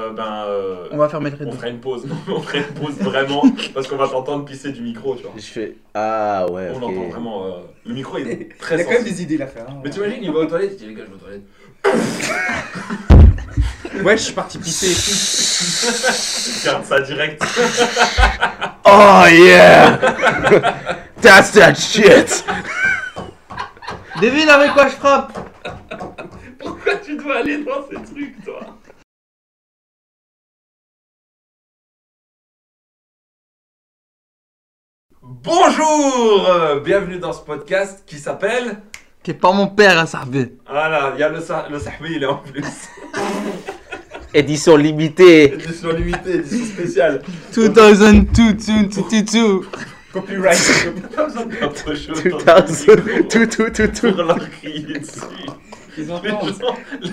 euh, ben, euh, On va fermer le on fera une pause. on fera une pause vraiment parce qu'on va t'entendre pisser du micro, tu vois. Je fais Ah ouais, On ok. entend vraiment. euh, le micro est Il très a quand même des idées là faire. hein. Mais t'imagines, il va aux toilettes, il dit les gars, je vais aux toilettes. Ouais, je suis parti pisser et tout. Garde ça direct. Oh yeah! That's that shit! Devine avec quoi je frappe Pourquoi tu dois aller dans ces trucs, toi? Bonjour euh, Bienvenue dans ce podcast qui s'appelle... T'es pas mon père, hein, fait. Voilà, il y a le, le sahbi, il est en plus. Édition limitée! Édition limitée, édition spéciale. 2002, 2022. Copyright. Pas besoin de faire trop chaud 2000, dans le micro tout, tout, tout, tout. Pour leur crier dessus. Ils Les gens,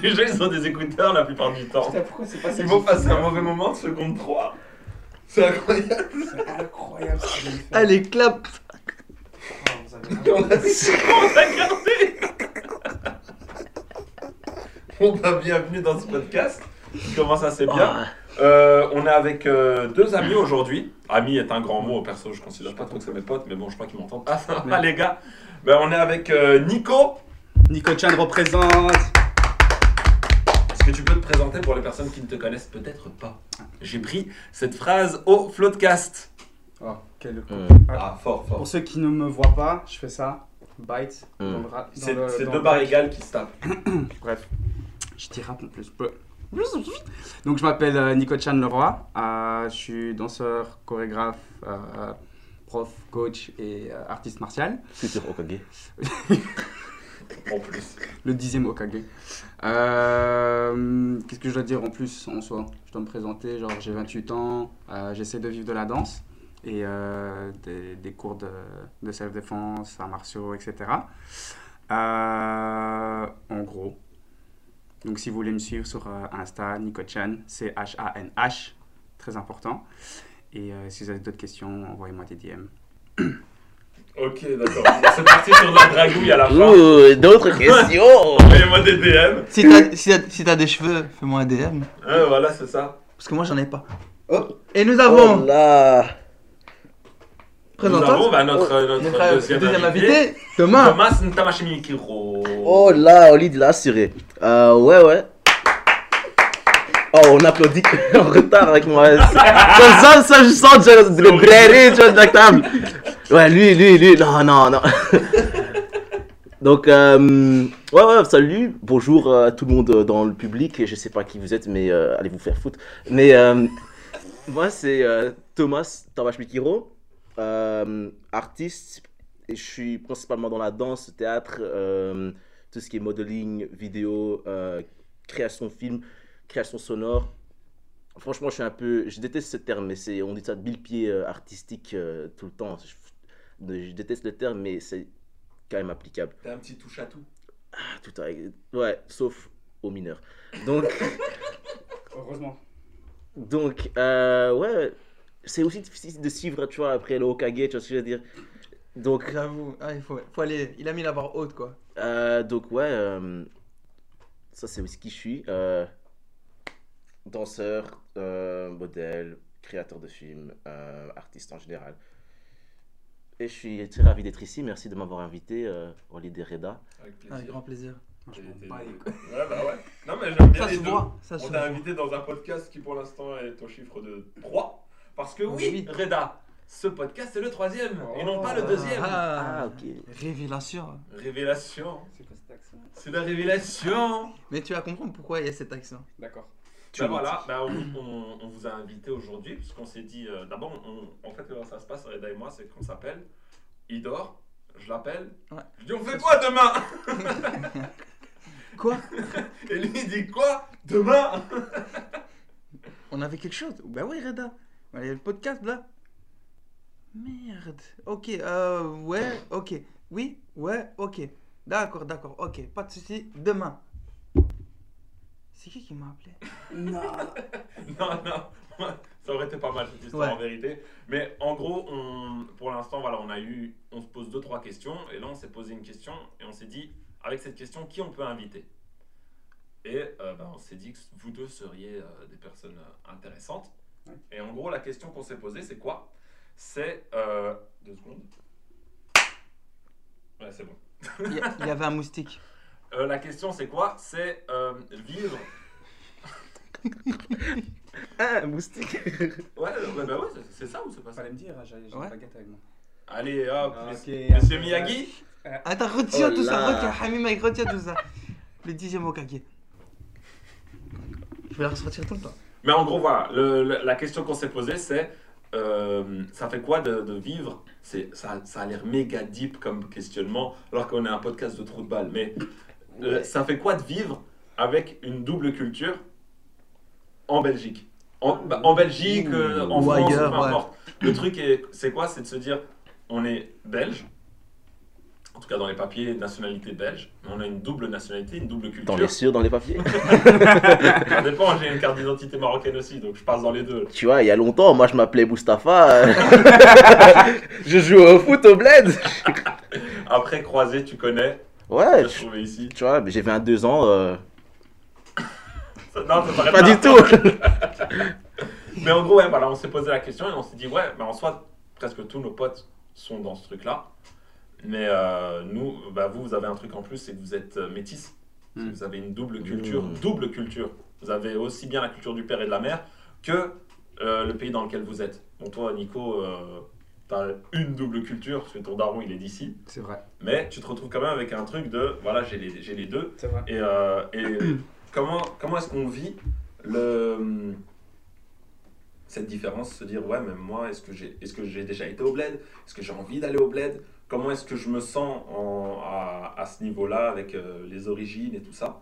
les gens, ils ont des écouteurs la plupart du temps. Putain, pourquoi c'est pas ça Ils vont passer un mauvais moment de seconde 3. C'est incroyable. C'est incroyable ce. Allez, clap. Oh, vous avez- On a dit on a gardé. Bon bah bienvenue dans ce podcast qui commence assez bien. Ah, Euh, on est avec euh, deux amis aujourd'hui. Ami est un grand mot, perso je considère pas trop que c'est mes potes, mais bon je crois qu'ils m'entendent. Ah ça va les gars. Ben, on est avec euh, Nico. Nico Chan représente. Que tu peux te présenter pour les personnes qui ne te connaissent peut-être pas J'ai pris cette phrase au Floodcast. Oh, quel con. hum. Ah fort fort. Pour ceux qui ne me voient pas, je fais ça. Bite. Mm. dans le ra- dans C'est le- c'est dans deux le- barres égales qui se tapent. Bref, je dis rap en plus. Donc je m'appelle euh, Nico Chan Leroy. Euh, je suis danseur, chorégraphe, euh, prof, coach et euh, artiste martial. Futur Okage. En plus. Le dixième Okage. Euh, Qu'est-ce que je dois dire en plus en soi? Je dois me présenter, genre j'ai 28 ans, euh, j'essaie de vivre de la danse et euh, des, cours de, self-défense, arts martiaux, etc. Euh, en gros. Donc si vous voulez me suivre sur Insta, Nico-chan, c'est H-A-N-H, très important. Et si vous avez d'autres questions, envoyez-moi des DM. Ok d'accord. C'est parti sur de la dragouille à la fin. Ouh, d'autres questions! Envoyez-moi des DM. Si t'as si t'as- si t'as des cheveux, fais-moi un DM. Ouais, voilà c'est ça. Parce que moi, j'en ai pas. Oh. Et nous Oh avons. là! Nous avons bah, notre, notre Notre deuxième, deuxième invité. invité, Thomas. Thomas Ntamashimikiro. Oh là, Oli de l'assuré. Euh, ouais, ouais. Oh, on applaudit en retard avec moi. Ça, ça, ça, je sens le brailer, tu vois, de la table. Ouais, lui, lui, lui, non, non, non. Donc, euh, ouais, ouais, salut, bonjour à tout le monde euh, dans le public. Je sais pas qui vous êtes, mais euh, allez vous faire foutre. Mais euh, moi, c'est Thomas Tawashmikiro, euh, artiste. Et je suis principalement dans la danse, théâtre, tout ce qui est modeling, vidéo, création film, création sonore. Franchement, je suis un peu. Je déteste ce terme, mais c'est, on dit ça de mille pieds euh, artistique euh, tout le temps. Je, je déteste le terme, mais c'est quand même applicable. T'as un petit touche à tout. Ah, tout à... Ouais, sauf aux mineurs. Donc, Heureusement. donc euh, ouais, c'est aussi difficile de suivre, tu vois, après le Hokage, tu vois ce que je veux dire. Donc, J'avoue, ah, il faut, faut aller. Il a mis la barre haute, quoi. Euh, donc ouais, euh, ça c'est aussi qui je suis. euh, danseur, euh, modèle, créateur de films, euh, artiste en général. Et je suis très ravi d'être ici. Merci de m'avoir invité, euh, Oli Reda. Avec Avec plaisir. grand plaisir. Je t'es- bats les couilles. Ouais, bah ouais. Non, mais j'aime bien Ça les se deux. voit. Ça se On t'a invité dans un podcast qui pour l'instant est au chiffre de 3. Parce que oui, Oui. Reda, ce podcast c'est le troisième et non pas le deuxième. Ah, Ah, ok. Révélation. Révélation. C'est quoi cet accent? C'est la révélation. Mais tu vas comprendre pourquoi il y a cet accent. D'accord. Ben voilà, ben on, on- on vous a invité aujourd'hui parce qu'on s'est dit, euh, d'abord, on- en fait, comment ça se passe, Reda et moi, c'est qu'on s'appelle, il dort, je l'appelle, Ouais. je dis, on fait quoi demain Quoi Et lui, il dit, quoi Demain On avait quelque chose Bah oui, Reda. Il y a le podcast là. Merde. Ok, euh, ouais, ok. Oui, ouais, ok. D'accord, d'accord, ok. Pas de souci. Demain. C'est qui qui m'a appelé? Non. Non, non, ça aurait été pas mal cette histoire Ouais. en vérité. Mais en gros, on, pour l'instant, voilà, on a eu, on se pose deux trois questions et là on s'est posé une question et on s'est dit, avec cette question, qui on peut inviter? Et euh, ben, on s'est dit que vous deux seriez euh, des personnes euh, intéressantes. Ouais. Et en gros, la question qu'on s'est posée, c'est quoi? C'est. euh, deux secondes. Ouais, c'est bon. Il y, il y avait un moustique. Euh, la question, c'est quoi? C'est euh, vivre. Ah, moustique. Ouais, ouais, bah ouais, c'est- c'est ça ou c'est pas ça? Fallait me dire, j'ai j'ai Ouais. une baguette avec moi. Allez, hop, Ah, monsieur, ok, monsieur après, Miyagi? Attends, retiens Oh tout ça, là. retiens. Retient tout ça. Le dixième Okage. Je vais la ressortir tout le temps? Mais en gros, voilà, le- le- la question qu'on s'est posée, c'est euh, ça fait quoi de, de vivre? C'est, ça, ça a l'air méga deep comme questionnement, alors qu'on est un podcast de trou de balle. Mais Ouais. ça fait quoi de vivre avec une double culture en Belgique? En, bah, en Belgique, euh, en France, ailleurs, peu ouais. importe. Le truc, est, c'est quoi? C'est de se dire on est belge, en tout cas dans les papiers, nationalité belge, mais on a une double nationalité, une double culture. T'en es sûr dans les papiers Ça dépend, j'ai une carte d'identité marocaine aussi, donc je passe dans les deux. Tu vois, il y a longtemps, moi je m'appelais Mustapha. euh, je jouais au foot au bled. Après, croisé, tu connais. Ouais, Je tu, ici. tu vois, mais j'ai 22 ans. euh, Ça- Non, ça Pas du tout. Mais en gros, ouais, voilà, on s'est posé la question et on s'est dit, ouais, bah, en soi, presque tous nos potes sont dans ce truc-là. Mais euh, nous, bah, vous, vous avez un truc en plus, c'est que vous êtes euh, métis. Mm. Vous avez une double culture, Mm. double culture. Vous avez aussi bien la culture du père et de la mère que euh, le pays dans lequel vous êtes. Bon, toi, Nico, euh, t'as une double culture, parce que ton daron, il est d'ici. C'est vrai, Mais tu te retrouves quand même avec un truc de, voilà, j'ai les, j'ai les deux. c'est vrai. Et, euh, et comment, comment est-ce qu'on vit le, cette différence Se dire, ouais, mais moi, est-ce que j'ai est j'ai déjà été au bled? Est-ce que j'ai envie d'aller au bled? Comment est-ce que je me sens en- à, à ce niveau-là avec euh, les origines et tout ça?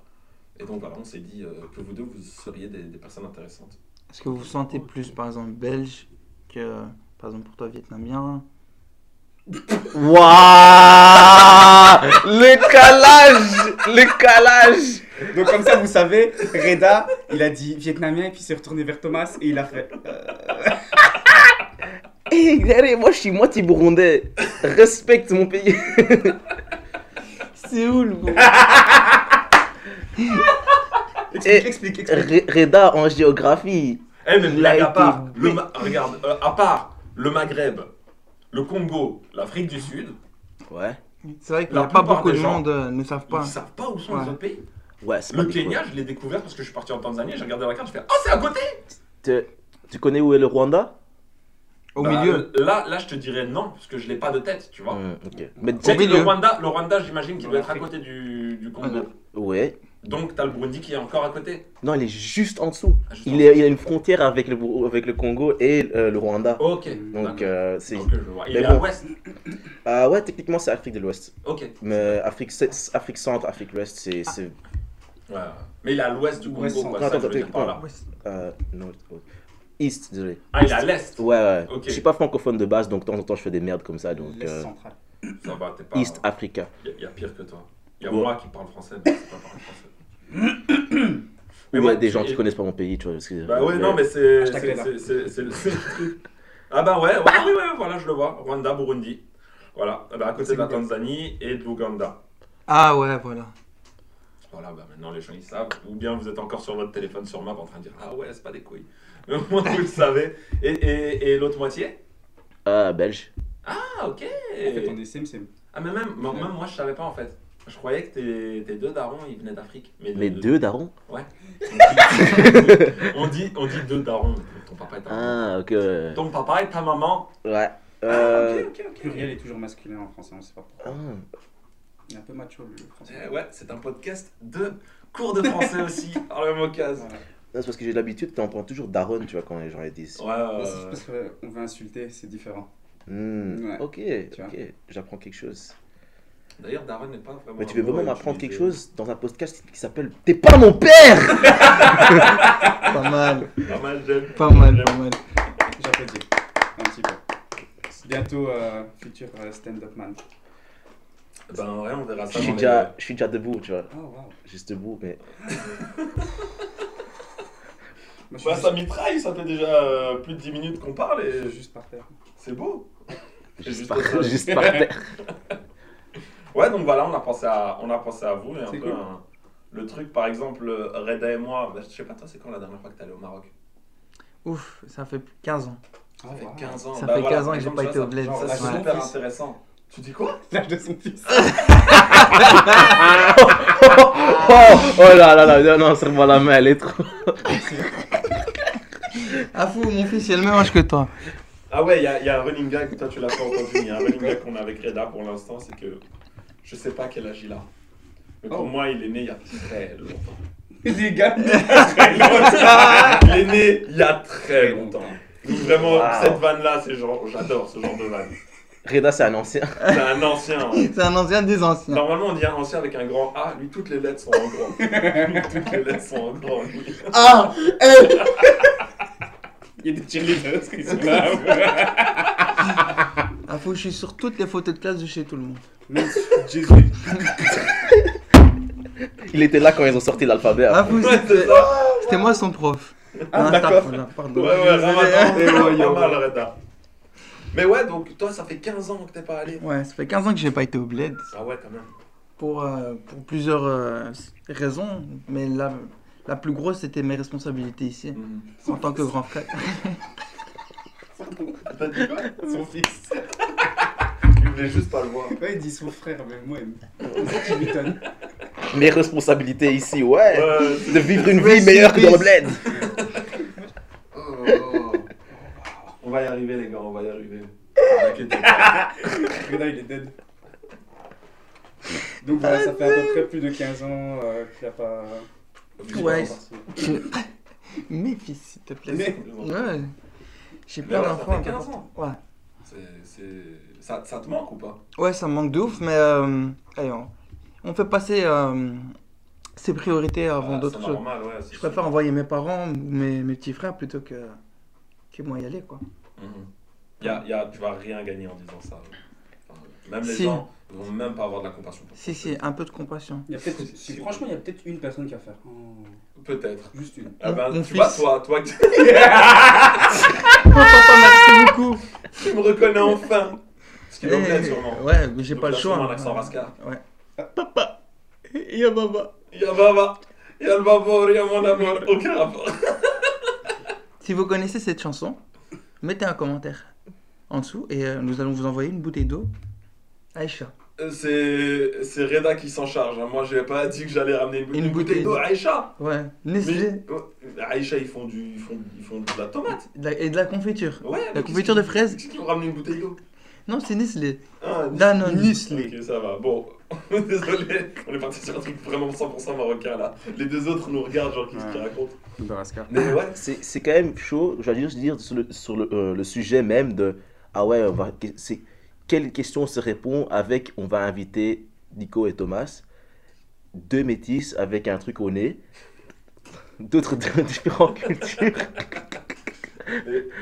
Et donc voilà, on s'est dit euh, que vous deux, vous seriez des, des personnes intéressantes. Est-ce que vous vous sentez plus, par exemple, belge que, par exemple, pour toi, vietnamien Waouh Le calage Le calage Donc comme ça, vous savez, Reda, il a dit vietnamien et puis il s'est retourné vers Thomas et il a fait. euh, regardez, moi je suis moitié burundais. Respecte mon pays. C'est où le gros Explique, explique, explique. Re- Reda en géographie. Eh, mais Il a été le regarde, euh, à part le Maghreb, le Congo, l'Afrique du Sud, Ouais. C'est vrai qu'il La n'y a pas beaucoup des de gens, monde euh, ne savent ils pas. ne savent pas où sont Ouais. les autres pays. Ouais, c'est Le Kenya, je l'ai découvert parce que je suis parti en Tanzanie, j'ai regardé la carte, je fais Oh, c'est à côté Tu, tu connais où est le Rwanda? Au Bah, milieu. Là, là, je te dirais non, parce que je l'ai pas de tête, tu vois. Ok. Mais Au le. Rwanda, le Rwanda j'imagine qu'il doit être à côté du, du Congo. ouais. Donc, tu as le Burundi qui est encore à côté? Non, il est juste en dessous. Ah, juste Il, en est, il a une frontière avec le, avec le Congo et euh, le Rwanda. Ok. Donc, euh, c'est. Il Mais est à l'ouest. Ah ouais, techniquement, c'est Afrique de l'Ouest. Ok. Mais Afrique, Afrique centre, Afrique de l'Ouest, c'est. c'est- Ouais. Mais il est à l'ouest du Congo, Ouest, quoi. attends, ça, attends, par là. Euh, non, East, désolé. Ah, il est à l'est. Ouais, ouais. Ok. Je suis pas francophone de base, donc de temps en temps, je fais des merdes comme ça. Donc, L'Est euh, central. Ça va, t'es pas. East Africa. Il y, a pire que toi. Il y a Ouais. moi qui parle français, mais c'est pas parler français. Mais ouais, ouais, des gens qui connaissent pas mon pays, tu vois. parce que- Bah ouais, non, mais c'est. Le truc. Ah bah ouais, ouais, oui, ouais, voilà, je le vois. Rwanda, Burundi. Voilà, Eh ben, à côté de la Tanzanie et de l'Ouganda. Ah ouais, voilà. Voilà, bah maintenant les gens ils savent. Ou bien vous êtes encore sur votre téléphone sur map en train de dire Ah ouais, c'est pas des couilles. Mais au moins vous le savez. Et, et, et l'autre moitié? Ah, belge. Ah ok En fait, on est sim sim. Ah mais même, moi- même moi je savais pas en fait. Je croyais que tes, tes deux darons ils venaient d'Afrique. Mais Les de- deux darons on dit, on dit deux darons. Ton papa et ta maman. Ah, ok. Ouais. Ton papa et ta maman. Ouais. Ah, Euh, ok, ok, ok. Pluriel est toujours masculin en français, on sait pas pourquoi. ah. Il est un peu macho le français. Eh ouais, c'est un podcast de cours de français aussi, la même occasion. Voilà. Non, C'est parce que j'ai l'habitude, t'entends toujours daron, tu vois, quand les gens les disent. Ouais, euh, c'est parce qu'on veut insulter, c'est différent. Hmm, Ouais. Ok, vois. ok. J'apprends quelque chose. D'ailleurs, Darren n'est pas vraiment. Mais tu veux vraiment m'apprendre quelque chose dans un podcast qui s'appelle T'es pas mon père Pas mal. Pas mal, j'aime. Pas mal, pas mal. J'applaudis. Un petit peu. Bientôt, euh, futur euh, stand-up man. Ben ouais, on verra Je ça. suis dans déjà, je suis déjà debout, tu vois. Oh. Juste debout, mais. Moi, Bah, juste- ça mitraille, ça fait déjà euh, plus de 10 minutes qu'on parle et juste par terre. c'est beau. Juste, juste par, ça. juste par terre. Ouais, donc voilà, on a pensé à, on a pensé à vous et un C'est peu cool. un- le truc, par exemple, Reda et moi, bah, je sais pas, toi, c'est quand la dernière fois que t'es allé au Maroc? Ouf, ça fait 15 ans. Ça fait 15 ans. Ça Bah fait voilà, 15 ans que j'ai pas tu été au bled. Ça, c'est c'est super intéressant. Tu dis quoi? L'âge de son fils. Oh, oh là là là, non, non, serre-moi la main, elle est trop. Ah fou, mon fils, il a le même âge que toi. Ah ouais, il y, a- il y a un running gag, toi tu l'as pas entendu, il y a un running gag qu'on a avec Reda pour l'instant, c'est que je sais pas quel âge il a. Mais pour Oh. moi, il est né il y a très longtemps. Les gars. il est né il y a très longtemps. Donc vraiment, Wow. cette vanne-là, c'est genre, j'adore ce genre de vanne. Reda, c'est un ancien. C'est un ancien. C'est un ancien des anciens. Normalement, on dit un ancien avec un grand A. Lui, toutes les lettres sont en grand. Lui, toutes les lettres sont en grand. Ah eh, Il y a des cheerleaders qui sont là. Ah fou, je suis sur toutes les photos de classe de chez tout le monde. Jésus. Il était là quand ils ont sorti l'alphabet. Ah c'était moi son prof. Ah, d'accord. Pardon. Ouais, ouais. Ramadan, Reda. Mais ouais, donc toi, ça fait 15 ans que t'es pas allé. Ouais, ça fait 15 ans que j'ai pas été au bled. Ah ouais, quand même. Pour, euh, pour plusieurs euh, raisons. Mais la, la plus grosse, c'était mes responsabilités ici. Mhm. En tant que grand frère. T'as dit quoi Son fils. Il voulait juste pas le voir. Ouais, il dit son frère, mais moi, c'est ça qui m'étonne. Mes responsabilités ici, ouais. Ouais. De vivre une vie meilleure que dans le bled. Oh. On va y arriver, les gars, on va y arriver. T'inquiète pas. Reda, il est dead. Donc voilà, ça fait à peu près plus de 15 ans euh, qu'il a pas. Ouais. Mes fils, s'il te plaît. Mais- Ouais. J'ai plein ouais, d'enfants. fait 15 ans. Ouais. C'est, c'est... Ça, ça te manque ou pas? Ouais, ça me manque de ouf, mais euh, allez, on, on fait passer euh, ses priorités avant Ah, d'autres C'est choses. normal, ouais. c'est Je préfère sûr. envoyer mes parents ou mes, mes petits frères plutôt que, que moi y aller, quoi. Mhm. Y a, y a, tu vas rien gagner en disant ça. Enfin, même les Si. gens vont même pas avoir de la compassion pour Si, si, un peu de compassion. Il y a peut-être, si, franchement, il y a peut-être une personne qui va faire. Oh, Peut-être. juste une. Ah ben, Mon tu vois, fils. toi, toi, tu papa, merci beaucoup. tu me reconnais enfin. Parce qu'il est Eh, sûrement. Ouais, mais j'ai pas il le a choix. sûrement un accent rascar. Ouais. Papa, ya baba. Ya baba, ya le baba, ya mon amour, aucun rapport. Si vous connaissez cette chanson, mettez un commentaire en dessous et euh, nous allons vous envoyer une bouteille d'eau. Aïcha. C'est, c'est Reda qui s'en charge. hein. Moi, je n'ai pas dit que j'allais ramener une, Une une bouteille bouteille d'eau. Aïcha Ouais, Mais- Nestlé Aïcha, ils font, du, ils, font, ils font de la tomate. de la- et de la confiture. Ouais, La confiture de fraises. Qu'est-ce qui vont ramener une bouteille d'eau? Non, c'est Nestlé. Ah, Danone. Ok, ça va. Bon, désolé, on est parti sur un truc vraiment 100% marocain là. Les deux autres nous regardent, genre, qu'est-ce qu'ils racontent? Mais ouais, C'est c'est quand même chaud, je vais juste dire sur le, sur le, euh, le sujet même de ah ouais, on va, c'est, quelle question se répond avec on va inviter Nico et Thomas, deux métis avec un truc au nez, d'autres de différentes cultures.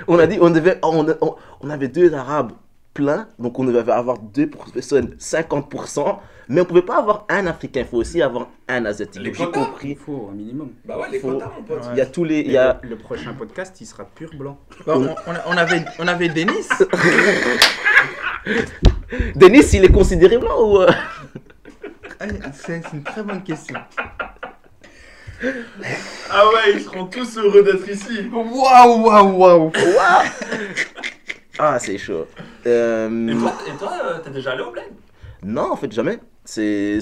on a dit on devait on, on, on avait deux arabes pleins, donc on devait avoir deux personnes 50%, mais on pouvait pas avoir un africain, il faut aussi avoir un asiatique. J'ai compris. Il faut un minimum. bah ouais, les Faut- quotas, mon pote. Ouais. Il y a tous les il y a le, le prochain podcast, il sera pur blanc. Bon, on, on a- on avait, on avait Denis. Denis, il est considéré blanc ou euh, Ah, C'est une très bonne question. Ah ouais, ils seront tous heureux d'être ici. Waouh, waouh, waouh. Ah, c'est chaud. Euh, Et toi, et toi euh, t'es déjà allé au bled? Non, en fait, jamais. C'est,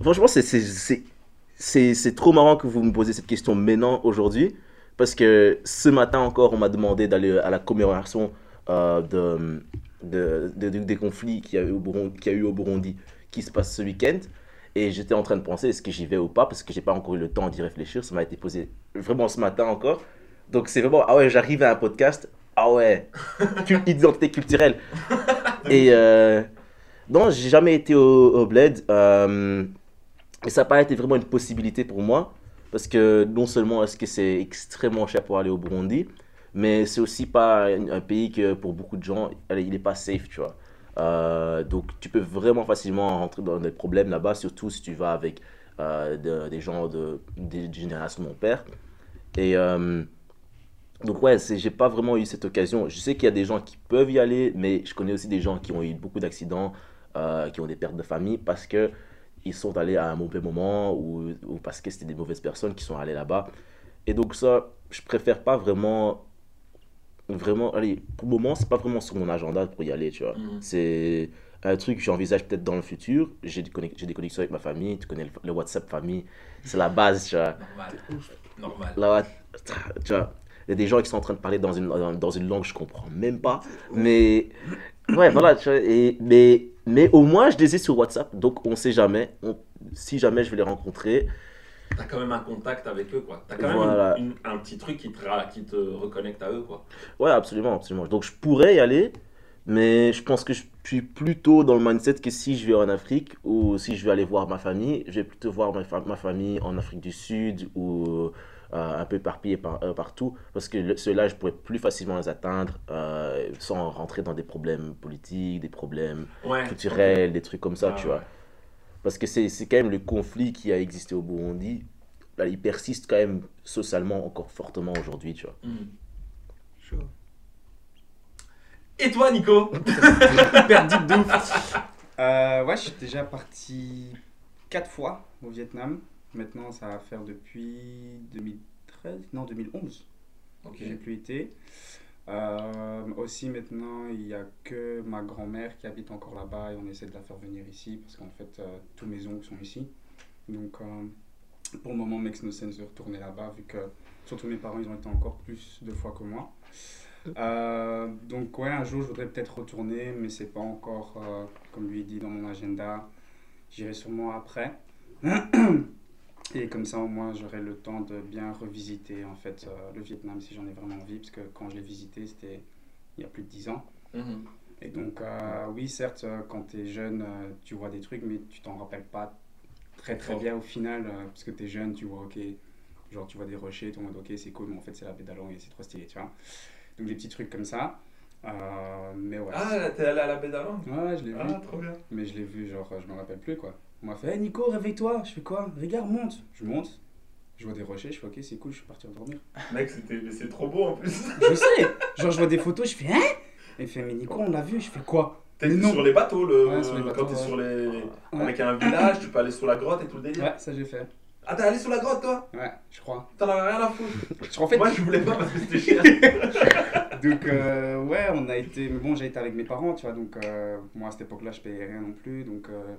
franchement, c'est, c'est, trop marrant que vous me posez cette question maintenant, aujourd'hui, parce que ce matin encore, on m'a demandé d'aller à la commémoration euh, de, de, de- de- des conflits qu'il y a eu au Burundi, qu'il y a eu au Burundi, qui se passe ce week-end. Et j'étais en train de penser, est-ce que j'y vais ou pas, parce que j'ai pas encore eu le temps d'y réfléchir. Ça m'a été posé vraiment ce matin encore. Donc c'est vraiment, ah ouais, j'arrive à un podcast, ah ouais, identité culturelle. Et euh, non, j'ai jamais été au, au bled. euh, et ça n'a pas été vraiment une possibilité pour moi. Parce que non seulement est-ce que c'est extrêmement cher pour aller au Burundi, mais c'est aussi pas un, un pays que pour beaucoup de gens, il n'est pas safe, tu vois. Euh, donc tu peux vraiment facilement rentrer dans des problèmes là-bas, surtout si tu vas avec euh, de- des gens de, des générations de mon père. Et donc ouais, j'ai pas vraiment eu cette occasion. Je sais qu'il y a des gens qui peuvent y aller, mais je connais aussi des gens qui ont eu beaucoup d'accidents, euh, qui ont des pertes de famille, parce que ils sont allés à un mauvais moment ou, ou parce que c'était des mauvaises personnes qui sont allées là-bas. Et donc ça, je préfère pas vraiment, vraiment, allez, pour le moment, c'est pas vraiment sur mon agenda pour y aller, tu vois. Mhm. C'est un truc que j'envisage peut-être dans le futur. J'ai des, connexions avec ma famille, tu connais le, le WhatsApp famille, c'est la base, tu vois. Normal. Normal. Là, tu vois, y a des gens qui sont en train de parler dans une, dans, dans une langue que je comprends même pas. Mais, ouais, voilà, tu vois, et, mais, mais au moins, je les ai sur WhatsApp, donc on sait jamais. On- si jamais je vais les rencontrer, T'as quand même un contact avec eux, quoi. T'as quand même Voilà. une- une- un petit truc qui te, qui te reconnecte à eux, quoi. ouais, absolument, absolument. Donc je pourrais y aller, mais je pense que je suis plutôt dans le mindset que si je vais en Afrique ou si je vais aller voir ma famille, je vais plutôt voir ma, fa- ma famille en Afrique du Sud ou un peu éparpillé par, euh, partout, parce que ceux-là, je pourrais plus facilement les atteindre euh, sans rentrer dans des problèmes politiques, des problèmes Ouais. culturels, des trucs comme ça, Ah, tu vois. ouais. Parce que c'est c'est quand même le conflit qui a existé au Burundi. Là, il persiste quand même socialement encore fortement aujourd'hui, tu vois. Chaud. Et toi, Nico? Hyper deep de ouf. Euh, ouais, je suis déjà parti quatre fois au Vietnam. Maintenant, ça va faire depuis 2013, non 2011. Ok. J'ai plus été. Euh, aussi maintenant, il n'y a que ma grand-mère qui habite encore là-bas et on essaie de la faire venir ici parce qu'en fait, euh, tous mes oncles sont ici. Donc, euh, pour le moment, makes no sense de retourner là-bas vu que surtout mes parents, ils ont été encore plus de fois que moi. Donc, ouais, un jour, je voudrais peut-être retourner, mais c'est pas encore, comme lui dit, dans mon agenda. J'irai sûrement après. Et comme ça, au moins, j'aurai le temps de bien revisiter en fait euh, le Vietnam si j'en ai vraiment envie, parce que quand je l'ai visité, c'était il y a plus de 10 ans. Mhm. Et donc, euh, oui, certes, euh, quand tu es jeune, tu vois des trucs, mais tu t'en rappelles pas très très bien au final, parce que tu es jeune, tu vois, ok, genre tu vois des rochers, en mode, ok, c'est cool, mais en fait, c'est la baie d'Along et c'est trop stylé, tu vois. Donc, des petits trucs comme ça. Euh, mais ouais. Ah, t'es allé à la baie d'Along Ouais, je l'ai vu. Ah, trop bien. Mais je l'ai vu, genre, je me rappelle plus quoi. On m'a fait, hey, Nico, réveille-toi. Je fais quoi? Regarde, monte. Je monte. Je vois des rochers, je fais, ok, c'est cool, je suis parti endormir. Mec, c'était mais c'est trop beau en plus. Je sais Genre, je vois des photos, je fais, hein? Il fait, mais Nico, on l'a vu. Je fais quoi? T'es sur les bateaux, le... Ouais, sur les bateaux, quand t'es ouais. sur les. Ouais. Avec un village, tu peux aller sur la grotte et tout le délire. Ouais, ça j'ai fait. Ah, t'es allé sur la grotte toi? Ouais, je crois. T'en avais rien à foutre. En fait, Moi, je voulais pas parce que c'était cher. donc, euh, ouais, on a été. Mais bon, j'ai été avec mes parents, tu vois. Donc, euh, moi, à cette époque-là, je payais rien non plus. Donc, euh,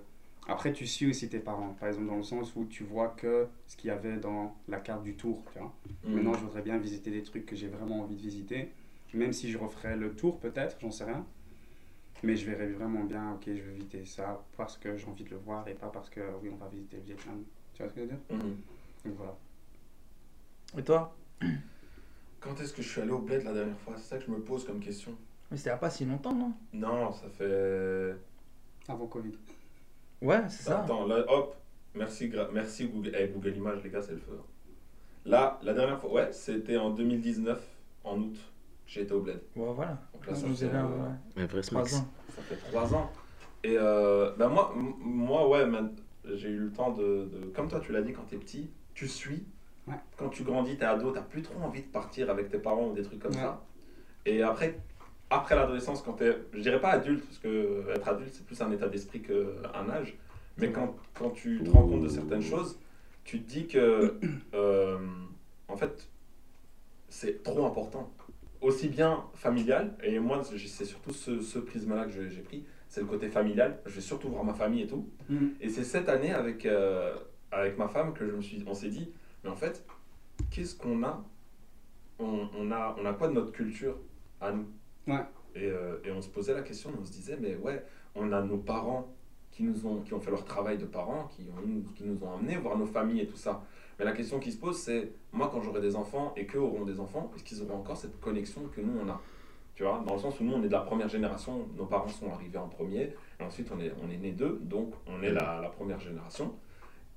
après, tu suis aussi tes parents. Par exemple, dans le sens où tu vois que ce qu'il y avait dans la carte du tour, tu vois. Mhm. Maintenant, je voudrais bien visiter des trucs que j'ai vraiment envie de visiter. Même si je referais le tour, peut-être, j'en sais rien. Mais je verrais vraiment bien, ok, je vais visiter ça parce que j'ai envie de le voir et pas parce que, oui, on va visiter le Vietnam. Tu vois ce que je veux dire? Mhm. Donc voilà. Et toi? Quand est-ce que je suis allé au bled la dernière fois? C'est ça que je me pose comme question. Mais c'était il y a pas si longtemps, non? Non, ça fait. Avant Covid. Ouais, c'est ça. Attends, là, hop. Merci, gra- merci Google. Google Images, les gars, c'est le feu. Là, la dernière fois, ouais, c'était en 2019, en août. J'ai été au bled. Ouais, voilà. Donc là, ça fait, un- euh, ouais, smax. ans. ça fait trois ans. Et euh, ben moi, moi, ouais, j'ai eu le temps de, de- Comme toi, tu l'as dit, quand t'es petit, tu suis. Ouais. Quand tu grandis, t'es ado, t'as plus trop envie de partir avec tes parents ou des trucs comme Ouais. ça. Et après, après l'adolescence, quand t'es. Je dirais pas adulte, parce que être adulte, c'est plus un état d'esprit qu'un âge. Mais quand, quand tu te rends compte de certaines choses, tu te dis que. euh, en fait, c'est trop important. Aussi bien familial, et moi, c'est surtout ce, ce prisme-là que j'ai pris, c'est le côté familial. Je vais surtout voir ma famille et tout. Mhm. Et c'est cette année avec, euh, avec ma femme que je me suis, on s'est dit, mais en fait, qu'est-ce qu'on a? On, on a On a quoi de notre culture à nous? Ouais. et, euh, et on se posait la question, on se disait, mais ouais, on a nos parents qui, nous ont, qui ont fait leur travail de parents, qui, ont, qui nous ont amenés voir nos familles et tout ça. Mais la question qui se pose, c'est, moi, quand j'aurai des enfants et qu'eux auront des enfants, est-ce qu'ils auront encore cette connexion que nous, on a? Tu vois, dans le sens où nous, on est de la première génération, nos parents sont arrivés en premier, et ensuite, on est, on est né d'eux, donc on est la, la première génération.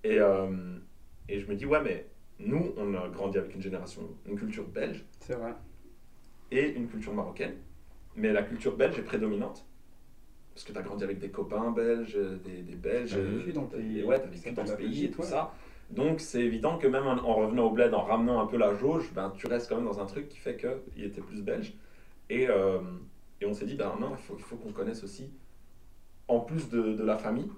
Et, euh, et je me dis, ouais, mais nous, on a grandi avec une génération, une culture belge C'est vrai. et une culture marocaine. Mais la culture belge est prédominante. Parce que tu as grandi avec des copains belges, des, des Belges. T'as vécu dans pays. Ouais, tu as vécu dans ce pays et tout ouais. ça. Donc c'est évident que même en, en revenant au bled, en ramenant un peu la jauge, ben, tu restes quand même dans un truc qui fait qu'il était plus belge. Et, euh, et on s'est dit, ben non, il faut, qu'on connaisse aussi, en plus de, de la famille,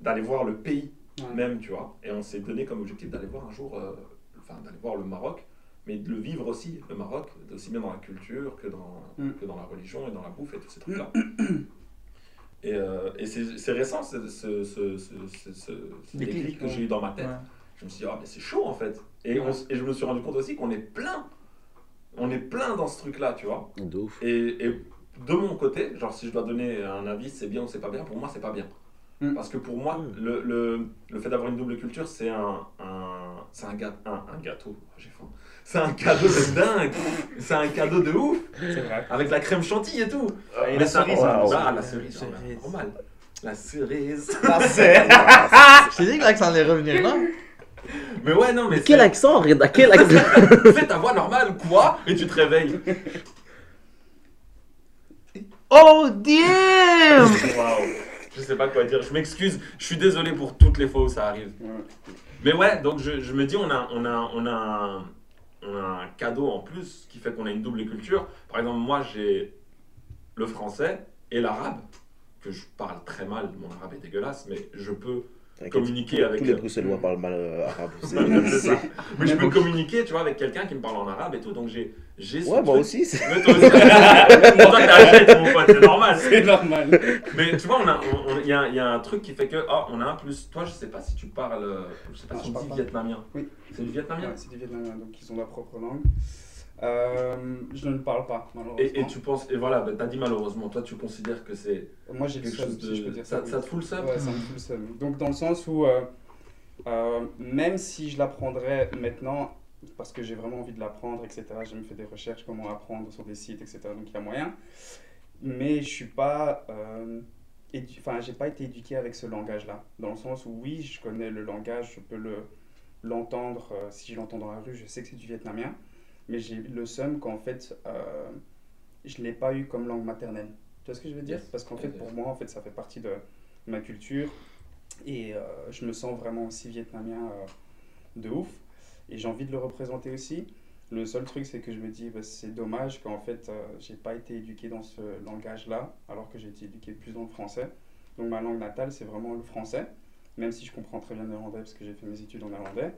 d'aller voir le pays Ouais. même, tu vois. Et on s'est donné comme objectif d'aller voir un jour, euh, enfin d'aller voir le Maroc, mais de le vivre aussi, le Maroc, aussi bien dans la culture que dans, Mm. que dans la religion et dans la bouffe et tous ces trucs-là. Et, euh, et c'est c'est récent ce, ce, ce, ce, ce- ce Déclic, que ouais. j'ai eu dans ma tête. Ouais. Je me suis dit, ah, mais c'est chaud en fait. Et, on et je me suis rendu compte aussi qu'on est plein. On est plein dans ce truc-là, tu vois. De ouf. Et, et de mon côté, genre si je dois donner un avis, c'est bien ou c'est pas bien, pour moi c'est pas bien. Mm. Parce que pour moi, Mm. le, le, le fait d'avoir une double culture, c'est un, un, c'est un, un, un gâteau. J'ai faim. C'est un cadeau de dingue. C'est un cadeau de ouf. C'est vrai. Avec la crème chantilly et tout. Et Mais la ça- cerise, Ah, la cerise, La ah, cerise. normal. La cerise. Je t'ai dit que l'accent allait revenir, non? Mais ouais, non, mais Quel c'est- accent Reda? Quel accent? C'est ta voix normale, quoi? Et tu te réveilles. Oh damn Waouh. Je sais pas quoi dire. Je m'excuse. Je suis désolé pour toutes les fois où ça arrive. Ouais. Mais ouais, donc je, je me dis, on a, on, a, on, a un, on a un cadeau en plus qui fait qu'on a une double culture. Par exemple, moi, j'ai le français et l'arabe, que je parle très mal. Mon arabe est dégueulasse, mais je peux communiquer avec. Tous les Bruxellois parlent mal euh, arabe. c'est- C'est ça. Mais je peux communiquer, tu vois, avec quelqu'un qui me parle en arabe et tout. Donc j'ai, j'ai ce Ouais, moi truc. aussi. c'est- Mais toi aussi. Mon pote, c'est normal. C'est normal. Mais tu vois, on a, on- on- il y, a, il y a un truc qui fait que, oh, on a un plus. Toi, je sais pas si tu parles, euh, je sais pas Non, si dit pas. vietnamien. Oui. C'est du vietnamien. Ouais, c'est du vietnamien, donc ils ont leur propre langue. Euh, je ne parle pas, malheureusement. Et, et tu penses, et voilà, bah, t'as dit malheureusement, toi tu considères que c'est Moi j'ai le quelque seum, chose de. si je peux dire ça. ça, oui. ça te fout le seum? Ouais, ça me fout le seum. Donc dans le sens où, euh, euh, même si je l'apprendrais maintenant, parce que j'ai vraiment envie de l'apprendre, etc., j'ai même fait des recherches comment apprendre sur des sites, etc., donc il y a moyen, mais je suis pas... Enfin, j'ai pas été éduqué avec ce langage-là, dans le sens où oui, je connais le langage, je peux le l'entendre, euh, si je l'entends dans la rue, je sais que c'est du vietnamien, mais j'ai le seum qu'en fait, euh, je l'ai pas eu comme langue maternelle. Tu vois ce que je veux dire? Yes. Parce qu'en fait, pour moi, en fait, ça fait partie de ma culture et euh, je me sens vraiment aussi vietnamien euh, de ouf et j'ai envie de le représenter aussi. Le seul truc, c'est que je me dis, bah, c'est dommage qu'en fait, euh, j'ai pas été éduqué dans ce langage-là, alors que j'ai été éduqué plus dans le français. Donc ma langue natale, c'est vraiment le français, même si je comprends très bien le néerlandais parce que j'ai fait mes études en néerlandais,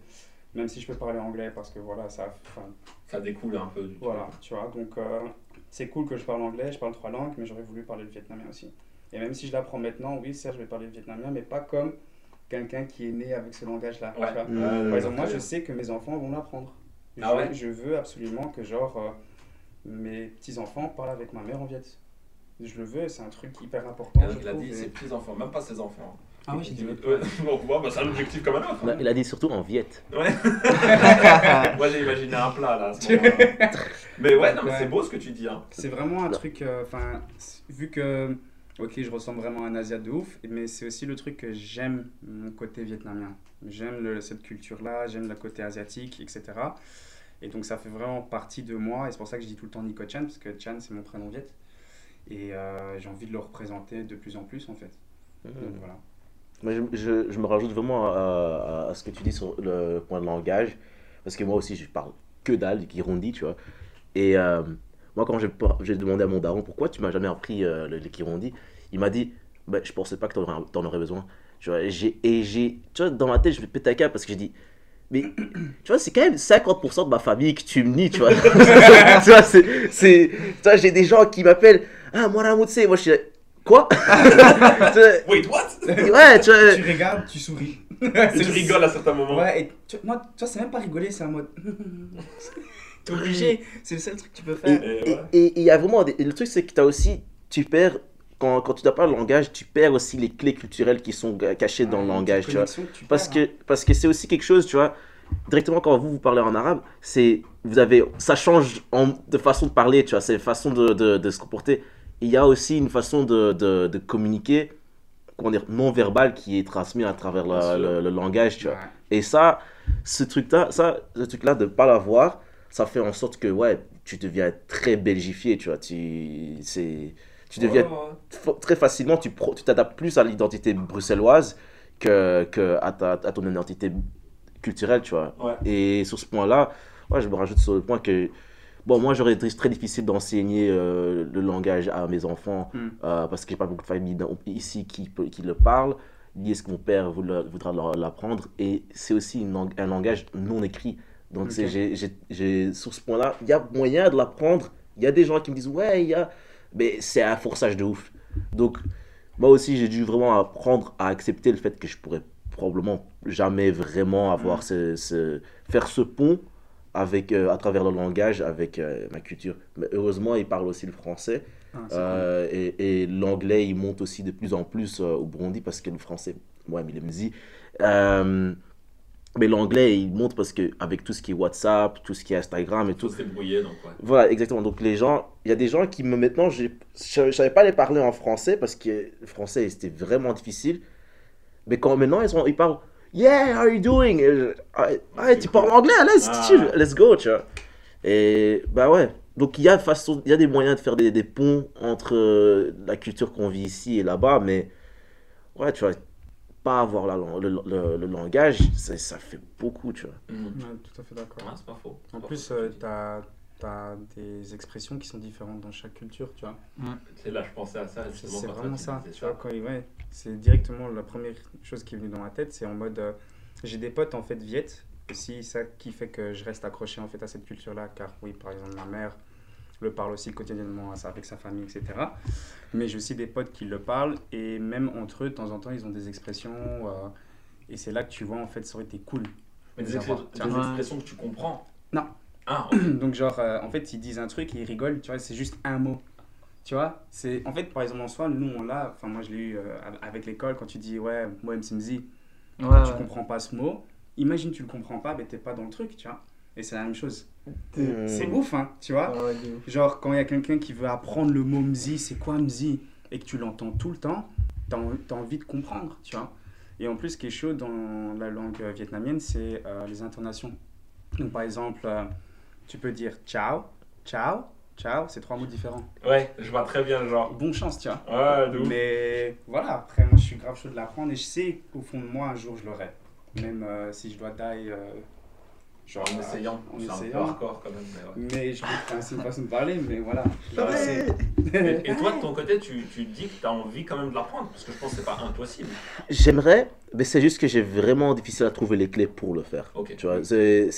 même si je peux parler anglais parce que voilà, ça, Ça découle un peu du. voilà, tu vois. Donc, euh, c'est cool que je parle anglais, je parle trois langues, mais j'aurais voulu parler le vietnamien aussi. Et même si je l'apprends maintenant, oui, certes, je vais parler le vietnamien, mais pas comme quelqu'un qui est né avec ce langage-là. tu Ouais. vois. Par exemple, moi, je sais que mes enfants vont l'apprendre. Je, Ah ouais? Je veux absolument que, genre, euh, mes petits-enfants parlent avec ma mère en viet. Je le veux, c'est un truc hyper important. je Il a dit et- ses petits-enfants, même pas ses enfants. Ah oui, j'ai dit Ouais, viet. donc, ouais, bah, c'est un objectif comme un autre. Non, Il a dit surtout en viette. Ouais. Moi j'ai imaginé un plat là. à ce moment-là. mais ouais, non, mais c'est beau ce que tu dis. Hein. C'est vraiment un truc, euh, enfin, vu que, ok, je ressemble vraiment à un Asiat de ouf, mais c'est aussi le truc que j'aime mon côté vietnamien. J'aime le- cette culture-là, j'aime le côté asiatique, etc. Et donc ça fait vraiment partie de moi, et c'est pour ça que je dis tout le temps Nico Chan, parce que Chan c'est mon prénom viet. Et euh, j'ai envie de le représenter de plus en plus en fait. Donc voilà. Mais je, je, me rajoute vraiment à, à- ce que tu dis sur le point de langage. Parce que moi aussi, je parle que dalle, Kirundi, tu vois. Et euh, moi, quand j'ai demandé à mon daron pourquoi tu m'as jamais appris euh, le, le Kirundi, il m'a dit bah, Je pensais pas que tu en aurais besoin. Tu vois, et j'ai, tu vois, dans ma tête, je me pète un câble parce que j'ai dit Mais tu vois, c'est quand même 50% de ma famille que tu me nies, tu vois. tu vois, c'est, j'ai des gens qui m'appellent Ah, moi, Ramoutse. Moi, je suis Quoi? Wait, what? Ouais, tu tu regardes, tu souris. Tu rigoles à certains moments. Ouais, et tu, moi, tu vois, c'est même pas rigoler, c'est un mode. T'es obligé, c'est le seul truc que tu peux faire. Et il y a vraiment. des- le truc, c'est que tu as aussi. Tu perds. Quand, quand tu n'as pas le langage, tu perds aussi les clés culturelles qui sont cachées dans le langage, une tu vois. connexion que tu Parce perds, que parce que c'est aussi quelque chose, tu vois. Directement quand vous vous parlez en arabe, c'est vous avez ça change en, de façon de parler, tu vois. C'est une façon de, de, de se comporter. Il y a aussi une façon de, de, de communiquer, non verbal qui est transmis à travers la- le, le langage, tu vois. Ouais. Et ça, ce truc-là, ça, ce truc-là de pas l'avoir, ça fait en sorte que ouais, tu deviens très belgifié, tu vois. Tu, c'est, tu deviens Ouais, très facilement, tu pro- tu t'adaptes plus à l'identité bruxelloise que, que à, ta, à ton identité culturelle, tu vois. Ouais. Et sur ce point-là, ouais, je me rajoute sur le point que bon, moi j'aurais été très difficile d'enseigner euh, le langage à mes enfants Mm. euh, parce que j'ai pas beaucoup de familles ici qui, le parlent. lié à ce que mon père voudra, l'apprendre. Et c'est aussi une un langage non écrit. Donc, sur ce point-là, il y a moyen de l'apprendre. Il y a des gens qui me disent, ouais, il y a. Mais c'est un forçage de ouf. Donc, moi aussi, j'ai dû vraiment apprendre à accepter le fait que je pourrais probablement jamais vraiment avoir ce, ce- faire ce pont avec, euh, à travers le langage avec euh, ma culture. Mais heureusement, ils parlent aussi le français. Ah, c'est Euh, et et l'anglais, il monte aussi de plus en plus euh, au Burundi parce que le français, ouais, mais il me dit. Euh, mais l'anglais, il monte parce que avec tout ce qui est WhatsApp, tout ce qui est Instagram et Tout tout. se débrouiller, donc ouais. Voilà, exactement. Donc les gens, il y a des gens qui me maintenant, j'ai- je ne savais pas les parler en français parce que le français c'était vraiment difficile. Mais quand maintenant ils, sont, ils parlent, yeah, how are you doing? Je- Ah, ah, tu parles anglais, allez, c'est Ah. let's go, tu vois. Et bah ouais. Donc il y a façon, il y a des moyens de faire des, des ponts entre euh, la culture qu'on vit ici et là-bas, mais ouais, tu vois, pas avoir la, le, le- le langage, ça, ça fait beaucoup, tu vois. Ouais, tout à fait d'accord. Ah, c'est pas faux. C'est En pas plus, euh, tu t'as as des expressions qui sont différentes dans chaque culture, tu vois. Tu sais, là, je pensais à ça, C'est vraiment ça. Tu vois, quand, ouais, c'est directement la première chose qui est venue dans ma tête, c'est en mode, euh, j'ai des potes en fait viettes, aussi ça qui fait que je reste accroché en fait à cette culture-là, car oui, par exemple, ma mère le parle aussi quotidiennement à ça, avec sa famille, etc. Mais j'ai aussi des potes qui le parlent, et même entre eux, de temps en temps, ils ont des expressions, euh, et c'est là que tu vois en fait, ça aurait été cool. Mais des, expressions que tu comprends. Non. Ah. Donc genre, euh, en fait, ils disent un truc et ils rigolent, tu vois, c'est juste un mot. Tu vois, c'est en fait, par exemple, en soi, nous, on l'a, enfin, moi, je l'ai eu euh, avec l'école, quand tu dis, ouais, moi, MCMZ, Ouais, tu ouais. comprends pas ce mot, imagine, tu le comprends pas, mais t'es pas dans le truc, tu vois. Et c'est la même chose. Hmm. C'est ouf, hein, tu vois. Ouais. Genre, quand il y a quelqu'un qui veut apprendre le mot mzi, c'est quoi mzi Et que tu l'entends tout le temps, t'as en- t'as envie de comprendre, tu vois. Et en plus, ce qui est chaud dans la langue euh, vietnamienne, c'est euh, les intonations. Donc, par exemple, euh, tu peux dire ciao, ciao, ciao, c'est trois mots différents. Ouais, je vois très bien le genre. Bonne chance, tu vois. Ouais, de ouf. Mais voilà, après, moi, je suis grave chaud de l'apprendre et je sais qu'au fond de moi, un jour, je l'aurai. Même euh, si je dois die, euh, Genre en euh, essayant. En C'est un peu essayant. hardcore quand même. mais ouais. Mais je enfin, c'est une façon de parler, mais voilà. Et, et toi, de ton côté, tu, tu dis que tu as envie quand même de l'apprendre Parce que je pense que c'est pas impossible. J'aimerais, mais c'est juste que j'ai vraiment difficile à trouver les clés pour le faire. Ok. Tu vois, c'est-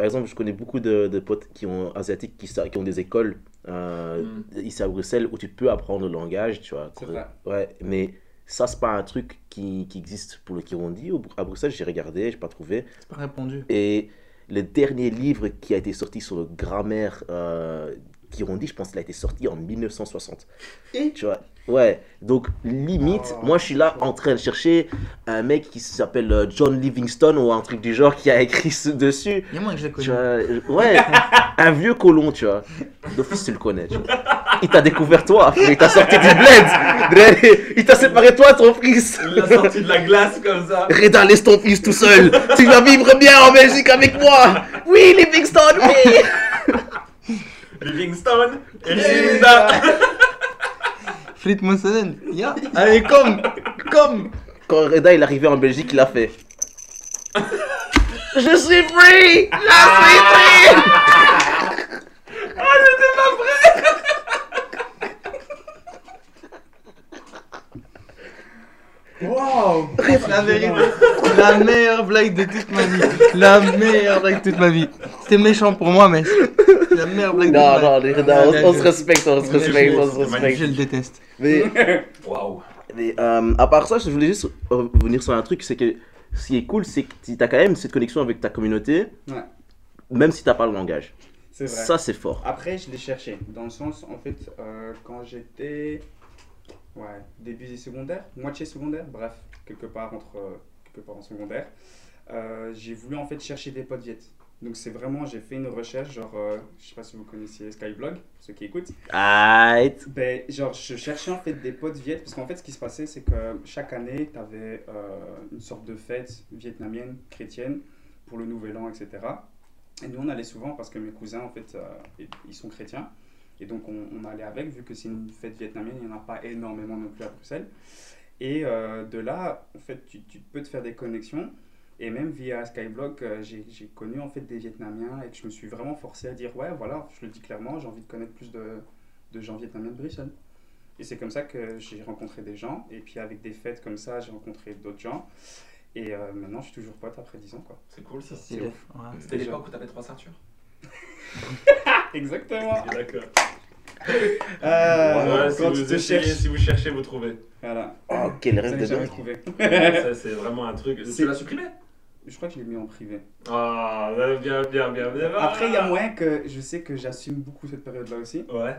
par exemple, je connais beaucoup de, de potes qui ont asiatiques qui, ont des écoles euh, Mm. ici à Bruxelles où tu peux apprendre le langage, tu vois. Vrai. Ouais, mais ça c'est pas un truc qui, qui existe pour le Kirundi. À Bruxelles, j'ai regardé, j'ai pas trouvé. C'est pas répondu. Et le dernier livre qui a été sorti sur le grammaire euh, Kirundi, je pense qu'il a été sorti en 1960. Et Tu vois Ouais, donc limite, Oh, moi je suis là en train de chercher un mec qui s'appelle euh, John Livingstone ou un truc du genre qui a écrit ce dessus. Il y a moins que je vois, euh, ouais, un vieux colon, tu vois. D'office, tu le connais. tu vois. Il t'a découvert toi, il t'a sorti du bled. Il t'a séparé toi, ton fils. Il l'a sorti de la glace comme ça. Reda, laisse ton fils tout seul. Tu vas vivre bien en Belgique avec moi. Oui, Livingstone, oui. Livingstone et Linda. Fleet Mossenen. Ya. Allez, comme. Comme. Quand Reda il est arrivé en Belgique, il a fait. Je suis free! Je suis free! Waouh La vérité. La meilleure blague de toute ma vie. La meilleure blague de toute ma vie. C'était méchant pour moi, mais c'est la meilleure blague de Non, toute ma non, vie. Reda, on, on se respecte, on se respecte, je- on se Je respecte. le déteste. Mais, Waouh. mais, euh, à part ça, je voulais juste revenir sur un truc, c'est que ce qui est cool, c'est que tu as quand même cette connexion avec ta communauté, Ouais. même si tu pas le langage. C'est vrai. Ça, c'est fort. Après, je l'ai cherché. Dans le sens, en fait, euh, quand j'étais. Ouais, début secondaire, moitié secondaire, bref, quelque part entre. euh, quelque part en secondaire, euh, j'ai voulu en fait chercher des potes viettes. Donc, c'est vraiment, j'ai fait une recherche, genre, euh, je sais pas si vous connaissiez Skyblog, pour ceux qui écoutent. Aight. Ben, genre, je cherchais en fait des potes viettes, parce qu'en fait, ce qui se passait, c'est que chaque année, tu avais une sorte de fête vietnamienne, chrétienne, pour le Nouvel An, etc. Et nous, on allait souvent parce que mes cousins, en fait, euh, ils sont chrétiens. Et donc, on, on allait avec, vu que c'est une fête vietnamienne, il n'y en a pas énormément non plus à Bruxelles. Et euh, de là, en fait, tu, tu peux te faire des connexions. Et même via Skyblock, euh, j'ai j'ai connu en fait des Vietnamiens et que je me suis vraiment forcé à dire ouais, voilà, je le dis clairement, j'ai envie de connaître plus de, de gens vietnamiens de Bruxelles. Et c'est comme ça que j'ai rencontré des gens. Et puis avec des fêtes comme ça, j'ai rencontré d'autres gens. Et euh, maintenant, je suis toujours pote après 10 ans. Quoi. C'est cool ça. Ouais. C'était l'époque où t'avais trois ceintures. Exactement. D'accord. Euh, Ouais, si, vous tu te essayez, cherches. si vous cherchez, vous trouvez. Voilà. Oh, quel rêve de dingue. trouvé. ça, c'est vraiment un truc. C'est- Tu l'as supprimé? Je crois que je l'ai mis en privé. Ah, bien, bien, bien, bien. Après, il y a moyen que je sais que j'assume beaucoup cette période-là aussi. Ouais.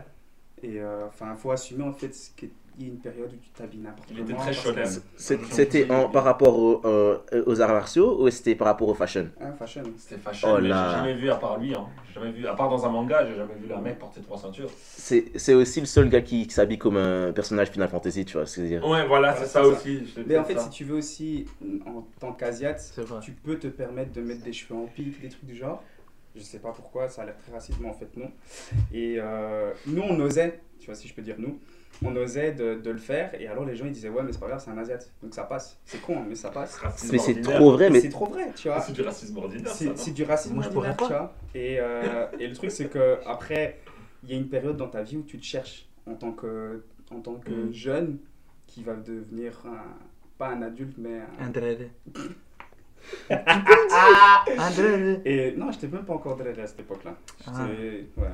Et euh, enfin, il faut assumer en fait ce qu'il y a une période où tu t'habilles n'importe Il comment. était très shonen. C'était en- par rapport euh, aux arts martiaux ou c'était par rapport au fashion? Ah, fashion. C'était fashion, Oh mais là. j'ai jamais vu à part lui. Hein. Jamais vu, à part dans un manga, j'ai jamais vu un mec porter trois ceintures. C'est c'est aussi le seul gars qui, qui s'habille comme un personnage Final Fantasy, tu vois ce que je veux dire. Ouais, voilà, c'est ça ça. aussi. Mais en fait, ça. si tu veux aussi, en tant qu'asiate, tu peux te permettre de mettre des cheveux en pique, des trucs du genre. Je sais pas pourquoi, ça a l'air très raciste, mais en fait non. Et euh, nous, on osait, tu vois, si je peux dire nous, on osait de, de le faire. Et alors les gens ils disaient, ouais, mais c'est pas grave, c'est un asiate. Donc ça passe. C'est con, hein, mais ça passe. Mais c'est trop vrai, mais C'est trop vrai, tu vois. C'est du racisme ordinaire. C'est du racisme Moi, je ordinaire, pourrais tu vois. Et, euh, et le truc, c'est que après, il y a une période dans ta vie où tu te cherches en tant que, en tant que Mm. jeune qui va devenir un- pas un adulte, mais un... Un. Et non, j'étais même pas encore dreadé à cette époque-là. Ah. J'étais, ouais,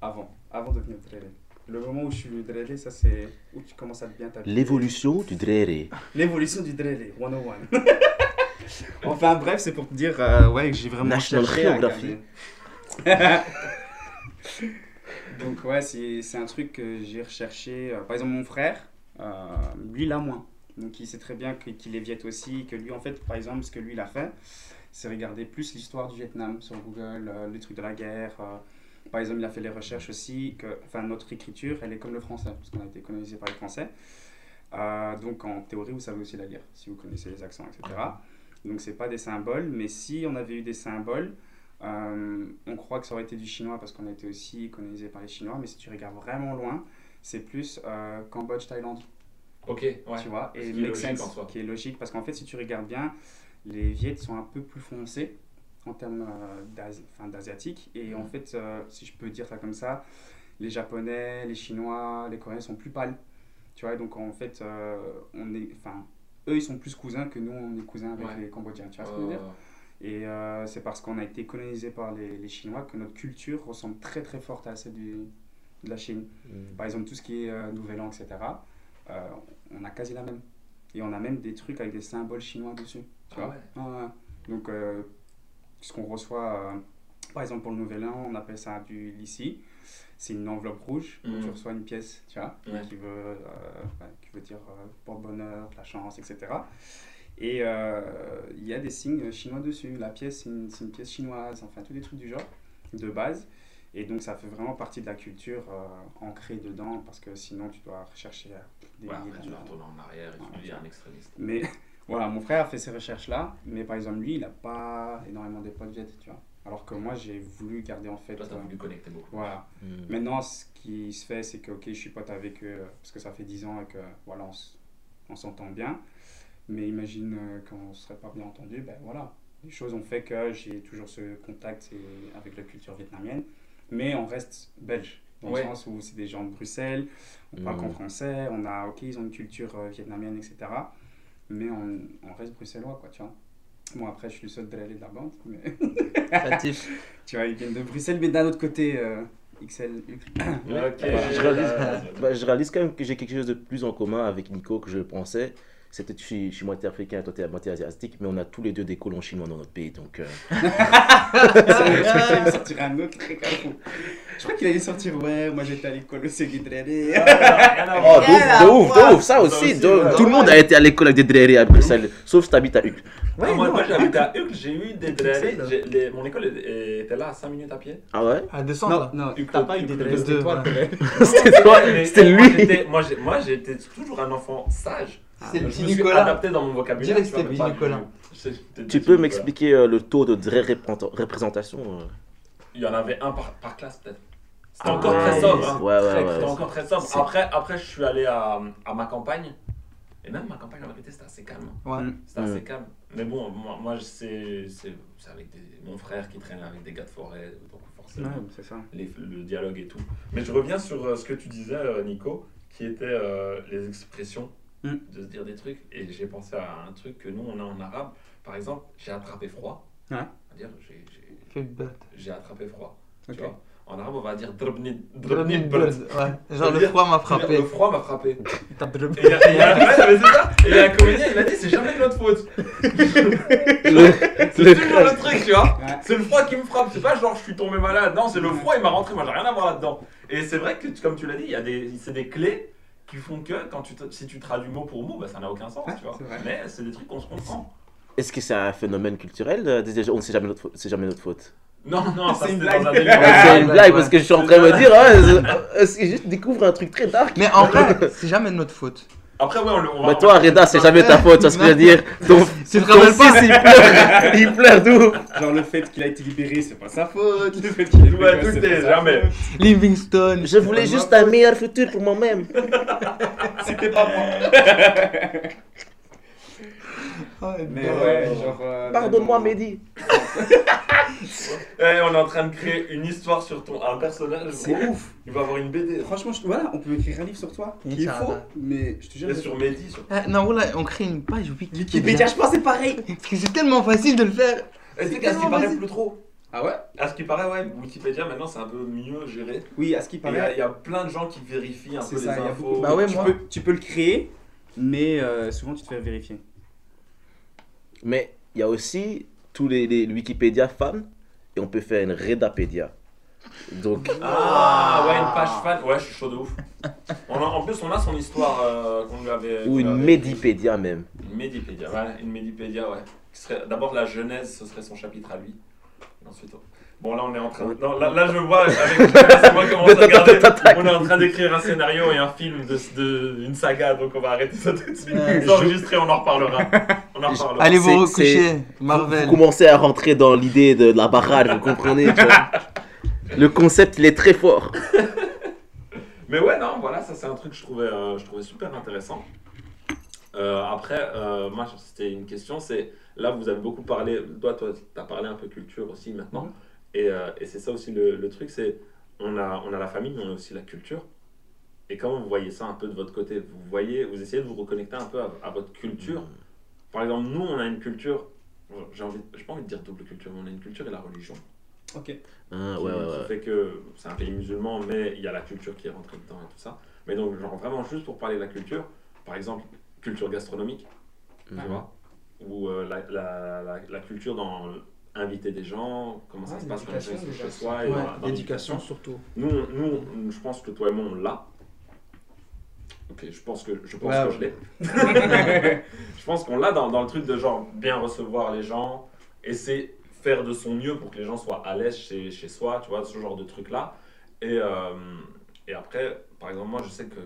avant, avant de devenir dreadé. Le moment où je suis dreadé, ça c'est où tu commences à bien t'habiller. l'évolution du dréré. L'évolution du dreadé, 101. enfin bref, c'est pour te dire euh, ouais, que j'ai vraiment National cherché à Geography. Donc ouais, c'est un truc que j'ai recherché. euh, par exemple, mon frère, euh, lui, là moins. Donc il sait très bien qu'il est viet aussi, que lui, en fait, par exemple, ce que lui, il a fait, c'est regarder plus l'histoire du Vietnam sur Google, euh, les trucs de la guerre. Par exemple, il a fait les recherches aussi, que enfin, notre écriture, elle est comme le français, parce qu'on a été colonisé par les Français. Euh, donc en théorie, vous savez aussi la lire, si vous connaissez les accents, etc. Donc c'est pas des symboles, mais si on avait eu des symboles, euh, on croit que ça aurait été du chinois parce qu'on a été aussi colonisé par les Chinois, mais si tu regardes vraiment loin, c'est plus euh, Cambodge, Thaïlande, Ok, ouais. tu vois, Ce et qui est logique sense, en soi. qui est logique parce qu'en fait, si tu regardes bien, les Viettes sont un peu plus foncés en termes euh, d'asiatique, et en Mhm. fait, euh, si je peux dire ça comme ça, les Japonais, les Chinois, les Coréens sont plus pâles, tu vois, donc en fait, euh, on est, enfin, eux ils sont plus cousins que nous, on est cousins avec Ouais. les Cambodgiens, tu vois ce que je veux dire? et euh, c'est parce qu'on a été colonisé par les, les Chinois que notre culture ressemble très très forte à celle du- de la Chine. Par exemple, tout ce qui est euh, Nouvel An, etc., euh, on a quasi la même. Et on a même des trucs avec des symboles chinois dessus. Tu Ah vois? ouais. Donc, ce qu'on reçoit, euh, par exemple pour le Nouvel An, on appelle ça du lissi. C'est une enveloppe rouge où Mhm. tu reçois une pièce, tu vois, Ouais. qui, veut, euh, ouais, qui veut dire euh, porte-bonheur, la chance, etc. Et euh, il y a des signes chinois dessus. La pièce, c'est une, une pièce chinoise, enfin, tous des trucs du genre, de base. Et donc, ça fait vraiment partie de la culture euh, ancrée dedans, parce que sinon, tu dois rechercher des Ouais, après, tu retourner en arrière et tu deviens un extrémiste. Mais voilà, mon frère a fait ces recherches-là, mais par exemple, lui, il n'a pas énormément de potes jet, tu vois. Alors que moi, j'ai voulu garder en fait. Toi, t'as euh, voulu connecter beaucoup. voilà. Mm. Maintenant, ce qui se fait, c'est que, ok, je suis pote avec eux, euh, parce que ça fait 10 ans et que, voilà, on, s'entend bien. Mais imagine euh, qu'on ne serait pas bien entendu, ben voilà. Les choses ont fait que j'ai toujours ce contact et- avec la culture vietnamienne. Mais on reste belge, dans Ouais. le sens où c'est des gens de Bruxelles, on parle qu'en français, on a, ok, ils ont une culture euh, vietnamienne, etc. Mais on, on reste bruxellois, quoi, tu vois. Bon, après, je suis le seul de de la bande, mais tu vois, ils viennent de Bruxelles, mais d'un autre côté, euh, XL, Ok. je, réalise, bah, je réalise quand même que j'ai quelque chose de plus en commun avec Nico que je pensais. C'était je suis, je suis moitié africain toi t'es moitié asiatique, mais on a tous les deux des colons chinois dans notre pays, donc euh, je crois qu'il allait me sortir un autre. Je crois qu'il allait sortir, ouais, moi j'étais à l'école au Séguidréré. Oh, de Yeah, ouf, de ouf, ouais. de ouf, ça aussi. ouais. Tout le monde a été à l'école avec des drérés à Bruxelles, sauf si t'habites à Uccle. Ah, moi, moi j'habite à Uccle, j'ai eu des les- Mon école était là à 5 minutes à pied. Ah ouais? À descendre. Non, non, t'as pas eu des ouais. dréré. C'était toi, c'était lui. j'étais- Moi, j'ai- moi, j'étais toujours un enfant sage. C'est le Je petit Nicolas. adapté dans mon vocabulaire. Direct, tu vois, c'était le petit Nicolas. Tu peux m'expliquer euh, le taux de représentation euh? Il y en avait un par, par classe, peut-être. C'était Ah, encore ouais, très sobre. hein. Ouais, ouais, Très- ouais. C'était encore très sobre. Après, après, je suis allé à, à ma campagne. Et même ma campagne, en vérité, c'était assez calme. Ouais. Mm. C'était Mm. assez calme. Mais bon, moi, moi c'est avec des, mon frère qui traîne avec des gars de forêt. Donc forcément, Ouais, c'est ça. les- le dialogue et tout. Mais je reviens sur euh, ce que tu disais, euh, Nico, qui était euh, les expressions, Mm. de se dire des trucs. Et j'ai pensé à un truc que nous, on a en arabe. Par exemple, j'ai attrapé froid. Ouais. C'est-à-dire, j'ai- attrapé froid. tu Ok. vois. En arabe, on va dire drobni bird. Ouais. Genre le dire- froid m'a frappé. Le froid m'a frappé. Et il y a- un comédien, il a dit c'est jamais de notre faute. C'est le toujours le truc, tu vois. Ouais. C'est le froid qui me frappe. C'est pas genre je suis tombé malade. Non, c'est le froid, il m'a rentré. Moi, j'ai rien à voir là-dedans. Et c'est vrai que, comme tu l'as dit, il y a des, c'est des clés qui font que quand tu si tu traduis mot pour mot, bah, ça n'a aucun sens, tu vois. Mais c'est des trucs qu'on se comprend. Est-ce que c'est un phénomène culturel de on sait jamais notre faute C'est jamais notre faute? Non, non, ça C'est une c'était dans un blague. c'est une blague parce que je suis en train de me dire, est-ce que je découvre un truc très dark? Mais en vrai, c'est jamais de notre faute. Après, ouais, on le. on va- Bah toi, Reda, c'est jamais ta faute, tu vois ce que je veux dire. Donc, Tu te ton rappelles pas fils, il pleure, il pleure d'où Genre le fait qu'il a été libéré, c'est pas sa faute. Le fait qu'il Ouais, c'est est sa jamais. Livingstone. Je voulais juste un meilleur futur pour moi-même. C'était pas moi. Mais ouais, genre. euh, Pardonne-moi. Mehdi. Eh, on est en train de créer une histoire sur ton un personnage. C'est gros. ouf. Il va avoir une BD. Franchement, je- voilà, on peut écrire un livre sur toi. Il Qui est faux, mais je te jure. Et sur Mehdi. Sur... Ah, non, voilà, on crée une page Wikipédia, Wikipédia. je pense que c'est pareil. Parce que c'est tellement facile de le faire. Et C'est qu'à ce qui tellement paraît facile. plus trop? Ah ouais? À ce qui paraît, ouais, Wikipédia maintenant c'est un peu mieux géré. Oui, à ce qui Et Il y, a- paraît. il y a plein de gens qui vérifient un C'est peu les ça, il y a infos. beaucoup. Bah ouais, tu, moi. peux, tu peux le créer, mais euh, souvent tu te fais vérifier. Mais il y a aussi tous les, les Wikipédia fans et on peut faire une Redapédia. Donc, Ah ouais, une page fan. Ouais, je suis chaud de ouf. On a- en plus, on a son histoire euh, qu'on lui avait. ou qu'on une avait- Medipédia même. Une Médipédia, ouais, une Médipédia, ouais. Qui serait d'abord la Genèse, ce serait son chapitre à lui. Et ensuite. Bon, là, on est en train. Non, là, là, je vois avec moi commence à regarder. On est en train d'écrire un scénario et un film de, de une saga, donc on va arrêter ça tout de suite. Ouais. C'est enregistré, on en reparlera. On en reparlera. Allez vous recoucher, Marvel. Vous commencez à rentrer dans l'idée de la barrage, vous comprenez tu vois. Le concept, il est très fort. Mais ouais, non, voilà, ça c'est un truc que je trouvais, euh, je trouvais super intéressant. Euh, après, euh, moi, c'était une question, c'est là, vous avez beaucoup parlé, toi, toi, tu as parlé un peu culture aussi maintenant. Et, euh, et c'est ça aussi le, le truc, c'est on a, on a la famille, mais on a aussi la culture. Et comment vous voyez ça un peu de votre côté? Vous voyez, vous essayez de vous reconnecter un peu à, à votre culture? Par exemple, nous, on a une culture, j'ai envie, j'ai pas envie de dire double culture, mais on a une culture et la religion. Ok. Ah, qui, ouais, ouais, qui ouais. fait que c'est un pays musulman, mais il y a la culture qui est rentrée dedans et tout ça. Mais donc, genre vraiment juste pour parler de la culture, par exemple, culture gastronomique, tu Mhm. vois, ou euh, la, la, la, la culture dans inviter des gens, comment ça se passe quand on l'éducation, fait déjà. chez soi, l'éducation surtout. Nous, nous, je pense que toi et moi, on l'a. Ok, je pense que je, pense Ouais, que je l'ai. je pense qu'on l'a dans, dans le truc de genre bien recevoir les gens, essayer faire de son mieux pour que les gens soient à l'aise chez, chez soi, tu vois, ce genre de truc-là. Et, euh, et après, par exemple, moi, je sais que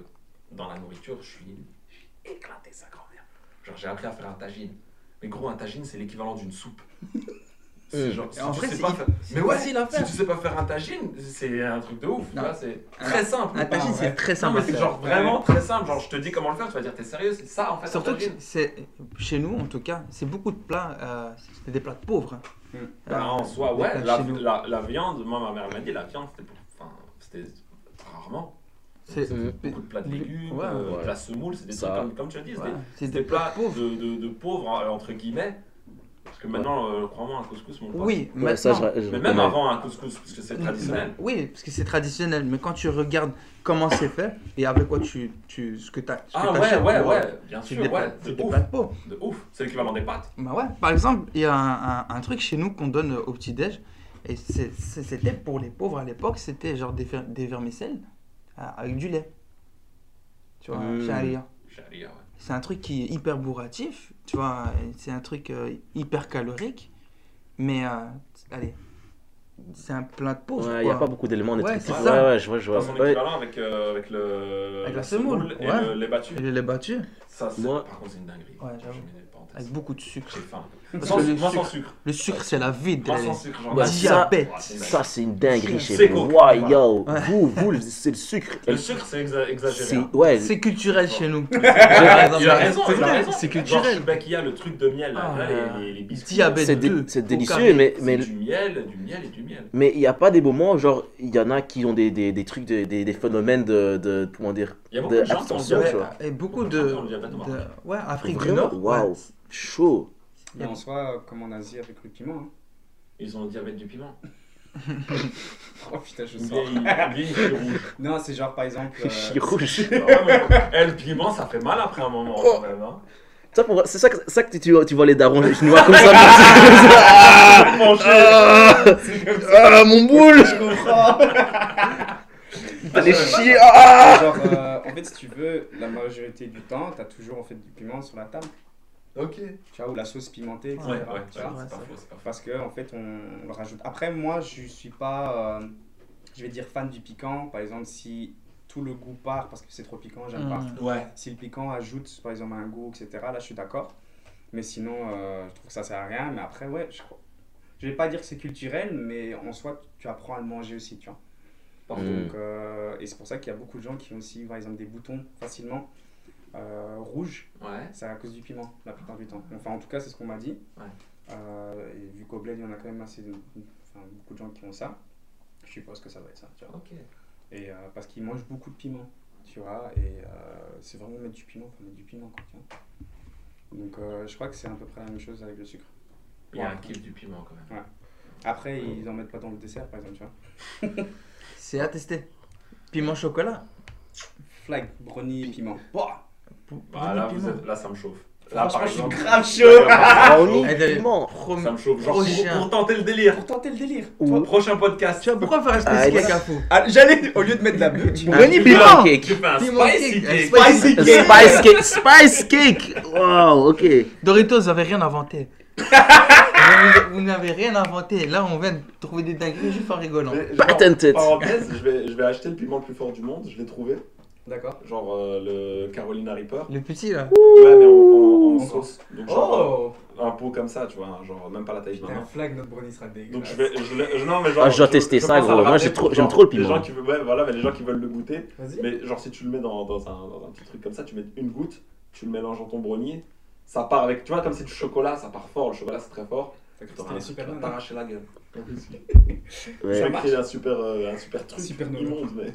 dans la nourriture, je suis, je suis éclaté, sa grand-mère. Genre, j'ai appris à faire un tagine. Mais gros, un tagine, c'est l'équivalent d'une soupe. Mm. genre, si en tu vrai, sais pas faire- Mais ouais, si tu sais pas faire un tagine, c'est un truc de ouf, tu Non. vois, c'est très simple. Un tagine, c'est très simple c'est genre vraiment très simple. Genre, je te dis comment le faire, tu vas dire, t'es sérieux, c'est ça en fait. un Surtout que c'est chez nous en tout cas, c'est beaucoup de plats, euh, c'est des plats de pauvres. hein. Bah, Euh, en soi, ouais. plats La, viande, moi, ma mère m'a dit, la viande, c'était pour. Enfin, c'était rarement. C'est beaucoup de plats de légumes, Ouais, euh, ouais. de la semoule, c'est des Ça. trucs comme, comme tu as dit, c'est ouais, des- c'est des des plats pauvres. de, de, de pauvres, entre guillemets. Parce que maintenant, euh, crois-moi, un couscous, mon pote. Oui, Ouais, ça, maintenant. je, je Mais même reconnais. avant un couscous, parce que c'est traditionnel. Oui, parce que c'est traditionnel, mais quand tu regardes comment c'est fait et avec quoi tu, tu ce que tu as Ah ouais, ouais, ouais, bien c'est sûr, des, ouais, de ouf, de pauvres. de ouf. C'est l'équivalent des pâtes. Bah ouais, par exemple, il y a un, un- un truc chez nous qu'on donne au petit-déj, et c'est- c'est- c'était pour les pauvres à l'époque, c'était genre des vermicelles euh, avec du lait. Tu vois, Mm. chez Alia. Sharia, ouais. C'est un truc qui est hyper bourratif, tu vois, c'est un truc euh, hyper calorique, mais euh, allez, c'est un plat de pauvre. Ouais, il n'y a pas beaucoup d'éléments nutritifs. ouais, ça. ouais, je vois, je vois. Dans son Ouais. équivalent avec, euh, avec le Avec la semoule, et ouais. le lait battu. Et je l'ai battu. Ça, c'est Moi- par contre, c'est une dinguerie. Ouais, j'avoue. Avec beaucoup de sucre. J'ai faim. Parce Sans, que le moi sans sucre, le sucre, c'est la vie. Moi de- sans sucre, ça- Diabète. Ça, c'est une dinguerie chez C'est vous. Wow. Vous, vous, c'est le sucre. Le sucre, c'est exa- exagéré. C'est, hein. ouais. C'est culturel chez nous. Il a raison. C'est Genre, culturel. bah, qu'il y a le truc de miel, là, Ah, là, les, biscuits. diabète. C'est, délicieux, mais, du miel, du miel et du miel. mais il n'y a pas des moments, genre, il y en a qui ont des, des, des trucs, de- des, des phénomènes de, de, comment dire, Il y a beaucoup de de gens qui ont vois. Et beaucoup de. Ouais, Afrique du Nord. waouh, chaud. Mais en soi, comme en Asie avec le piment. hein. Ils ont le diabète du piment. Oh putain, je sont rouges. Non, c'est genre par exemple. euh, rouge. Ah ouais, mais- eh, le piment, ça fait mal après un moment quand même. Hein. Ça, pour- C'est ça, que- ça que tu, tu vois les darons chinois comme ça. ah, ah, mon boule Je comprends. T'allais chier ah Genre, euh, en fait, si tu veux, la majorité du temps, t'as toujours en fait du piment sur la table. Ok. Tu vois, ou la sauce pimentée, etc. Ouais, ouais, c'est pas faux, c'est pas faux. Parce que en fait, on, le rajoute. Après, moi, je suis pas, euh, je vais dire fan du piquant. Par exemple, si tout le goût part parce que c'est trop piquant, j'aime pas. Mm. Ouais. Si le piquant ajoute, par exemple, un goût, etc. Là, je suis d'accord. Mais sinon, euh, je trouve que ça sert à rien. Mais après, ouais, je, je vais pas dire que c'est culturel, mais en soi, tu apprends à le manger aussi, tu vois. Partout. Mm. Donc, euh, et c'est pour ça qu'il y a beaucoup de gens qui ont aussi, par exemple, des boutons facilement euh, rouges. Ouais. C'est à cause du piment, la plupart du temps. Enfin, en tout cas, c'est ce qu'on m'a dit. Ouais. Euh, et vu qu'au bled, il y en a quand même assez, enfin, beaucoup de gens qui ont ça. Je suppose que ça doit être ça, tu vois. Et euh, parce qu'ils mangent beaucoup de piment, tu vois. Et euh, c'est vraiment mettre du piment, faut mettre du piment, quoi, tu vois. Donc, euh, je crois que c'est à peu près la même chose avec le sucre. Il y a un kiff du piment quand même. Après, ils en mettent pas dans le dessert, par exemple, tu vois. C'est à tester. Piment chocolat. Flag, brownie, piment. Bah, là, vous êtes- là, ça me chauffe. Là, Franchement, par je suis exemple, grave chaud. Prom- Ça me chauffe. Genre, pour, Prochain. pour tenter le délire. Pour tenter le délire. Ou- Prochain podcast. Tu vois, pourquoi faire acheter Ah, ce il- cake à fou Ah, J'allais, au lieu de mettre de la bœuf, tu Un Brownie, cake. Fais un Piment spicy cake, cake. un spicy A cake. Spice cake. Spice cake. Wow, ok. Doritos, vous avez rien inventé. vous vous n'avez rien inventé. Là, on vient de trouver des dingueries juste en rigolant. Mais, genre, Patented. Parenthèse, je vais, je vais acheter le piment le plus fort du monde. Je l'ai trouvé. D'accord. Genre euh, le Carolina Reaper. Le petit là. Ouais, mais en, en- en Encore. sauce. Donc, genre, Oh euh, un pot comme ça, tu vois. Genre, même pas la taille d'une Putain, main. flag, notre brownie sera dégueulasse. Donc je vais, je l'ai- je- non mais genre. Ah, je dois tester ça, pense à gros. le Moi, ramener j'ai trop- pour, j'aime genre, trop le Les piment. gens qui veulent, ouais, voilà, mais les gens qui veulent le goûter. Vas-y. Mais genre si tu le mets dans, dans, un, dans un petit truc comme ça, tu mets une goutte, tu le mélanges dans ton brownie, ça part avec, tu vois comme c'est du chocolat, ça part fort. Le chocolat c'est très fort. T'auras c'était un les super hein. t'arracher la gueule. Ouais. Ça crée un super, euh, un super truc immonde mais.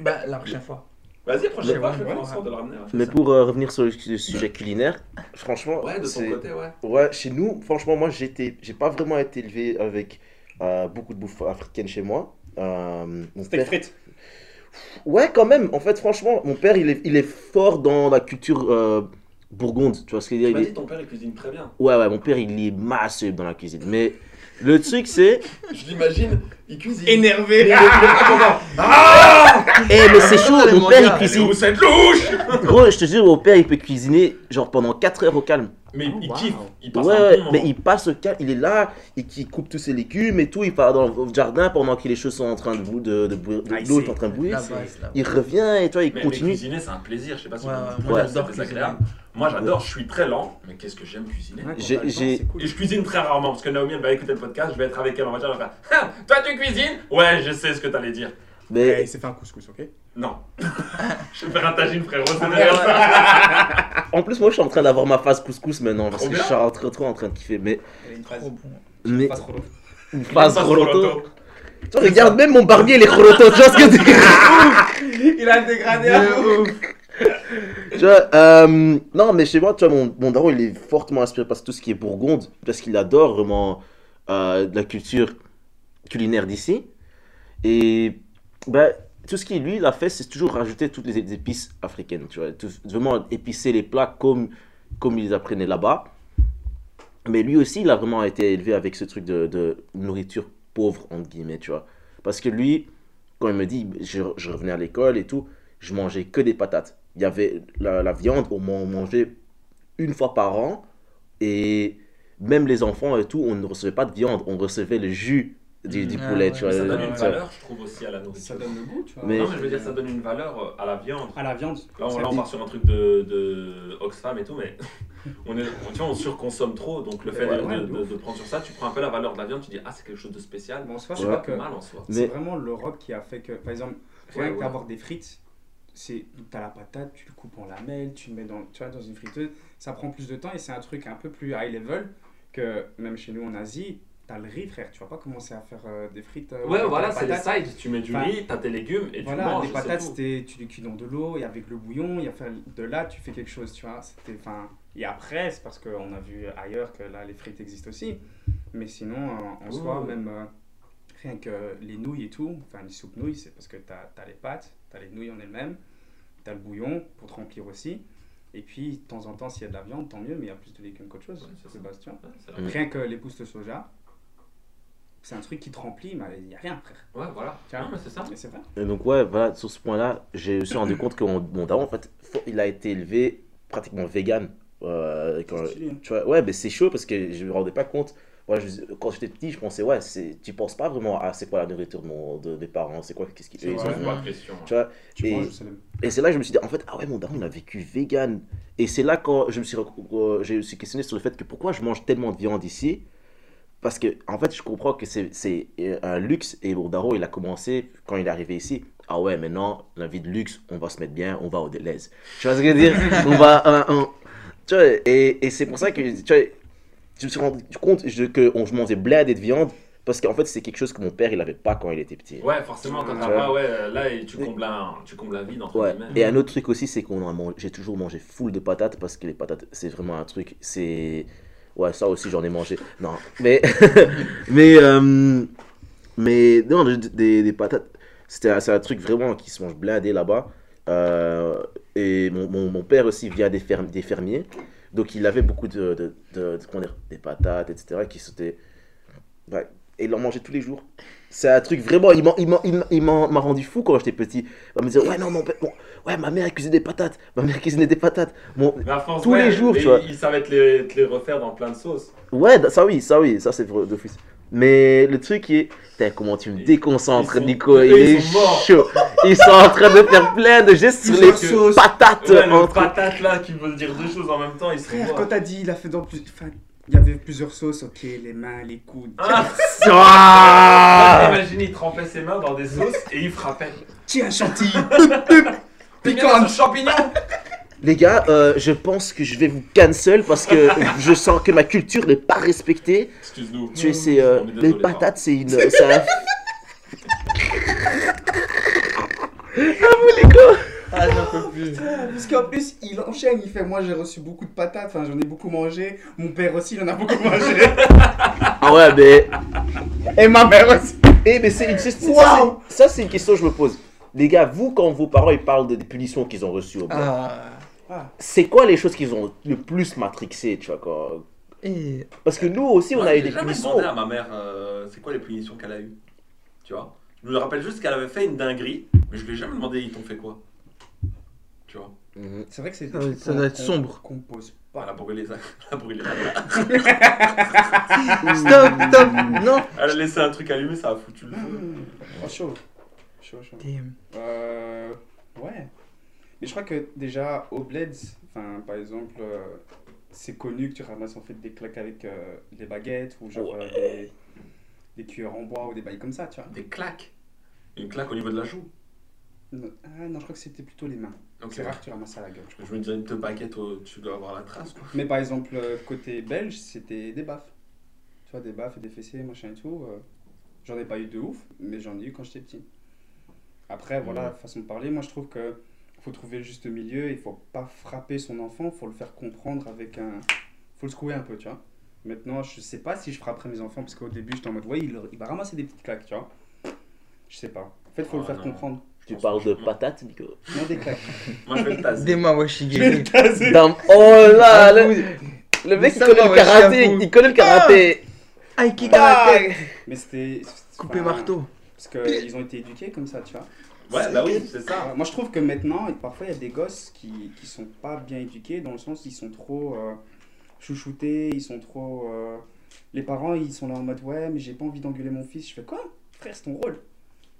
Bah, la prochaine fois. Vas-y prochaine Mais fois, ouais, je vais faire de le ramener. ouais. Mais pour euh, revenir sur le su- sujet culinaire, franchement, Ouais, de ton côté, ouais. Ouais, chez nous, franchement, moi, j'étais, j'ai pas vraiment été élevé avec euh, beaucoup de bouffe africaine chez moi. Euh, Steak père- frites. Ouais, quand même. En fait, franchement, mon père, il est, il est fort dans la culture euh, bourgonde. Tu vois ce que je veux Tu dire m'as dit ton père il cuisine très bien. Ouais, ouais, mon père, il est massif dans la cuisine. Mais le truc, c'est. Je l'imagine, il cuisine. Énervé. Eh, mais c'est chaud, Allez, mon père, il cuisine. où cette louche Gros, je te jure, mon père, il peut cuisiner genre pendant 4 heures au calme. Mais Oh, il wow. kiffe, il passe Ouais, un ouais, mais il passe au calme, il est là, et qui coupe tous ses légumes et tout, il part dans le jardin pendant que les choses sont en train de bouillir, de, de, bouillir- de- Ah, il l'eau est en train de bouillir. Il revient et toi, il Mais, mais continue. cuisiner, c'est un plaisir. Je sais pas si Ouais, vous ouais, j'adore c'est agréable. Moi, j'adore. Je suis très lent, mais qu'est-ce que j'aime cuisiner. J'ai- j'ai- Et je cuisine très rarement parce que Naomi elle va écouter le podcast, je vais être avec elle en voiture, elle va faire Ah, Toi tu cuisines? Ouais, je sais ce que t'allais dire. Mais Eh, il s'est fait un couscous, ok? Non. je vais faire un tagine, frérot, c'est Ouais, derrière ça. en plus, moi, je suis en train d'avoir ma phase couscous maintenant parce Trop que je suis en train- trop en train de kiffer. Mais Il a une phase. Trop bon. mais Phase chrono. une phase. Tu regarde même mon barbier, les chronotos. Tu vois ce que tu Il a dégradé un peu. Euh, non, mais chez moi, tu vois, mon, mon daron, il est fortement inspiré par tout ce qui est Bourgonde, parce qu'il adore vraiment euh, la culture culinaire d'ici. Et ben, tout ce qu'il, lui, il a fait, c'est toujours rajouter toutes les épices africaines, tu vois, vraiment épicer les plats comme, comme ils apprenaient là-bas. Mais lui aussi, il a vraiment été élevé avec ce truc de, de nourriture pauvre, entre guillemets, tu vois. Parce que lui, quand il me dit, je, je revenais à l'école et tout, je mangeais que des patates. Il y avait la, la viande, on mangeait une fois par an. Et même les enfants et tout, on ne recevait pas de viande, on recevait le jus du, du Ah poulet, ouais. tu vois. ça donne une valeur, je trouve, aussi à la Ça nourriture. donne le goût, tu vois. Mais- Non, mais je veux dire, ça donne une valeur euh, à la viande. À la viande. Là, on, ça là, on part sur un truc de, de Oxfam et tout, mais on, est, on, tu vois, on surconsomme trop. Donc, le fait Ouais, de, ouais, de- prendre sur ça, tu prends un peu la valeur de la viande, tu dis, ah, c'est quelque chose de spécial. Bon, en soi, je crois Pas que mal en soi. Mais- c'est vraiment l'Europe qui a fait que, par exemple, rien Ouais, que ouais. d'avoir des frites, c'est t'as la patate, tu le coupes en lamelles, tu le mets dans, tu vois, dans une friteuse, ça prend plus de temps et c'est un truc un peu plus high level que même chez nous en Asie, t'as le riz, frère, tu vas pas commencer à faire euh, des frites. euh, Ouais, voilà, c'est les sides. Tu mets du Enfin, riz, t'as tes légumes et tu Voilà, manges. les patates, c'était, tu les cuis dans de l'eau, et avec le bouillon, et faire de là, tu fais quelque chose, tu vois. C'était, enfin, et après, c'est parce qu'on a vu ailleurs que là, les frites existent aussi. Mais sinon, en, en soi, même euh, rien que les nouilles et tout, enfin, les soupes nouilles, c'est parce que tu as, les pâtes, tu as les nouilles en elles-mêmes, tu as le bouillon pour te remplir aussi. Et puis, de temps en temps, s'il y a de la viande, tant mieux, mais il y a plus de légumes qu'autre chose, Ouais, c'est ça. Sébastien. Ouais. Mm. Rien que les pousses de soja, c'est un truc qui te remplit, mais il n'y a rien, frère. Ouais, voilà. C'est ça. Mais c'est vrai. Et donc ouais, voilà, sur ce point-là, j'ai aussi rendu compte que mon, mon daron, en fait, faut- il a été élevé pratiquement vegan. Euh, quand- hein. tu vois, ouais, mais c'est chaud parce que je me rendais pas compte. Voilà, je- quand j'étais petit, je pensais, ouais, tu penses pas vraiment à c'est quoi la nourriture de, mon, de mes parents, c'est quoi, qu'est-ce qu'ils ils ont- Pas de pression. Tu vois, Tu Et- c'est le- et c'est là que je me suis dit, en fait, ah ouais, mon daron, il a vécu vegan. Et c'est là quand je me suis, euh, j'ai aussi questionné sur le fait que pourquoi je mange tellement de viande ici? Parce que, en fait, je comprends que c'est c'est, euh, un luxe. Et mon daron, il a commencé quand il est arrivé ici. Ah ouais, maintenant, la vie de luxe, on va se mettre bien, on va au Deleuze. Tu vois ce que je veux dire? On va. euh, on- tu vois, et, et c'est pour ça que, tu vois, je me suis rendu compte que je mangeais et de viande. Parce qu'en fait, c'est quelque chose que mon père, il avait pas quand il était petit. Ouais, forcément, quand t'as pas, ouais, là, tu combles un, tu combles la vide, entre Ouais. guillemets. Et un autre truc aussi, c'est qu'on a mangé, j'ai toujours mangé full de patates parce que les patates, c'est vraiment un truc, c'est, ouais, ça aussi j'en ai mangé. Non, mais, mais, euh, mais non, des, des, patates, c'était, un- c'est un truc vraiment qui se mange blindé là-bas. Euh, et mon, mon, mon père aussi vient des, ferm- des fermiers, donc il avait beaucoup de, de, de- de- dire, des patates, etc. qui s'étaient, ouais, et il en mangeait tous les jours. C'est un truc vraiment, il m'a, il il il rendu fou quand j'étais petit. Il me dire, ouais, non, mon bon, ouais, ma mère cuisinait des patates, ma mère cuisinait des patates. Force, Tous ouais, les jours, tu vois. Ils savaient te les, te les refaire dans plein de sauces. ouais, ça oui, ça oui, ça c'est d'office. Mais le truc qui est, putain, comment tu me déconcentres, Nico, il ils est sont morts. chaud. Ils sont en train de faire plein de gestes sur les que- patates. Ouais, entre- patate là qui veut dire deux choses en même temps, ils Frère, quand t'as dit, il a fait dans plus. Enfin, il y avait plusieurs sauces, ok, les mains, les coudes. Ah, Ah Imagine, il trempait ses mains dans des sauces et il frappait. Tiens, chantilly Piquant champignon Les gars, euh, je pense que je vais vous cancel parce que je sens que ma culture n'est pas respectée. Excuse-nous. Tu sais, c'est, euh, les désolé, patates, c'est une. c'est un- Ah, j'en peux plus. Parce qu'en plus, il enchaîne, il fait Moi j'ai reçu beaucoup de patates, enfin j'en ai beaucoup mangé. Mon père aussi, il en a beaucoup mangé. Ah ouais, mais. Et ma mère aussi. Eh, mais c'est une, c'est- c'est- Wow. c'est- ça, c'est une question que je me pose. Les gars, vous, quand vos parents ils parlent de- des punitions qu'ils ont reçues au bled, Ah. c'est quoi les choses qu'ils ont le plus matrixé, tu vois, quand... Et Parce que nous aussi, on Moi, a eu des punitions. demandé à ma mère euh, c'est quoi les punitions qu'elle a eues. Tu vois Je me rappelle juste qu'elle avait fait une dinguerie, mais je lui ai jamais demandé ils t'ont fait quoi. Tu vois Mhm. C'est vrai que c'est. Ça doit- ça doit être sombre. Qu'on pose Elle pas. a brûlé ça. Elle a brûlé la Stop, stop, non. Elle a laissé un truc allumé, ça a foutu le feu. Oh, chaud. Chaud, chaud. Damn. Euh, ouais. Mais je crois que déjà, au Bleds, enfin, par exemple, euh, c'est connu que tu ramasses en fait des claques avec euh, des baguettes ou genre euh, des, des cuillères en bois ou des bails comme ça, tu vois. Des claques. Une claque au niveau de la joue. Non, ah, non je crois que c'était plutôt les mains. C'est rare que tu ramasses à la gueule. je crois. Je me disais, deux baguettes, au- tu dois avoir la trace. Quoi. Mais par exemple, euh, côté belge, c'était des baffes. Tu vois, des baffes et des fessées, machin et tout. euh, j'en ai pas eu de ouf, mais j'en ai eu quand j'étais petit. Après, voilà, façon de parler, moi je trouve que faut trouver le juste milieu, il faut pas frapper son enfant, faut le faire comprendre avec un. faut le secouer un peu, tu vois. Maintenant, je sais pas si je frapperai mes enfants, parce qu'au début j'étais en mode, ouais, il, il va ramasser des petites claques, tu vois. Je sais pas. En fait, faut le Ah, faire non. comprendre. Tu parles de patates, Nico? Non, des claques. Moi, je vais le taser. Dema Washigiri. Dans- Oh là le, le mec, il connaît le karaté, j'avoue. il connaît le karaté Aiki Ah karaté. Mais c'était. Enfin, marteau. Parce qu'ils ont été éduqués comme ça, tu vois. Ouais, bah oui, c'est ça. Ah, moi, je trouve que maintenant, parfois, il y a des gosses qui, qui sont pas bien éduqués, dans le sens ils sont trop euh, chouchoutés, ils sont trop. euh, les parents, ils sont là en mode ouais, mais j'ai pas envie d'engueuler mon fils. Je fais quoi? Frère, c'est ton rôle.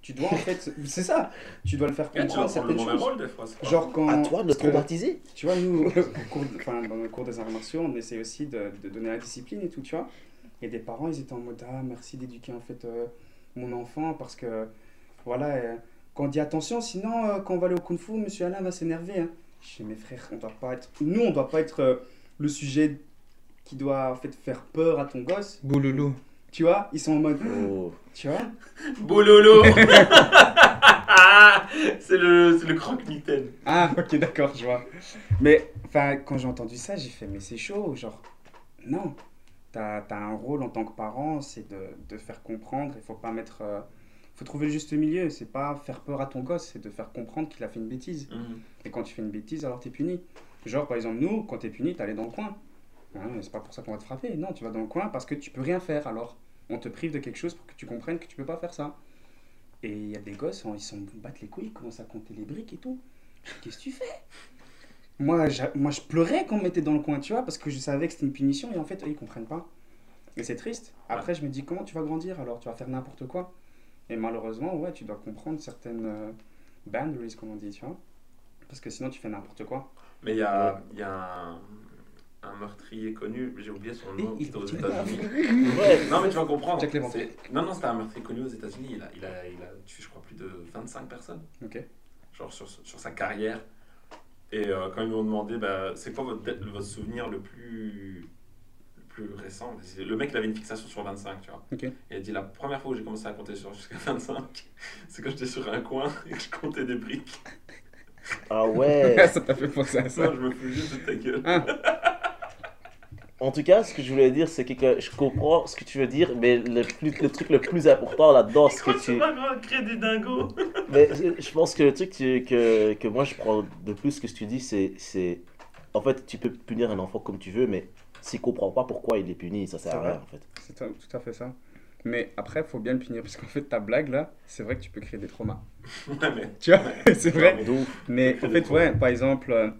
Tu dois en fait, c'est ça. Tu dois le faire comprendre prendre le certaines choses. rôle des fois. c'est pas- Genre quand. À toi de le traumatiser. tu vois, nous, cours de- enfin, dans le cours des arts martiaux, on essaie aussi de, de donner la discipline et tout, tu vois. Et des parents, ils étaient en mode Ah, merci d'éduquer en fait euh, mon enfant parce que, voilà, euh, quand on dit attention, sinon, euh, quand on va aller au kung fu, monsieur Alain va s'énerver. Hein. Je dis Mes frères, on doit pas être. Nous, on doit pas être euh, le sujet qui doit en fait faire peur à ton gosse. Bouloulou. Tu vois, ils sont en mode. Oh. Tu vois Boulolo C'est le, c'est le croque-mitaine. Ah, ok, d'accord, je vois. Mais, enfin, quand j'ai entendu ça, j'ai fait, mais c'est chaud, genre, non. T'as as un rôle en tant que parent, c'est de, de faire comprendre, il faut pas mettre... euh, faut trouver le juste milieu, c'est pas faire peur à ton gosse, c'est de faire comprendre qu'il a fait une bêtise. Mhm. Et quand tu fais une bêtise, alors t'es puni. Genre, par exemple, nous, quand t'es puni, t'allais dans le coin. Hein, c'est pas pour ça qu'on va te frapper, non, tu vas dans le coin parce que tu peux rien faire, alors on te prive de quelque chose pour que tu comprennes que tu peux pas faire ça. Et il y a des gosses, hein, ils s'en battent les couilles, ils commencent à compter les briques et tout. Qu'est-ce que tu fais? Moi, moi, je pleurais quand on me mettait dans le coin, tu vois, parce que je savais que c'était une punition et en fait, eux, ils comprennent pas. Et c'est triste. Après, je me dis, comment tu vas grandir alors? Tu vas faire n'importe quoi. Et malheureusement, ouais, tu dois comprendre certaines euh, boundaries, comme on dit, tu vois. Parce que sinon, tu fais n'importe quoi. Mais il y a, y a un, un meurtrier connu, j'ai oublié son nom, qui était aux États-Unis. Ouais. Non, mais tu vas comprendre. Non, non, c'était un meurtrier connu aux États-Unis. Il a, il, a, il a tué, je crois, plus de 25 personnes. Ok. Genre sur, sur sa carrière. Et euh, quand ils m'ont demandé, bah, c'est quoi votre, votre souvenir le plus, plus récent Le mec, il avait une fixation sur 25, tu vois. Et il a dit, la première fois où j'ai commencé à compter sur jusqu'à 25, c'est quand j'étais sur un coin et que je comptais des briques. Ah ouais. ça t'a fait penser à ça. Non, je me fous juste de ta gueule. En tout cas, ce que je voulais dire, c'est que, que je comprends ce que tu veux dire, mais le, plus, le truc le plus important là-dedans, c'est que tu vas créer des dingos? Mais je je pense que le truc que, que, que moi je prends de plus que ce que tu dis, c'est. c'est- En fait, tu peux punir un enfant comme tu veux, mais s'il comprend pas pourquoi il est puni, ça sert C'est à vrai. rien en fait. C'est tout à fait ça. Mais après, faut bien le punir, parce qu'en fait, ta blague là, c'est vrai que tu peux créer des traumas. Mais. Tu vois, c'est vrai. Mais en fait, ouais, par exemple, euh,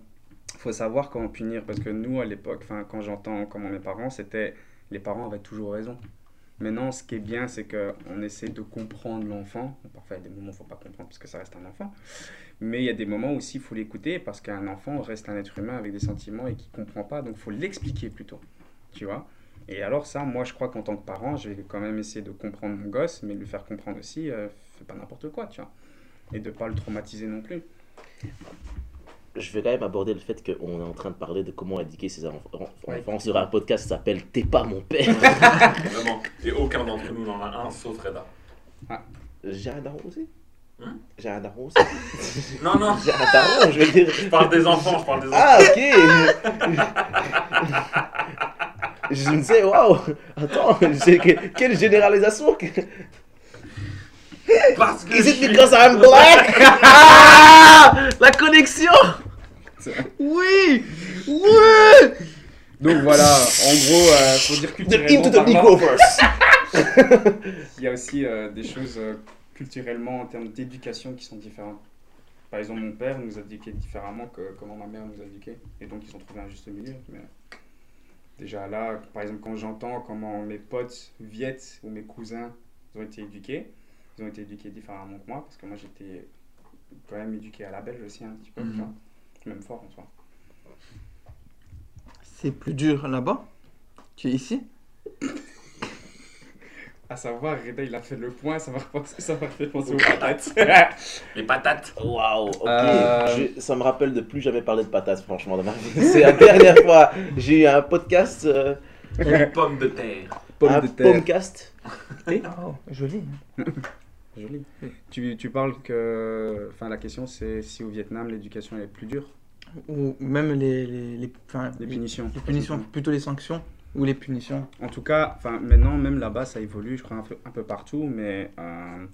faut savoir comment punir, parce que nous, à l'époque, enfin, quand j'entends comment mes parents, c'était les parents avaient toujours raison. Maintenant, ce qui est bien, c'est qu'on essaie de comprendre l'enfant. Parfois, il y a des moments où il ne faut pas comprendre, parce que ça reste un enfant. Mais il y a des moments aussi, il faut l'écouter, parce qu'un enfant reste un être humain avec des sentiments et qui ne comprend pas, donc il faut l'expliquer plutôt. Tu vois Et alors, ça, moi, je crois qu'en tant que parent, je vais quand même essayer de comprendre mon gosse, mais lui faire comprendre aussi, euh, fais pas n'importe quoi, tu vois. Et de ne pas le traumatiser non plus. Je vais quand même aborder le fait qu'on est en train de parler de comment éduquer ses enfants. Ouais. enfants sur un podcast qui s'appelle T'es pas mon père. Vraiment. Et aucun d'entre nous n'en a un, sauf Reda. J'ai un daron aussi. Hein? J'ai un daron aussi. Non, non, J'ai un daron, je veux dire. je parle des enfants, je parle des enfants. Ah, ok Je me disais, waouh Attends, quelle généralisation que- Parce que Is it suis- because I'm black? Ah La connexion Oui Oui Donc voilà, en gros, euh, faut dire The culturellement the parlant, il y a aussi euh, des choses euh, culturellement en termes d'éducation qui sont différentes. Par exemple, mon père nous a éduqués différemment que comment ma mère nous a éduqués. Et donc, ils ont trouvé un juste milieu. Mais déjà là, par exemple, quand j'entends comment mes potes viettes ou mes cousins ont été éduqués, ils ont été éduqués différemment que moi, parce que moi, j'étais quand même éduqué à la belge aussi, un petit peu. Même fort en soi. C'est plus dur là-bas Tu es ici? À savoir, Reda, il a fait le point, ça m'a repensé- ça m'a fait penser Aux aux patates. Les patates. Waouh, ok. Euh, Je- ça me rappelle de plus jamais parler de patates, franchement, de ma vie. C'est la dernière fois. J'ai eu un podcast. euh, Pommes de terre. Pomme un de terre. podcast. Oh, joli. Joli. Tu, tu parles que. Enfin, la question, c'est si au Vietnam, l'éducation est plus dure. Ou même les, les, les, enfin, Les punitions. les punitions, plutôt les sanctions ou les punitions. En tout cas, enfin, maintenant, même là-bas, ça évolue, je crois, un peu, un peu partout, mais. Euh,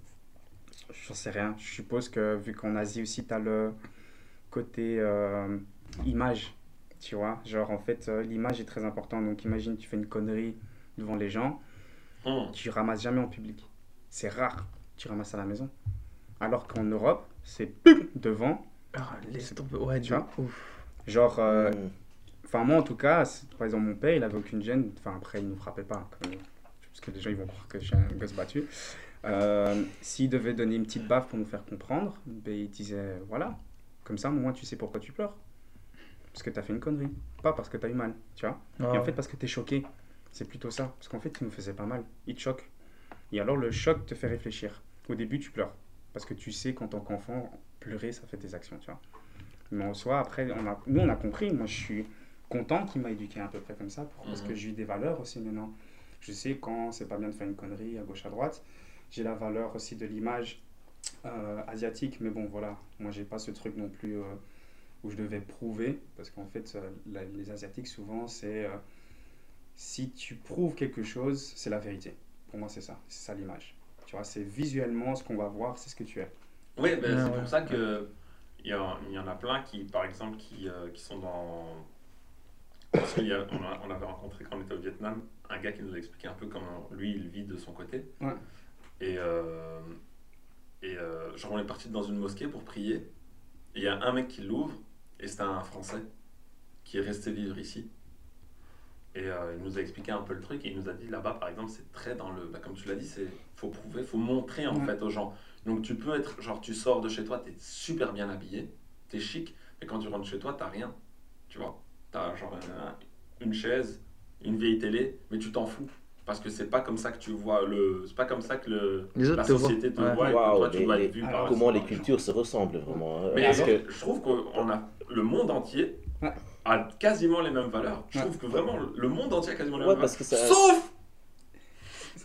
J'en sais rien. Je suppose que, vu qu'en Asie aussi, tu as le côté euh, image. Tu vois Genre, en fait, euh, l'image est très importante. Donc, imagine, tu fais une connerie devant les gens. Hum. tu ramasses jamais en public. C'est rare. Tu ramasses à la maison. Alors qu'en Europe, c'est devant. Ah, laisse tomber. Ouais, Tu vois Ouf. Genre, euh, Mm. enfin moi en tout cas, par exemple mon père, il avait aucune gêne, enfin après il ne nous frappait pas, parce que les gens ils vont croire que je suis un gosse battu. Euh, S'il devait donner une petite baffe pour nous faire comprendre, ben, il disait voilà, comme ça au moins tu sais pourquoi tu pleures. Parce que tu as fait une connerie, pas parce que tu as eu mal, tu vois. Et en fait parce que tu es choqué, c'est plutôt ça. Parce qu'en fait il nous faisait pas mal, il te choque. Et alors le choc te fait réfléchir. Au début tu pleures, parce que tu sais qu'en tant qu'enfant, pleurer ça fait des actions, tu vois. Mais en soi, après, on a, nous on a compris, moi je suis content qu'il m'a éduqué à peu près comme ça, pour- parce Mhm. que j'ai eu des valeurs aussi maintenant. Je sais quand c'est pas bien de faire une connerie à gauche à droite. J'ai la valeur aussi de l'image euh, asiatique, mais bon voilà, moi j'ai pas ce truc non plus euh, où je devais prouver, parce qu'en fait euh, la- les asiatiques souvent c'est si tu prouves quelque chose, c'est la vérité. Pour moi c'est ça, c'est ça l'image. Tu vois, c'est visuellement ce qu'on va voir, c'est ce que tu es. Oui, ben, Ouais, c'est ouais. pour ça que il y, a- il y en a plein qui, par exemple, qui, euh, qui sont dans. Parce on, avait rencontré quand on était au Vietnam un gars qui nous a expliqué un peu comment lui il vit de son côté. Ouais. Et, euh, et euh, genre on est parti dans une mosquée pour prier. Et il y a un mec qui l'ouvre et c'était un Français qui est resté vivre ici. Et euh, il nous a expliqué un peu le truc et il nous a dit là-bas par exemple c'est très dans le. bah, comme tu l'as dit, c'est faut prouver, faut montrer en Ouais. fait aux gens. Donc tu peux être, genre tu sors de chez toi, t'es super bien habillé, t'es chic, mais quand tu rentres chez toi, t'as rien. Tu vois? T'as genre un- une chaise, une vieille télé, mais tu t'en fous. Parce que c'est pas comme ça que tu vois le. C'est pas comme ça que le, la société te Ouais. voit et que Waouh, toi tu dois les- être vu par Comment les cultures se ressemblent vraiment. hein. Mais Parce alors, que je trouve qu'on a le monde entier Ouais. A quasiment les mêmes valeurs. Je Ouais. trouve que vraiment le monde entier a quasiment les Ouais, mêmes parce que valeurs. ça- Sauf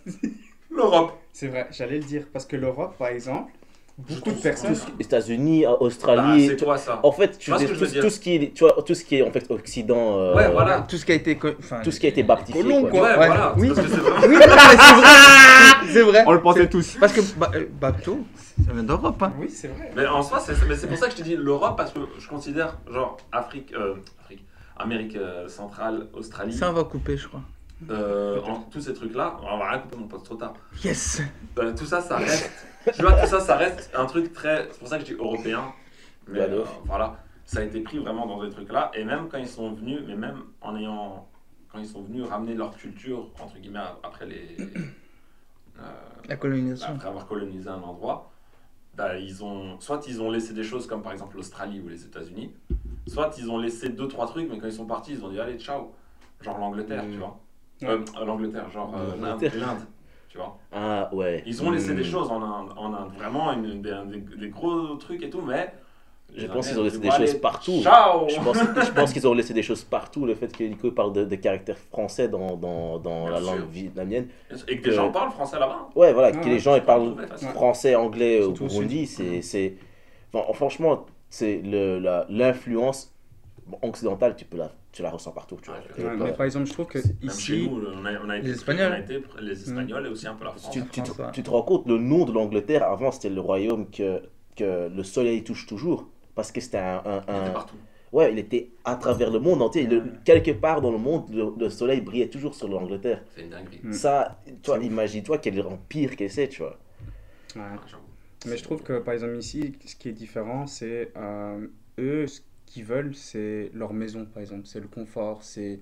l'Europe. C'est vrai, j'allais le dire, parce que l'Europe par exemple, beaucoup de personnes. États-Unis, Bah, Australie, c'est tu- quoi ça? en fait, tu tout, ce qui est, tu vois, tout ce qui est en fait Occident. euh, Ouais, voilà. Tout ce qui a été. Enfin, Tout ce qui a été baptisé. colons, quoi. quoi. Ouais, Ouais. voilà. Oui. C'est. Oui, vrai. C'est vrai. On le pensait tous. Parce que ba- euh, bateau, ça vient d'Europe. Hein. Oui, c'est vrai. Mais en soi, c'est pour ça que je te dis l'Europe, parce que je considère, genre, Afrique, euh, Afrique Amérique euh, centrale, Australie, Ça, on va couper, je crois. euh, en- tous ces trucs-là, on va rien couper, mon pote, trop tard. Yes. Euh, tout ça, ça reste, tu vois, tout ça, ça reste un truc très, c'est pour ça que je dis européen, mais de euh, voilà, ça a été pris vraiment dans des trucs-là, et même quand ils sont venus, mais même en ayant, quand ils sont venus ramener leur culture, entre guillemets, après les... euh, La colonisation. après avoir colonisé un endroit, bah, ils ont, soit ils ont laissé des choses comme par exemple l'Australie ou les États-Unis, soit ils ont laissé deux trois trucs, mais quand ils sont partis, ils ont dit allez ciao, genre l'Angleterre, Mm. tu vois, Ouais. Euh, euh, l'Angleterre, genre euh, l'Inde, tu vois. Ah ouais. Ils ont laissé des choses en Inde, en Inde, vraiment une- des, des- des gros trucs et tout, mais Je pense qu'ils ont laissé des choses partout. Ciao. Je pense, je pense qu'ils ont laissé des choses partout. Le fait que Nico parle de, de caractère français dans, dans, dans la sûr. langue vietnamienne. Et que les gens parlent français là-bas. Ouais, voilà, Ouais, que ouais, les gens ils parlent facile. français, anglais au Surtout au Burundi, c'est. c'est- Enfin, franchement, c'est le- la- l'influence bon, occidentale, tu, peux la, tu la ressens partout. Tu vois. Ouais, mais par exemple, je trouve que ici, nous, on a, on a été Les Espagnols. on a été les Espagnols et aussi un peu la France. tu, ouais. tu te rends compte, le nom de l'Angleterre, avant, c'était le royaume que, que le soleil touche toujours. Parce que c'était un, un- On était partout. Ouais, il était à travers le monde entier. Le- quelque part dans le monde, le, le soleil brillait toujours sur l'Angleterre. C'est une dinguerie. Mm. Ça, toi, imagine-toi quel empire que c'est, tu vois. Ouais. Ah. Mais je trouve que par exemple ici, ce qui est différent, c'est euh, eux, ce qu'ils veulent, c'est leur maison, par exemple. C'est le confort. C'est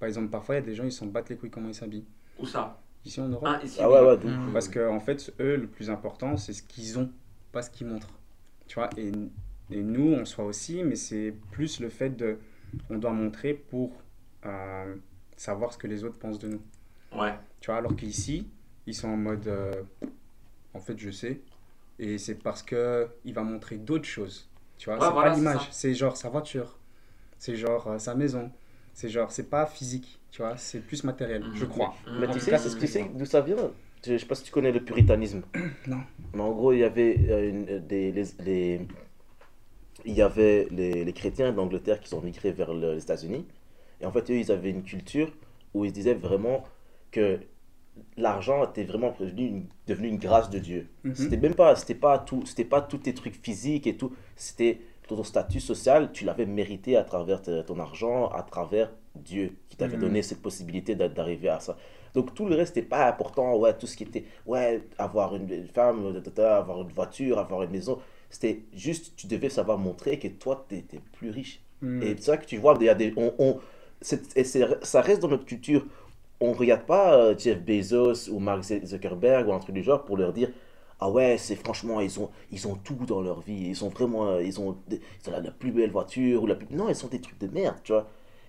par exemple, parfois il y a des gens, ils s'en battent les couilles comment ils s'habillent. Où ça? Ici en Europe. Ah, ici. Ah ouais, ouais, Mm. Parce que en fait, eux, le plus important, c'est ce qu'ils ont, pas ce qu'ils montrent. Tu vois, et, et nous, on soit aussi, mais c'est plus le fait de, on doit montrer pour euh, savoir ce que les autres pensent de nous. Ouais. Tu vois, alors qu'ici, ils sont en mode, euh, en fait, je sais, et c'est parce que il va montrer d'autres choses. Tu vois, Ouais, c'est voilà, pas c'est l'image, c'est genre sa voiture, c'est genre euh, sa maison, c'est genre, c'est pas physique, tu vois, c'est plus matériel, je Mhm. crois. Mhm. Mais En tu tout sais, c'est ce sais que- d'où ça vient? Je sais pas si tu connais le puritanisme. Non. Mais en gros, il y avait euh, une- des, les, les- il y avait les, les chrétiens d'Angleterre qui sont migrés vers le- les États-Unis. Et en fait, eux, ils avaient une culture où ils disaient vraiment que l'argent était vraiment devenu une, devenu une grâce de Dieu. Mhm. C'était même pas, c'était pas tout, c'était pas tous tes trucs physiques et tout. C'était ton statut social, tu l'avais mérité à travers ton argent, à travers Dieu qui t'avait Mhm. donné cette possibilité d'a- d'arriver à ça. Donc tout le reste n'était pas important. Ouais, tout ce qui était, ouais, avoir une, femme, avoir une voiture, avoir une maison. C'était juste, tu devais savoir montrer que toi, tu étais plus riche. Mhm. Et c'est ça que tu vois, il y a des, on, on- c'est- et c'est- ça reste dans notre culture. On regarde pas euh, Jeff Bezos ou Mark Zuckerberg ou un truc du genre pour leur dire ah ouais c'est franchement ils ont ils ont tout dans leur vie ils ont vraiment euh, ils ont ils ont la, la plus belle voiture ou la plus non ils sont des trucs de merde tu vois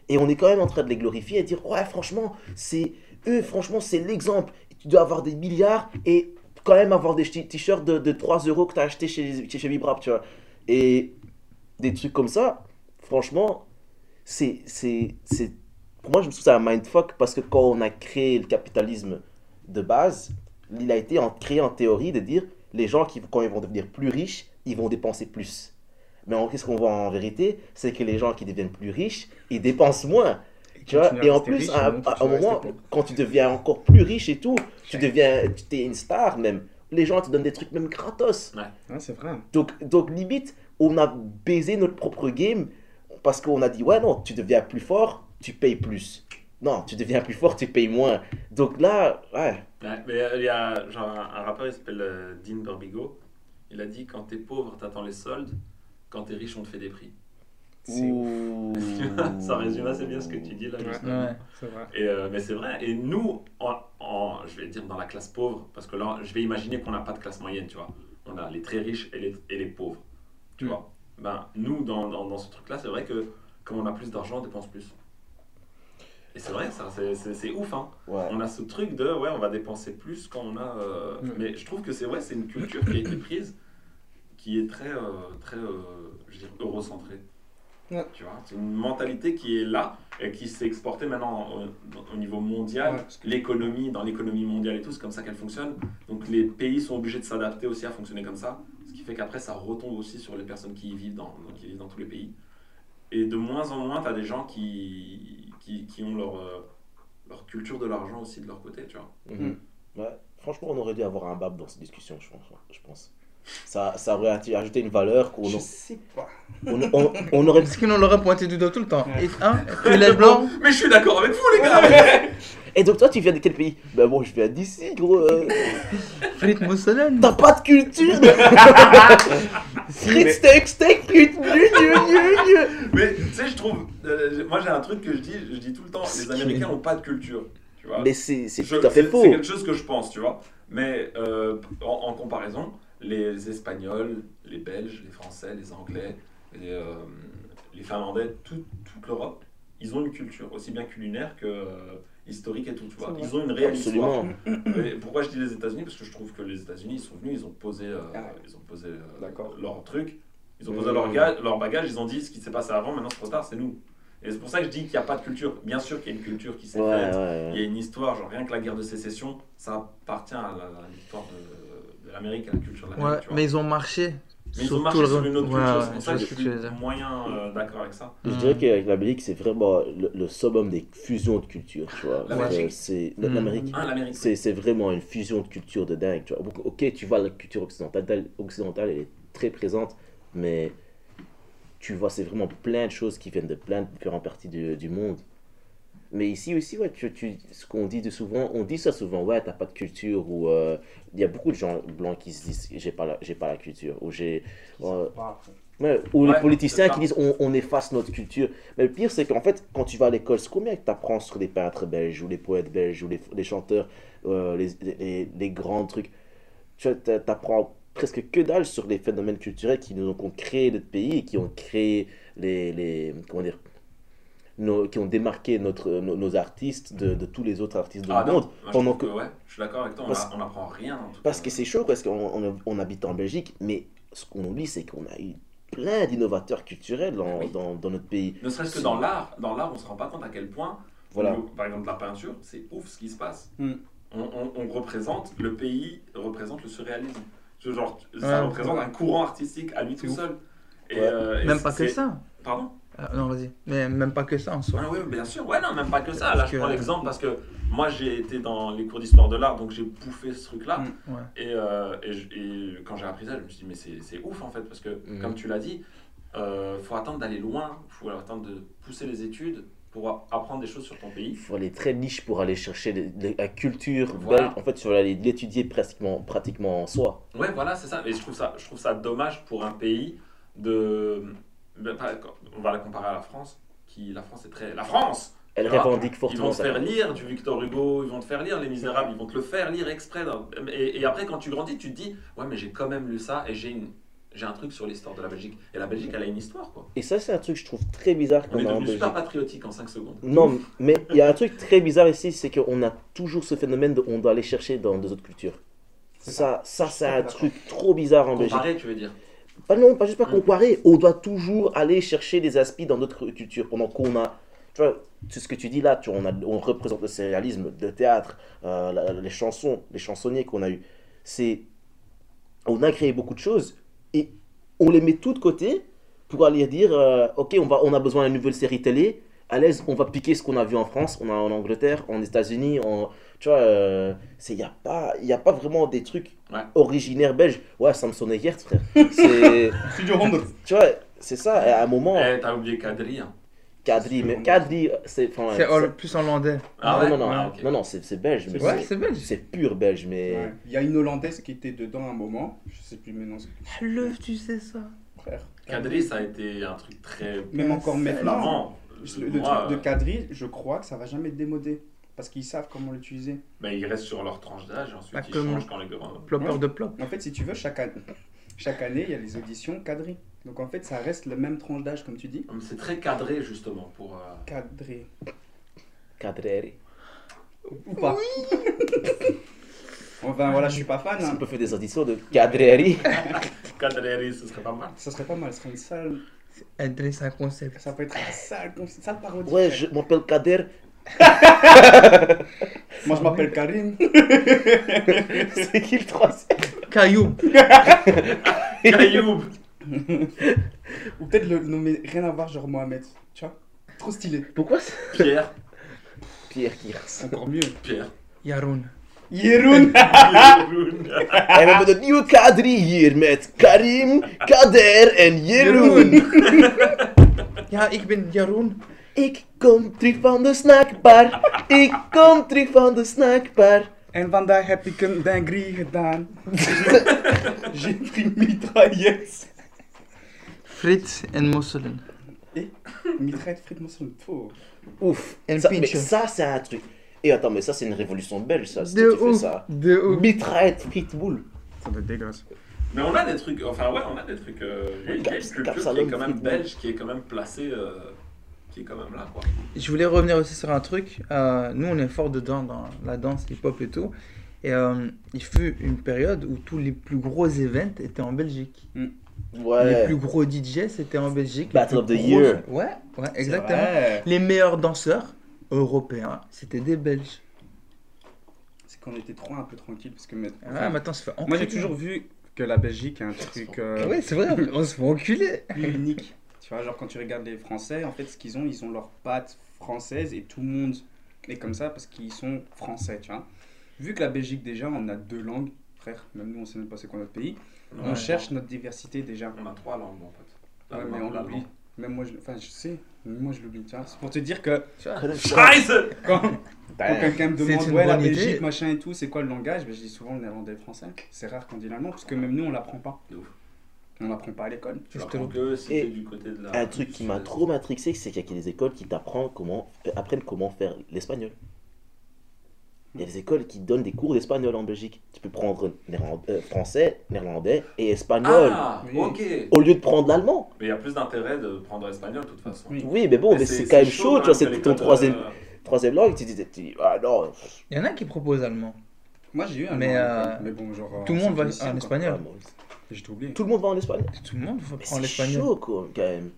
et on est quand même en train de les glorifier et dire ouais franchement c'est eux franchement c'est l'exemple tu dois avoir des milliards et quand même avoir des t-shirts de, de 3 euros que tu as acheté chez, chez, Vibrap tu vois. Et des trucs comme ça franchement c'est pour moi je me trouve c'est un mindfuck parce que quand on a créé le capitalisme de base il a été en, créé en théorie de dire les gens qui quand ils vont devenir plus riches ils vont dépenser plus. Mais en- qu'est-ce qu'on voit en vérité? C'est que les gens qui deviennent plus riches ils dépensent moins tu vois et en plus à, un moment pauvre. quand tu deviens encore plus riche et tout tu deviens tu es une star même les gens te donnent des trucs même gratos Ouais, c'est vrai. donc, donc limite, on a baisé notre propre game parce qu'on a dit, ouais, non, tu deviens plus fort, tu payes plus. Non, tu deviens plus fort, tu payes moins. Donc là, ouais. Mais il y a genre, un, un rappeur, il s'appelle euh, Dean Burbigo. Il a dit quand t'es pauvre, t'attends les soldes. Quand t'es riche, on te fait des prix. C'est Ouh. Ça résume assez bien ce que tu dis là. Ouais. justement. Ouais. C'est vrai. Et, euh, mais c'est vrai. Et nous, en, en- je vais dire dans la classe pauvre, parce que là, je vais imaginer qu'on n'a pas de classe moyenne, tu vois. On a les très riches et les, et les pauvres, tu Mm. vois. Ben, nous, dans, dans, dans ce truc-là, c'est vrai que comme on a plus d'argent, on dépense plus. Et c'est vrai, ça, c'est- c'est c'est ouf, hein. Ouais. On a ce truc de, ouais, on va dépenser plus quand on a... euh, Mm. Mais je trouve que c'est vrai, c'est une culture qui a été prise, qui est très, euh, très euh, je veux dire, eurocentrée. Ouais. Tu vois, c'est une mentalité qui est là et qui s'est exportée maintenant au, au niveau mondial. Ouais, parce que- L'économie, dans l'économie mondiale et tout, c'est comme ça qu'elle fonctionne. Donc les pays sont obligés de s'adapter aussi à fonctionner comme ça. Ce qui fait qu'après, ça retombe aussi sur les personnes qui y vivent dans, qui vivent dans tous les pays. Et de moins en moins, tu as des gens qui, qui, qui ont leur, euh, leur culture de l'argent aussi de leur côté, tu vois. Mhm. Ouais. Franchement, on aurait dû avoir un bab dans cette discussion, je pense. Je pense. Ça, ça aurait ajouté une valeur qu'on Je sais pas. on, on, on aurait Parce qu'on l'aurait pointé du doigt tout le temps. Ouais. Et, hein, tu lèves blanc. Mais je suis d'accord avec vous, les gars Et donc toi, tu viens de quel pays? Ben bon, je viens d'ici, gros. euh. Frites mousseline. T'as pas de culture Frites, Mais- steak, steak, frites. Mais tu sais, je trouve... euh, moi, j'ai un truc que je dis, je dis tout le temps, les Américains n'ont pas de culture, tu vois. Mais c'est tout à fait faux. C'est quelque chose que je pense, tu vois. Mais euh, en, en comparaison, les Espagnols, les Belges, les Français, les Anglais, les, euh, les Finlandais, tout- toute l'Europe, ils ont une culture aussi bien culinaire que euh, historique et tout, tu vois. Ils ont une réelle histoire. Et pourquoi je dis les États-Unis? Parce que je trouve que les États-Unis, ils sont venus, ils ont posé, euh, Ah ils ont posé euh, leur truc, ils ont posé Mmh. leur, ga- leur bagage, ils ont dit ce qui s'est passé avant, maintenant c'est trop tard, c'est nous. Et c'est pour ça que je dis qu'il n'y a pas de culture. Bien sûr qu'il y a une culture qui s'est Ouais, faite, ouais, il y a une histoire, genre rien que la guerre de sécession, ça appartient à l'histoire de l'Amérique, à la culture de l'Amérique. Ouais, mais ils ont marché. Mais ils ont marché sur une autre culture, ouais, c'est pour ça que je suis dire. moyen euh, d'accord avec ça. Je dirais qu'avec l'Amérique, c'est vraiment le, le summum des fusions de culture, tu vois. La Belgique. c'est Mm. l'Amérique. L'Amérique. C'est vraiment une fusion de culture de dingue, tu vois. Donc, Ok, tu vois, la culture occidentale, occidentale, elle est très présente, mais tu vois, c'est vraiment plein de choses qui viennent de plein de différentes parties du, du monde. Mais ici aussi, ouais, tu, tu- ce qu'on dit de souvent, on dit ça souvent, ouais, t'as pas de culture, ou euh, il y a beaucoup de gens blancs qui se disent, j'ai pas la, j'ai pas la culture, ou j'ai... ouais, Ouais, ou Ouais, les politiciens qui disent on, on efface notre culture. Mais le pire, c'est qu'en fait, quand tu vas à l'école, c'est combien que tu apprends sur les peintres belges, ou les poètes belges, ou les, les chanteurs, euh, les, les, les grands trucs? Tu apprends presque que dalle sur les phénomènes culturels qui nous ont, qui ont créé notre pays et qui ont créé les. les comment dire nos- qui ont démarqué notre, nos, nos artistes de, de tous les autres artistes du Ah non, monde. moi, je pendant que, que, ouais, je suis d'accord avec toi, on Parce- a- on n'apprend rien. en tout parce cas. que c'est chaud, parce qu'on on, on habite en Belgique, mais ce qu'on oublie, c'est qu'on a eu plein d'innovateurs culturels dans, Oui. dans, dans notre pays. Ne serait-ce que dans l'art, dans l'art, on se rend pas compte à quel point, Voilà. par exemple, la peinture, c'est ouf ce qui se passe. Mm. On, on- on représente, le pays représente le surréalisme. Ce Genre, ça Ouais. représente un courant artistique à lui tout ouf. seul. Et, Ouais. euh, et Même pas que ça. Pardon? Ah, non, vas-y. Mais même pas que ça en soi. Ah oui, bien sûr. Ouais, non, même pas que ça. Là, Parce je que- prends l'exemple parce que moi, j'ai été dans les cours d'histoire de l'art, donc j'ai bouffé ce truc-là. Mm. Ouais. Et, euh, et, quand j'ai appris ça, je me suis dit, mais c'est c'est ouf en fait, parce que Mhm. comme tu l'as dit, euh, faut attendre d'aller loin, faut attendre de pousser les études pour apprendre des choses sur ton Il pays. faut aller très niche pour aller chercher les- les- la culture Voilà. belge. En fait, il faut aller l'étudier pratiquement, pratiquement en soi. Ouais, voilà, c'est ça. Et je trouve ça, je trouve ça dommage pour un pays de. Ben, pas- On va la comparer à la France, qui la France est très. La France Elle revendique Ils fortement vont te ça. faire lire du Victor Hugo, ils vont te faire lire Les Misérables, ils vont te le faire lire exprès. dans- Et, et après, quand tu grandis, tu te dis Ouais, mais j'ai quand même lu ça et j'ai une... j'ai un truc sur l'histoire de la Belgique. Et la Belgique, elle a une histoire, quoi. Et ça, c'est un truc que je trouve très bizarre On qu'on est a en devenu Belgique. super patriotique en 5 secondes. Non, mais il y a un truc très bizarre ici, c'est qu'on a toujours ce phénomène de on doit aller chercher dans des autres cultures. Ça, ça c'est un truc trop bizarre en Belgique. Comparé, tu veux dire Pas non, pas juste pas Mm. comparer. On doit toujours aller chercher des aspects dans d'autres cultures pendant qu'on a. Tu vois, c'est ce que tu dis là. Tu, on, a, on représente le sérialisme, le théâtre, euh, la- les chansons, les chansonniers qu'on a eu. C'est, on a créé beaucoup de choses et on les met tout de côté pour aller dire, euh, ok, on va, on a besoin d'une nouvelle série télé. À l'aise, on va piquer ce qu'on a vu en France, on a en Angleterre, en États-Unis, en, tu vois, euh, c'est y a pas, y a pas vraiment des trucs Ouais. originaires belges. Ouais, Samson et Gert, frère. C'est Studio Rondo. tu vois, c'est ça, et à un moment, Eh, t'as oublié Kadri. Hein. Kadri, mais Kadri, c'est. enfin, C'est plus hollandais. Ah non, ouais? non, non, Ah, non, non, c'est c'est belge, mais Ouais, c'est- belge. c'est pur belge, mais. Ouais. Il y a une Hollandaise qui était dedans un moment. Je sais plus maintenant. que- Le, tu sais ça. Frère. Kadri, ça a été un truc très Même encore maintenant. Le, le truc de euh, Kadri, je crois que ça va jamais démoder. Parce qu'ils savent comment l'utiliser. ben, ils restent sur leur tranche d'âge et ensuite Bah, ils comme- changent quand les grands. Plopper Ouais. de plop. En fait, si tu veux, chaque année, chaque année, il y a les auditions Kadri. Donc en fait, ça reste le même tranche d'âge, comme tu dis. C'est très cadré justement pour. euh, Kadri. Kadri. Ou pas. enfin voilà, je suis pas fan. Si hein. on peut faire des auditions de Kadri. Cadreri, ce serait pas mal. Ça serait pas mal, ce serait une sale. Adresse un concept. Ça peut être une sale, sale parodie. Ouais, je m'appelle Kader. Moi, je m'appelle Karim. c'est qui le troisième Caillou. Cailloub Ou peut-être le nommer rien à voir, genre Mohamed. Tu vois? Trop stylé. Pourquoi Pierre. Pierre Kiers. Encore mieux. Pierre. Yaroun. Yeroun En we hebben een nieuwe K3 hier met Karim, Kader en Jeroen. Ja, ik ben Yaroun. Ik kom terug van de snackbar. Ik kom terug van de snackbar. En vandaag heb ik een dinguerie gedaan. J'ai pris mitraillette. Frits en mosselen. Mitraillette frites mosselen. Ouf. En ça, mais pincho. ça, c'est un truc. Et attends, mais ça, c'est une révolution belge, ça. Si De tu fais ouf. ça. De ouf. Mitraillette, frites, boule. Ça doit être dégueulasse. Mais on a des trucs, enfin ouais, on a des trucs. euh, il y a une culture qui est quand même belge, qui est quand même placée, euh, qui est quand même là quoi. Je voulais revenir aussi sur un truc. Euh, nous, on est fort dedans dans la danse hip-hop et tout. Et euh, il fut une période où tous les plus gros events étaient en Belgique. Les Ouais. plus gros DJ, c'était en Belgique. Battle Les of the Year. Ouais, exactement. Les meilleurs danseurs européens, c'était des Belges. C'est qu'on était trop un peu tranquille parce que mais- Ah, enfin, maintenant, ça fait moi j'ai toujours vu que la Belgique a un truc euh, Ouais, c'est vrai, on se fait enculer. unique. Tu vois, genre quand tu regardes les Français, en fait ce qu'ils ont, ils ont leur patte française et tout le monde est comme ça parce qu'ils sont français, tu vois. Vu que la Belgique déjà, on a deux langues, frère, même nous on sait même pas c'est quoi notre pays, on Ouais. cherche notre diversité déjà. On a trois langues en fait. Ouais, mais on l'oublie. Même moi, je, enfin, je sais, même moi je l'oublie, tu vois. C'est pour te dire que Scheiße quand, Quand quelqu'un me demande, ouais, la idée. Belgique, machin et tout, c'est quoi le langage ben, Je dis souvent le néerlandais et le français. C'est rare qu'on dit l'allemand, parce que même nous, on l'apprend pas. De ouf. On l'apprend pas à l'école. Tu Juste l'apprends que Et du côté de la. Un truc qui m'a trop matrixé, c'est qu'il y a des écoles qui t'apprennent comment, euh, apprennent comment faire l'espagnol. Il y a des écoles qui donnent des cours d'espagnol en Belgique. Tu peux prendre néerland- euh, français, néerlandais et espagnol. Ah, Oui. ok. Au lieu de prendre l'allemand. Mais il y a plus d'intérêt de prendre espagnol de toute façon. Oui. Oui, mais bon, mais c'est quand même chaud, tu vois, c'est ton troisième, troisième langue. Tu dis, tu dis, ah non. Il y en a qui proposent allemand. Moi, j'ai eu un Mais, euh, mais bon, genre. Tout le euh, monde va en espagnol. J'ai tout oublié. Tout le monde va en Espagne. Tout le monde va Mais prendre c'est l'espagnol. chaud, quoi, quand même.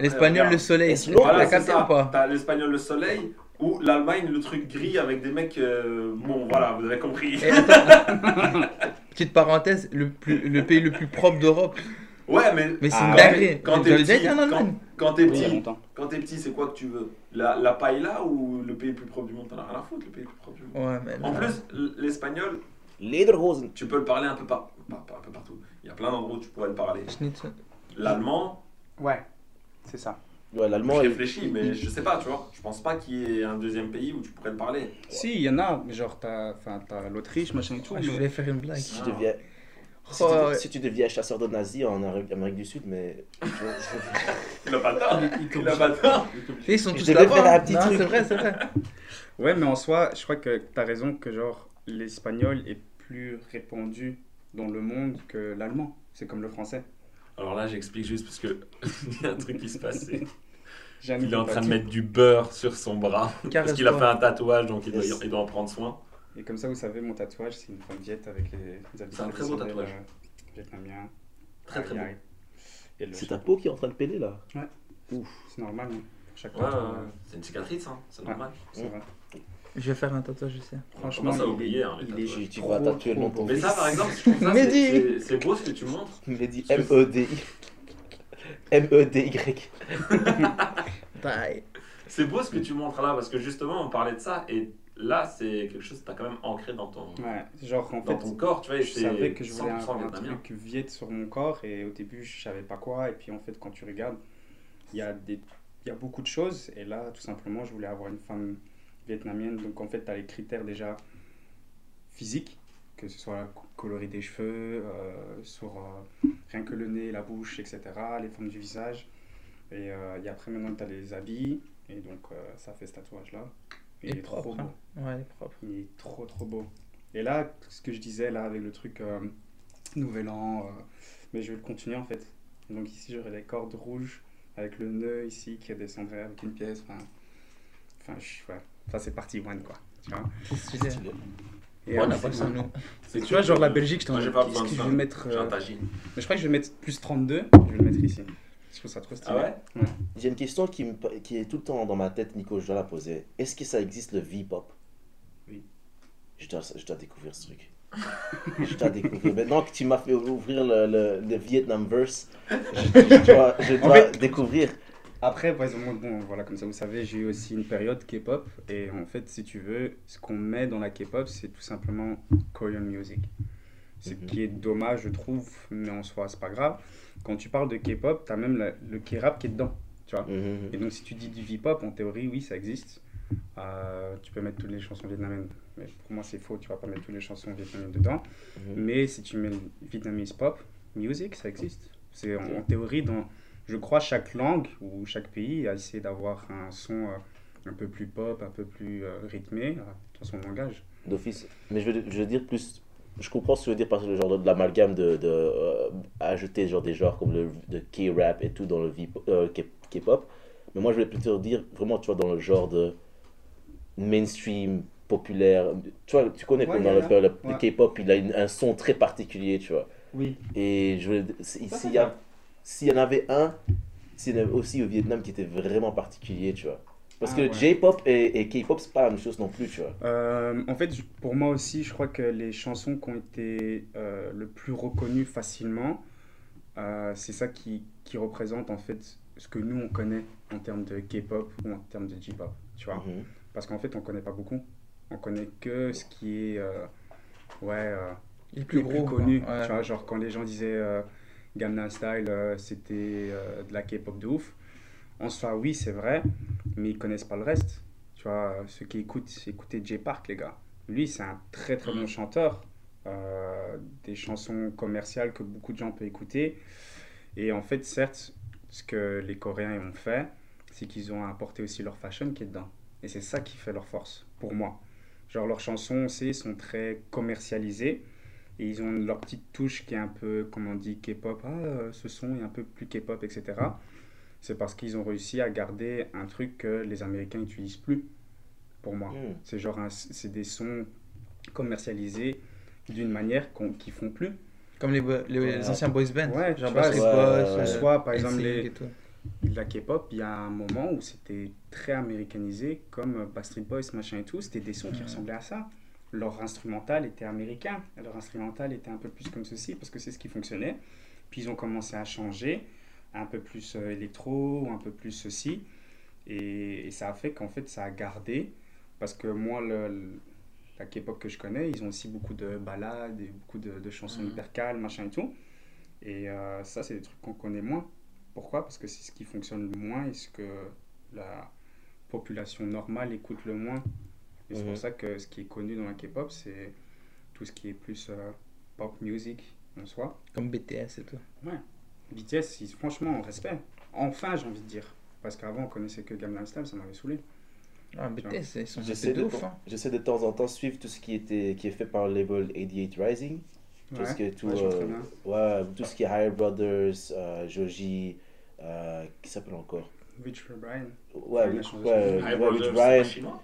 L'espagnol, le soleil. Voilà, c'est ça. pas T'as l'espagnol le soleil ou l'Allemagne le truc gris avec des mecs. euh, Bon, voilà, vous avez compris. Petite parenthèse, le, plus, le pays le plus propre d'Europe. Ouais, mais. Mais c'est Ah, une dinguerie. Quand t'es petit, en quand, quand t'es petit, c'est quoi que tu veux? La, la paella ou le pays le plus propre du monde? T'en as rien à foutre, le pays le plus propre du monde. Ouais, mais En là- plus, l'espagnol, Lederhosen. tu peux le parler un peu, par... pas- pas un peu partout. Il y a plein d'endroits où tu pourrais le parler. Schnitzel. L'allemand, Ouais, c'est ça. Ouais, je l'allemand, il- réfléchis, mais je sais pas, tu vois. Je pense pas qu'il y ait un deuxième pays où tu pourrais le parler. Si, il y en a, mais genre, t'as enfin, t'as l'Autriche, machin et tout. Ah, je voulais faire une blague. si je deviens. Si, Oh, tu, ouais. si tu deviens chasseur de nazis en Amérique, du Sud, mais. je- je- Il a pas tort. Il- il Il a pas tort. Ils sont Je tous là-bas. faire un hein. petit Non, truc. C'est vrai, c'est vrai. Ouais, mais en soi, je crois que tu as raison que genre l'espagnol est plus répandu dans le monde que l'allemand. C'est comme le français. Alors là, j'explique juste parce que il y a un truc qui se passait. Il est en train de mettre du beurre sur son bras parce qu'il a fait un tatouage, donc il doit, Yes. il doit en prendre soin. Et comme ça, vous savez, mon tatouage, c'est une femme viette avec les, les C'est un très beau tatouage. euh, vietnamiens. Très très beau. C'est ta peau qui est en train de peler là. C'est normal, hein, chaque Ouais, ouais, ouais. euh, c'est une cicatrice, hein. c'est Ouais. normal. c'est vrai. Je vais faire un tatouage. Franchement, commence à il est- oublier, hein, les il est tatouages. Tu, vas tatouer le nom de. Mais ça, par exemple, je trouve ça, c'est- Mehdi. c'est c'est beau ce que tu montres. Mehdi, M-E-D-I. M-E-D-Y. Bye. C'est beau ce que tu montres là, parce que justement, on parlait de ça, et là, c'est quelque chose que tu as quand même ancré dans ton, Ouais, genre en dans fait, ton corps, tu vois, je c'est savais que je voulais un, 100% un vietnamien. truc viette sur mon corps et au début je savais pas quoi et puis en fait quand tu regardes il y a des il y a beaucoup de choses et là tout simplement je voulais avoir une femme vietnamienne donc en fait tu as les critères déjà physiques que ce soit coloris des cheveux euh, sur euh, rien que le nez la bouche etc les formes du visage et, euh, et après maintenant tu as les habits et donc ça fait ce tatouage là il Il est trop beau hein. Ouais, il est propre. il est trop trop beau. Et là, ce que je disais là avec le truc Nouvel An, mais je vais le continuer en fait. Donc ici j'aurai les cordes rouges avec le nœud ici qui redescendrait avec une pièce. Enfin, enfin, je- ouais. Ça c'est partie one quoi. Tu vois Et On n'a pas ça, tu vois, genre la Belgique, je t'en j'ai pas qu'est-ce besoin je vais mettre euh. Mais je crois que je vais mettre plus 32, je vais le mettre ici. Je trouve ça trop stylé. Ah ouais J'ai une question qui, me, qui est tout le temps dans ma tête, Nico, je dois la poser. Est-ce que ça existe le V-pop? Oui. Je dois, je dois découvrir ce truc. je dois découvrir. Maintenant que tu m'as fait ouvrir le, le, le Vietnam verse, je, je dois, je dois fait- découvrir. Après, par exemple, bon, voilà, comme ça, vous savez, j'ai eu aussi une période K-pop. Et en fait, si tu veux, ce qu'on met dans la K-pop, c'est tout simplement Korean music. Ce Mhm. qui est dommage, je trouve, mais en soi, c'est pas grave. Quand tu parles de K-pop, tu as même la- le K-rap qui est dedans. Tu vois Mhm. Et donc, si tu dis du V-pop, en théorie, oui, ça existe. Euh, tu peux mettre toutes les chansons vietnamiennes. Mais pour moi, c'est faux, tu vas pas mettre toutes les chansons vietnamiennes dedans. Mhm. Mais si tu mets le Vietnamese pop music, ça existe. C'est en, en théorie dans, je crois, chaque langue ou chaque pays a essayé d'avoir un son euh, un peu plus pop, un peu plus euh, rythmé euh, dans son langage. D'office. Mais je veux, je veux dire plus. Je comprends ce que tu veux dire par le genre de, de l'amalgame de, de euh, ajouter genre des genres comme le de K-rap et tout dans le euh, K-pop. Mais moi je voulais plutôt dire vraiment tu vois dans le genre de mainstream populaire. Tu vois, tu connais Ouais, comme dans le, le- yeah. le K-pop, il a une- un son très particulier, tu vois. Oui. Et je Ça, s'il c'est y, a-. s'il y en avait un, s'il y en avait aussi au Vietnam qui était vraiment particulier, tu vois. Parce Ah, que ouais. J-pop et, et K-pop, c'est pas la même chose non plus, tu vois. Euh, en fait, pour moi aussi, je crois que les chansons qui ont été euh, le plus reconnues facilement, euh, c'est ça qui, qui représente en fait ce que nous on connaît en termes de K-pop ou en termes de J-pop, tu vois. Mhm. Parce qu'en fait, on connaît pas beaucoup. On connaît que ce qui est, euh, ouais, euh, est plus les gros. plus connu. Ouais. Tu vois, genre quand les gens disaient euh, Gangnam Style, euh, c'était euh, de la K-pop de ouf. En soi, oui, c'est vrai, mais ils connaissent pas le reste. Tu vois, ceux qui écoutent, écoutez Jay Park, les gars. Lui, c'est un très très bon chanteur. Euh, des chansons commerciales que beaucoup de gens peuvent écouter. Et en fait, certes, ce que les Coréens ont fait, c'est qu'ils ont apporté aussi leur fashion qui est dedans. Et c'est ça qui fait leur force, pour moi. Genre, leurs chansons, on sait, sont très commercialisées. Et ils ont leur petite touche qui est un peu, comme on dit, K-pop. Ah, euh, ce son est un peu plus K-pop, etc. C'est parce qu'ils ont réussi à garder un truc que les Américains n'utilisent plus, pour moi. Mhm. C'est genre, c'est des sons commercialisés d'une manière qu'on, qu'ils font plus. Comme les, bo- les, les Ouais. anciens boys band. Ouais, genre Backstreet ouais, Boys, ouais. Soit, par exemple, les, la K-pop, il y a un moment où c'était très américanisé, comme Backstreet Boys, machin et tout. C'était des sons qui Mhm. ressemblaient à ça. Leur instrumental était américain. Leur instrumental était un peu plus comme ceci, parce que c'est ce qui fonctionnait. Puis ils ont commencé à changer, un peu plus euh, électro, un peu plus ceci. Et, et ça a fait qu'en fait, ça a gardé. Parce que moi, le, le- la K-pop que je connais, ils ont aussi beaucoup de ballades et beaucoup de, de chansons Mhm. hyper calmes, machin et tout. Et euh, ça, c'est des trucs qu'on connaît moins. Pourquoi? Parce que c'est ce qui fonctionne le moins et ce que la population normale écoute le moins. Et c'est Mhm. pour ça que ce qui est connu dans la K-pop, c'est tout ce qui est plus euh, pop music en soi. Comme BTS et tout. BTS, ils- franchement, respect. Enfin, j'ai envie de dire. Parce qu'avant, on connaissait que Gangnam Style, ça m'avait saoulé. Ah, BTS, ils sont J'essaie de. Hein. j'essaie de temps en temps suivre tout ce qui, était, qui est fait par le label 88 Rising. Tout ce qui est tout, ouais, je vois très euh, ouais, tout ce qui est Higher Brothers, euh, Joji, euh, qui s'appelle encore? Rich Brian. Ouais, Rich, ouais, ouais, Brian.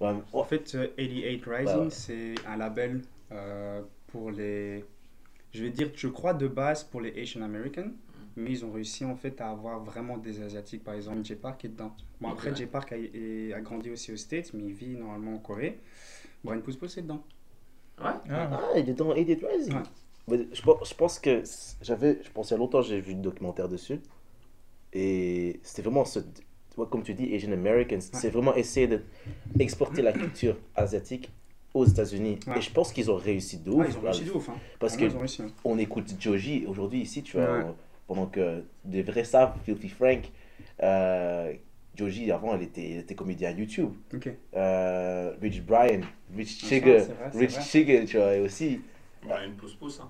Ouais, En fait, euh, 88 Rising, Ouais, ouais. c'est un label euh, pour les. Je vais dire, je crois de base pour les Asian Americans, mais ils ont réussi en fait à avoir vraiment des Asiatiques. Par exemple, Jay Park est dedans. Bon, après. Jay Park a, grandi aussi aux States, mais il vit normalement en Corée. Brian Pousse est dedans. Ouais. Ah, Ah, il est dans 88 Rising. Ouais. Mais Je, pense, je pense que j'avais, je pense il y a longtemps, j'ai vu un documentaire dessus. Et c'était vraiment ce, comme tu dis, Asian Americans, c'est vraiment essayer d'exporter la culture asiatique aux États-Unis. Ouais. Et je pense qu'ils ont réussi de Ah, ouf. ils ont réussi de ouf. Hein. Parce Vraiment, que ils ont réussi, hein. on écoute Joji aujourd'hui ici, tu vois, pendant que des vrais savent, Filthy Frank, euh, Joji avant, elle était, elle était comédien YouTube. Euh, Rich Brian, Rich Ah, c'est Rich. Chigga, tu vois, et aussi. Brian Pousse-Pousse, hein.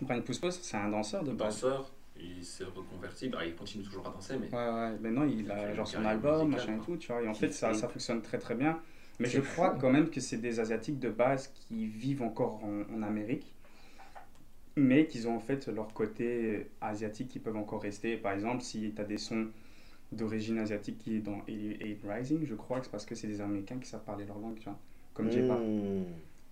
Brian Pousse c'est un danseur de base. danseur, il s'est reconverti, bah, il continue toujours à danser, mais Ouais, ouais. Maintenant, il Il a genre son album, musicale, machin et tout, tu vois. Et en fait, ça, ça fonctionne très très bien. Mais je crois fou. quand même que c'est des Asiatiques de base qui vivent encore en, en Amérique, mais qu'ils ont en fait leur côté asiatique qui peuvent encore rester. Par exemple, si tu as des sons d'origine asiatique qui est dans 88 Rising, je crois que c'est parce que c'est des Américains qui savent parler leur langue, tu vois. Comme Jay Park. Hmm.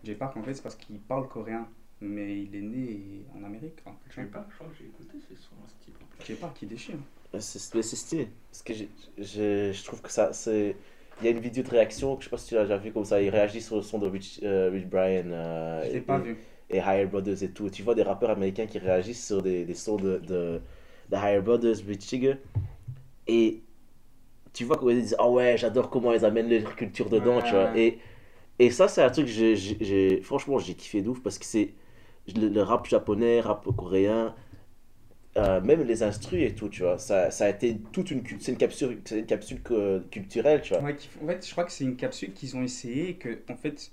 Jay Park, en fait, c'est parce qu'il parle coréen, mais il est né en Amérique. quoi. je sais pas, je crois que j'ai écouté ces sons à ce plus. Jay Park, il déchire. C'est mais c'est stylé. Parce que j'ai- je, je trouve que ça, c'est. Il y a une vidéo de réaction, que je sais pas si tu l'as déjà vu comme ça, il réagit sur le son de Rich, euh, Rich Brian euh, Je l'ai et, pas et, vu. et Higher Brothers et tout. Tu vois des rappeurs américains qui réagissent sur des, des sons de, de, de Higher Brothers, Rich Chigga. Et tu vois qu'ils disent Ah ouais, j'adore comment ils amènent leur culture dedans, Ouais, tu vois. Et, et ça, c'est un truc que j'ai- franchement, j'ai kiffé de ouf parce que c'est le, le rap japonais, rap coréen, euh, même les instrus et tout, tu vois. Ça, ça a été toute une, c'est une capsule, c'est une capsule culturelle, tu vois. Ouais, qui- en fait, je crois que c'est une capsule qu'ils ont essayé, et que, en fait,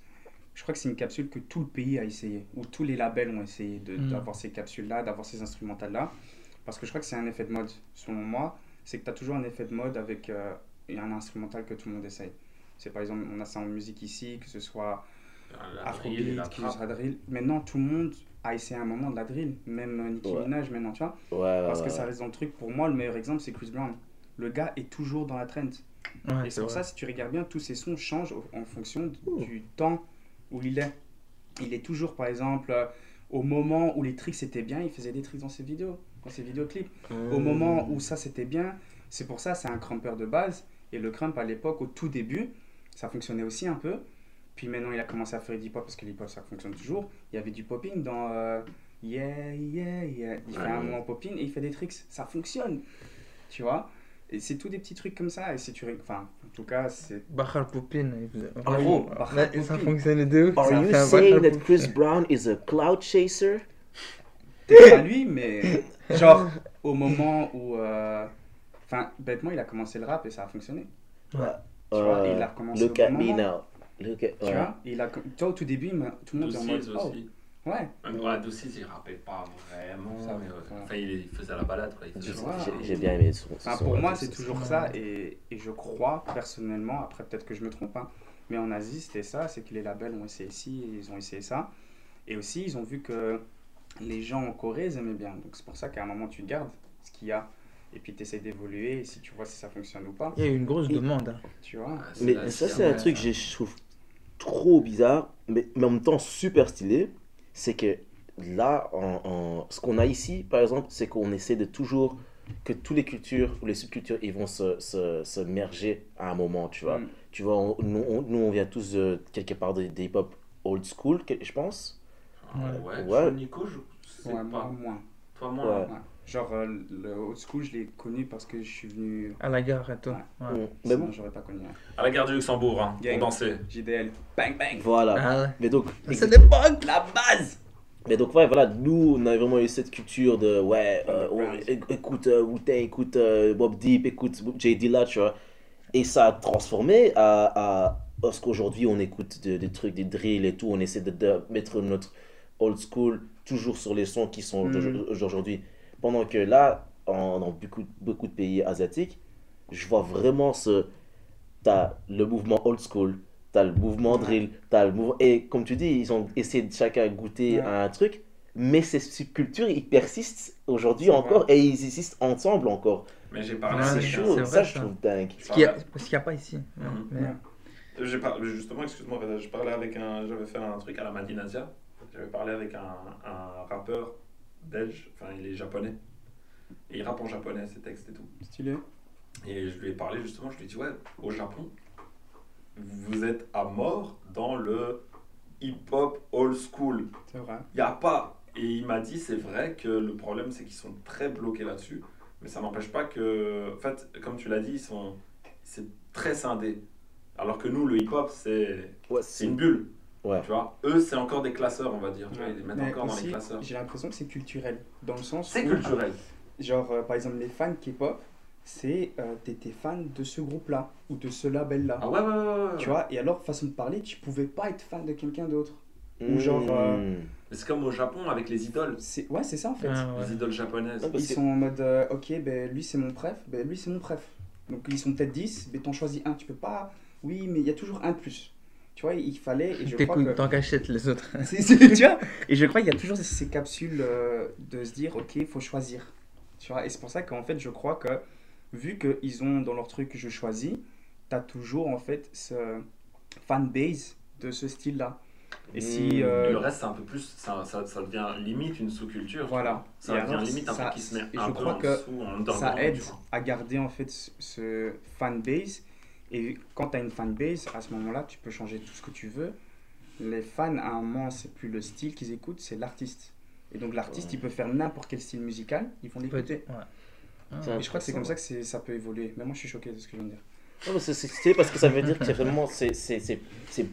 je crois que c'est une capsule que tout le pays a essayé, ou tous les labels ont essayé de- Mm. d'avoir ces capsules-là, d'avoir ces instrumentales-là, parce que je crois que c'est un effet de mode. Selon moi, c'est que tu as toujours un effet de mode avec euh, un instrumental que tout le monde essaye. C'est par exemple, on a ça en musique ici, que ce soit La la Afrobeat, trap. soit drill. Maintenant, tout le monde a essayé un moment de la drill, même euh, Nicki Ouais. Minaj maintenant, tu vois. Ouais, Parce ouais, que ça reste dans le truc. Pour moi, le meilleur exemple, c'est Chris Brown. Le gars est toujours dans la trend. Ouais, Et c'est pour vrai. ça, si tu regardes bien, tous ces sons changent au- en fonction du temps où il est. Il est toujours, par exemple, euh, au moment où les tricks étaient bien, il faisait des tricks dans ses vidéos, dans ses vidéoclips. Au Hmm. moment où ça c'était bien, c'est pour ça, c'est un crumper de base. Et le crump à l'époque, au tout début, ça fonctionnait aussi un peu. Puis maintenant, il a commencé à faire du hip-hop parce que l'hip-hop ça fonctionne toujours. Il y avait du popping dans euh, Yeah, yeah, yeah. Il fait un Ouais. moment popping et il fait des tricks. Ça fonctionne. Tu vois Et c'est tous des petits trucs comme ça. Et si tu. Enfin, en tout cas, c'est. Bahar Poupin. il faisait- Ah, gros, Ouais, Bahar Poupin. Ça fonctionnait de ouf. Are you un saying that. Chris Brown is a cloud chaser? Peut-être pas lui, mais. Genre, au moment où. euh, Enfin, bêtement, il a commencé le rap et ça a fonctionné. Tu vois, Euh, il a recommencé Look au at me now. Look at. Tu ouais. vois il a, toi, au tout début, tout le monde était en mode. Oh, aussi. ouais. Même ouais, Doucise, il rappelle pas vraiment. Ça, mais, ouais. ouais. Enfin, il, faisait la balade. Quoi. J'ai- bien aimé son. Enfin, son- pour moi, c'est toujours ça. Et, et je crois personnellement, après peut-être que je me trompe, hein, mais en Asie, c'était ça c'est que les labels ont essayé ci ils ont essayé ça. Et aussi, ils ont vu que les gens en Corée, ils aimaient bien. Donc c'est pour ça qu'à un moment, tu gardes ce qu'il y a. Et puis tu essaies d'évoluer. Et si tu vois si ça fonctionne ou pas, Il y a une grosse Et- demande. hein. tu vois. Ah, Mais ça, c'est un truc que je je trouve trop bizarre, mais, mais en même temps super stylé. C'est que là, en, en- ce qu'on a ici, par exemple, c'est qu'on essaie de toujours que toutes les cultures ou les subcultures, ils vont se, se, se merger à un moment, tu vois. Mm. Tu vois, on- nous, on, nous, on vient tous de, quelque part de, des hip-hop old school, que- je pense. Ouais, Ouais. ouais. Nico, je sais Ouais, pas. moi, moins. Toi, moi, Ouais. Genre, euh, le old school, je l'ai connu parce que je suis venu. À la gare et tout. Ouais. Ouais. Mm. Mais Sinon, bon, j'aurais pas connu. hein. à la gare du Luxembourg, hein, Gang. on dansait. JDL. Bang, bang. voilà. Ah. Mais donc, C'est l'époque La base Mais donc, ouais, voilà, nous, on a vraiment eu cette culture de, ouais, euh, on- écoute euh, Wu-Tang, écoute euh, Bob Deep, écoute J. Dilla, tu vois. Et ça a transformé à, à, à ce qu'aujourd'hui, on écoute de- des trucs, des drills et tout, on essaie de, de mettre notre old school toujours sur les sons qui sont Hmm. d'aujourd'hui- aujourd'hui. Pendant que là, en- dans beaucoup, beaucoup de pays asiatiques, je vois vraiment ce. T'as le mouvement old school, t'as le mouvement drill, t'as le mouvement. Et comme tu dis, ils ont essayé de chacun goûter Ouais. à un truc, mais ces subcultures, ils persistent aujourd'hui encore et ils existent ensemble encore. Mais j'ai parlé Ouais, C'est chaud, vrai, ça je trouve dingue. Ce qu'il a, n'y a pas ici. Mais-. J'ai parlé, justement, excuse-moi, Reda, je parlais avec un, j'avais fait un truc à la Madinasia. J'avais parlé avec un, un rappeur belge, enfin il est japonais. Et il rappe en japonais ses textes et tout. Stylé. Et je lui ai parlé justement, je lui ai dit, ouais, au Japon, vous êtes à mort dans le hip-hop old school. C'est vrai. Il n'y a pas. Et il m'a dit, c'est vrai que le problème, c'est qu'ils sont très bloqués là-dessus. Mais ça n'empêche pas que, en fait, comme tu l'as dit, ils sont, c'est très scindé. Alors que nous, le hip-hop, c'est, Ouais, c'est une bulle. Ouais. Tu vois, eux, c'est encore des classeurs, on va dire. Tu vois, ils les mettent Mais encore dans les classeurs. J'ai l'impression que c'est culturel. Dans le sens C'est culturel. genre, euh, par exemple, les fans K-pop, c'est euh, t'étais fan de ce groupe-là ou de ce label-là. Ah ouais, ouais, ouais. ouais. Tu vois, et alors, façon de parler, tu pouvais pas être fan de quelqu'un d'autre. Ou genre, euh, Hmm. C'est comme au Japon avec les idoles. C'est Ouais, c'est ça en fait. Ah, ouais. Les idoles japonaises. Ils sont en mode, euh, ok, ben lui c'est mon préf, ben lui c'est mon préf. Donc ils sont peut-être 10, mais t'en choisis un. Tu peux pas. Oui, mais il y a toujours un de plus. Tu vois, il fallait. Et je crois que. tant qu'achètes les autres. Tu vois Et je crois qu'il y a toujours ces capsules euh, de se dire, ok, il faut choisir. Tu vois, et c'est pour ça qu'en fait, je crois que vu qu'ils ont dans leur truc je choisis, tu as toujours en fait ce fanbase de ce style-là. Et si. Mm. euh, Et le reste, c'est un peu plus. Ça, ça, ça devient limite une sous-culture. tu Voilà. Ça Et devient alors, limite un ça- truc qui se met et un je peu crois en que dessous, en underground, ça aide à garder en fait ce- ce fanbase. Et quand tu as une fanbase, à ce moment-là, tu peux changer tout ce que tu veux. Les fans, à un moment, c'est plus le style qu'ils écoutent, c'est l'artiste. Et donc l'artiste, Ouais. il peut faire n'importe quel style musical, ils vont l'écouter. Ouais. Ah, C'est Et je crois que c'est comme ça que ça peut évoluer. Mais moi, je suis choqué de ce que je viens de dire. C'est- parce que ça veut dire que c'est vraiment c'est-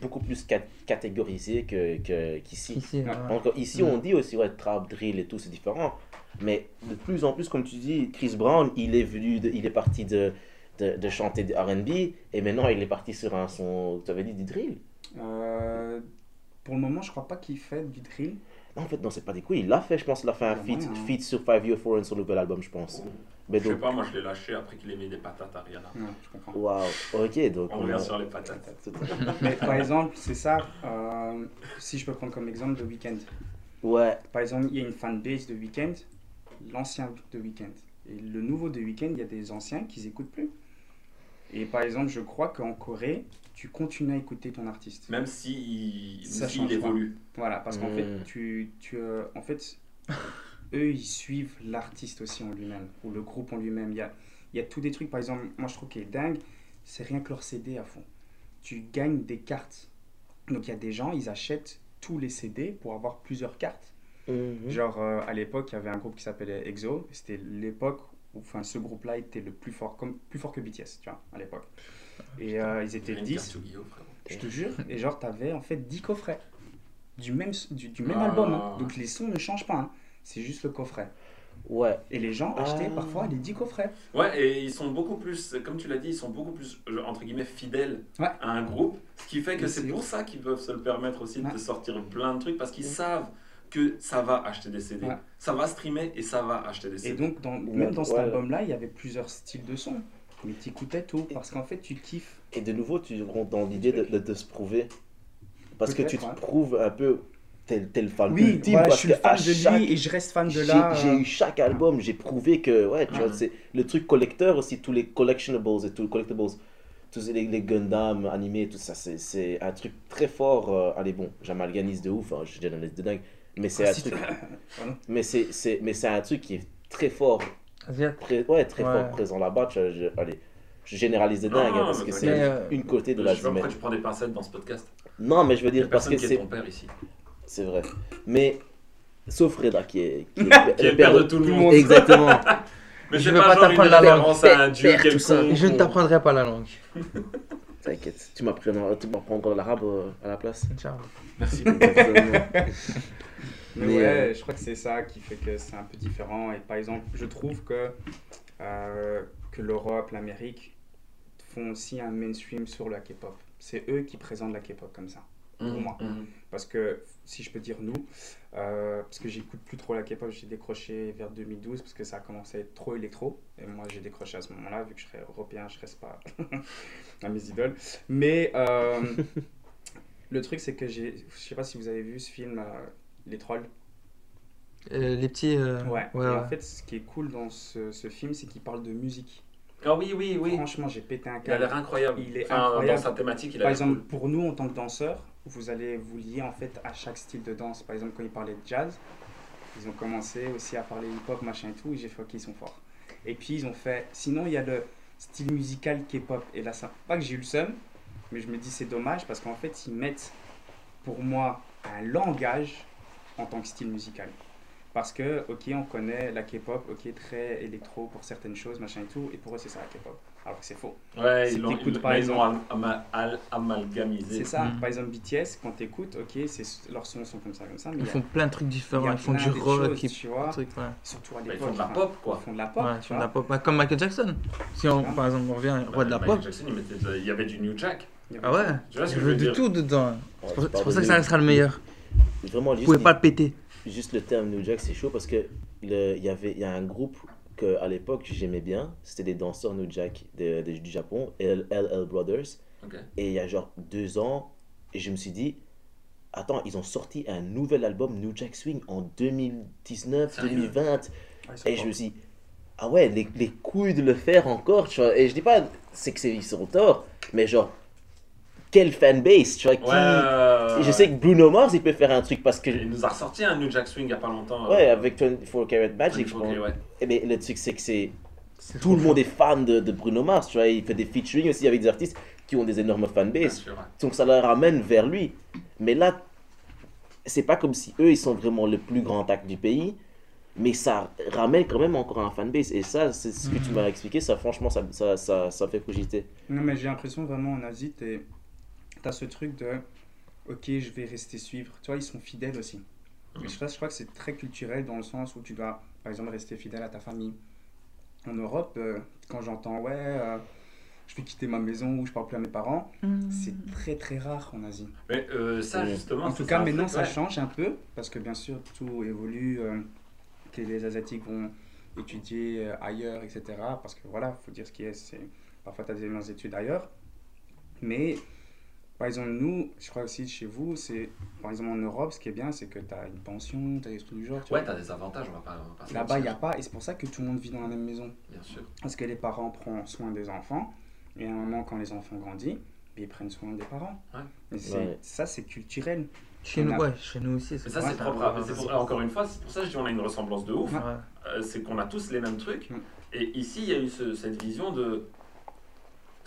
beaucoup plus cat- catégorisé que que- qu'ici. Ici, ouais. Encore ici, on dit aussi ouais trap, drill et tout, c'est différent. Mais de plus en plus, comme tu dis, Chris Brown, il est venu, de- il est parti de, de, de chanter de R&B et maintenant il est parti sur un son, tu avais dit du drill. Euh, pour le moment, je crois pas qu'il fait du drill. Non, en fait, non, c'est pas des couilles. Il l'a fait, je pense, il a fait un feat, hein. feat sur Five Year Foreign sur le nouvel album, je pense. Mais Je sais donc, pas, moi je l'ai lâché après qu'il ait mis des patates à Rihanna. Non, je comprends. waouh, ok, donc On revient a- sur les patates. Mais par exemple, c'est ça. euh, si je peux prendre comme exemple The Weeknd. Ouais, Par exemple, il y a une fanbase de Weeknd, l'ancien de Weeknd. Et le nouveau de Weeknd, il y a des anciens qui n'écoutent plus. Et par exemple, je crois qu'en Corée, tu continues à écouter ton artiste. Même si Ça évolue. Voilà, parce qu'en fait, tu, tu, euh, en fait, eux, ils suivent l'artiste aussi en lui-même, ou le groupe en lui-même. Il y a, il y a tous des trucs, par exemple, moi je trouve qui est dingue, c'est rien que leur CD à fond. Tu gagnes des cartes. Donc il y a des gens, ils achètent tous les CD pour avoir plusieurs cartes. Mhm. Genre, euh, à l'époque, il y avait un groupe qui s'appelait EXO. C'était l'époque où enfin, ce groupe-là était le plus fort, comme, plus fort que BTS, tu vois, à l'époque. Et euh, ils étaient Une 10, carte Yu-Gi-Oh, frérot. je te jure. Et genre, t'avais en fait 10 coffrets du même, du, du même Ah. album. hein. Donc les sons ne changent pas, hein. c'est juste le coffret. ouais. Et les gens achetaient Ah. parfois les 10 coffrets. Ouais, et ils sont beaucoup plus, comme tu l'as dit, ils sont beaucoup plus, entre guillemets, fidèles Ouais. à un groupe. Ce qui fait que c'est pour ça qu'ils peuvent se le permettre aussi de Ouais. sortir plein de trucs parce qu'ils savent que ça va acheter des CD. Ouais. Ça va streamer et ça va acheter des Et CD. donc, dans, même dans cet Ouais. album-là, il y avait plusieurs styles de sons. Mais tu écoutais tout parce qu'en fait, tu kiffes. Et de nouveau, tu rentres dans l'idée de, de, de se prouver. Parce que tu te ouais. prouves un peu tel, tel fan Oui, ultime. voilà, je suis que fan de chaque- lui et je reste fan de là. j'ai euh, eu chaque album, j'ai prouvé que, ouais, tu Ouais. vois, c'est le truc collecteur aussi, tous les collectionables et tous les collectibles, tous les, les Gundam animés, tout ça, c'est- c'est un truc très fort. euh, allez, bon, j'amalganise de ouf, hein, je généralise de dingue, mais c'est Ah, un truc, Pardon. mais c'est c'est- mais c'est un truc qui est très fort, pré- ouais, très Ouais. fort présent là-bas. je- allez, je généralise de dingue, hein, non, parce que c'est euh, une côté de Je la sais pas vie pourquoi tu prends des pincettes dans ce podcast. Non, mais je veux dire, parce que c'est ton père ici. c'est vrai. Mais, sauf Reda qui est, qui est, Qui est le père de tout le monde. Exactement. Mais Je c'est veux pas t'apprendre la langue. référence à un dieu Père, tout ça. quelconque. Je ne t'apprendrai pas la langue. T'inquiète, tu tu m'apprendras l'arabe euh, à la place. Inch'Allah. Merci. Mais, Mais, ouais, euh, je crois que c'est ça qui fait que c'est un peu différent. Et par exemple, je trouve que, euh, que l'Europe, l'Amérique font aussi un mainstream sur la K-pop. C'est eux qui présentent la K-pop comme ça. pour Mhm, moi. mhm. Parce que, si je peux dire nous, euh, parce que j'écoute plus trop la K-pop, j'ai décroché vers 2012 parce que ça a commencé à être trop électro. Et moi, j'ai décroché à ce moment-là, vu que je serais européen, je reste pas à mes idoles. Mais euh, le truc, c'est que j'ai, je sais pas si vous avez vu ce film, euh, Les Trolls. Euh, les petits. euh, Ouais. ouais, Et ouais. en fait, ce qui est cool dans ce, ce film, c'est qu'il parle de musique. Ah oui, oui, oui. Franchement, j'ai pété un Il a câble. l'air incroyable. Il est Enfin, incroyable. Dans sa thématique, il a Par exemple, cool. pour nous, en tant que danseurs, vous allez vous lier en fait à chaque style de danse. Par exemple, quand ils parlaient de jazz, ils ont commencé aussi à parler hip-hop, machin et tout, et j'ai fait ok, ils sont forts. Et puis ils ont fait. Sinon, il y a le style musical K-pop. Et là, ça, pas que j'ai eu le seum, mais je me dis c'est dommage parce qu'en fait, ils mettent pour moi un langage en tant que style musical. Parce que, ok, on connaît la K-pop, ok, très électro pour certaines choses, machin et tout, et pour eux, c'est ça la K-pop. Alors que c'est faux. Ouais, si ils l'ont ils- par ils exemple- am- amalgamisé. C'est ça. Mhm. Par exemple, BTS, quand t'écoutes, ok, c'est- leurs sons sont comme ça, comme ça, mais Ils a- font plein de trucs différents. a Ils font du rock, choses, ils tu vois. trucs, ouais. surtout à Bah, ils l'époque. font de la enfin, pop, quoi. Ils font de la pop, Ouais, tu ils font de vois. la pop. Bah, comme Michael Jackson. Si on, par exemple, on revient, roi de la Bah, Michael pop. Jackson, il, mettait de- il y avait du New Jack. Ah ouais? Tu vois ce Il que je veux du dire? tout dedans. Ouais, C'est pour, ça que ça restera le meilleur. Vraiment, Vous juste, pouvez pas le péter. juste le terme New Jack, c'est chaud parce que il y avait il y a un groupe que à l'époque j'aimais bien. C'était des danseurs New Jack de- de- du Japon, L- LL Brothers. Et il y a genre deux ans, et je me suis dit, attends, ils ont sorti un nouvel album New Jack Swing en 2019, Sérieux 2020. Ouais, ils sont Et je me suis dit, ah ouais, les, les couilles de le faire encore, tu vois. Et je dis pas, c'est que c'est ils sont tort, mais genre, quelle fanbase, tu vois. Qui... Ouais, ouais, Et je ouais. sais que Bruno Mars, il peut faire un truc parce que. Il nous a ressorti un New Jack Swing il y a pas longtemps. Ouais, euh, avec 24 Karat Magic, je pense. ouais. Et mais le truc, c'est que c'est. Tout le monde est fan de, de Bruno Mars, tu vois. Il fait des featuring aussi avec des artistes qui ont des énormes fanbases. ouais. Donc ça leur ramène vers lui. Mais là, c'est pas comme si eux, ils sont vraiment le plus grand acte du pays. Mais ça ramène quand même encore un fanbase. Et ça, c'est ce que tu Mhm. m'as expliqué. Ça, franchement, ça, ça, ça, ça fait cogiter. Non, mais j'ai l'impression vraiment en Asie, t'es- t'as ce truc de ok, je vais rester suivre. Tu vois, ils sont fidèles aussi. Mhm. Et je, crois- je crois que c'est très culturel dans le sens où tu dois, par exemple, rester fidèle à ta famille. En Europe, euh, quand j'entends ouais, euh, je vais quitter ma maison ou je parle plus à mes parents, c'est très très rare en Asie. Mais euh, ça, justement. En tout cas, maintenant, ça change un peu parce que bien sûr, tout évolue. euh, que les Asiatiques vont étudier euh, ailleurs, etc. Parce que voilà, faut dire ce qui est. c'est Parfois, tu as des meilleures études ailleurs. Mais par exemple, nous, je crois aussi chez vous, c'est par exemple en Europe, ce qui est bien, c'est que tu as une pension, tu as des trucs du genre. tu Ouais, vois. t'as des avantages, on va pas. Là-bas, il n'y a pas. Et c'est pour ça que tout le monde vit dans la même maison. Bien sûr. Parce que les parents prennent soin des enfants. Et à un moment, quand les enfants grandissent, ils prennent soin des parents. Ouais. Et c'est- Ouais. Ça, c'est culturel. Chez nous, a- ouais, chez nous aussi. Mais ça, c'est propre. à- pour- encore une fois, c'est pour ça que je dis on a une ressemblance de ouf. Ouais. Euh, c'est qu'on a tous les mêmes trucs. Et ici, il y a eu ce- cette vision de.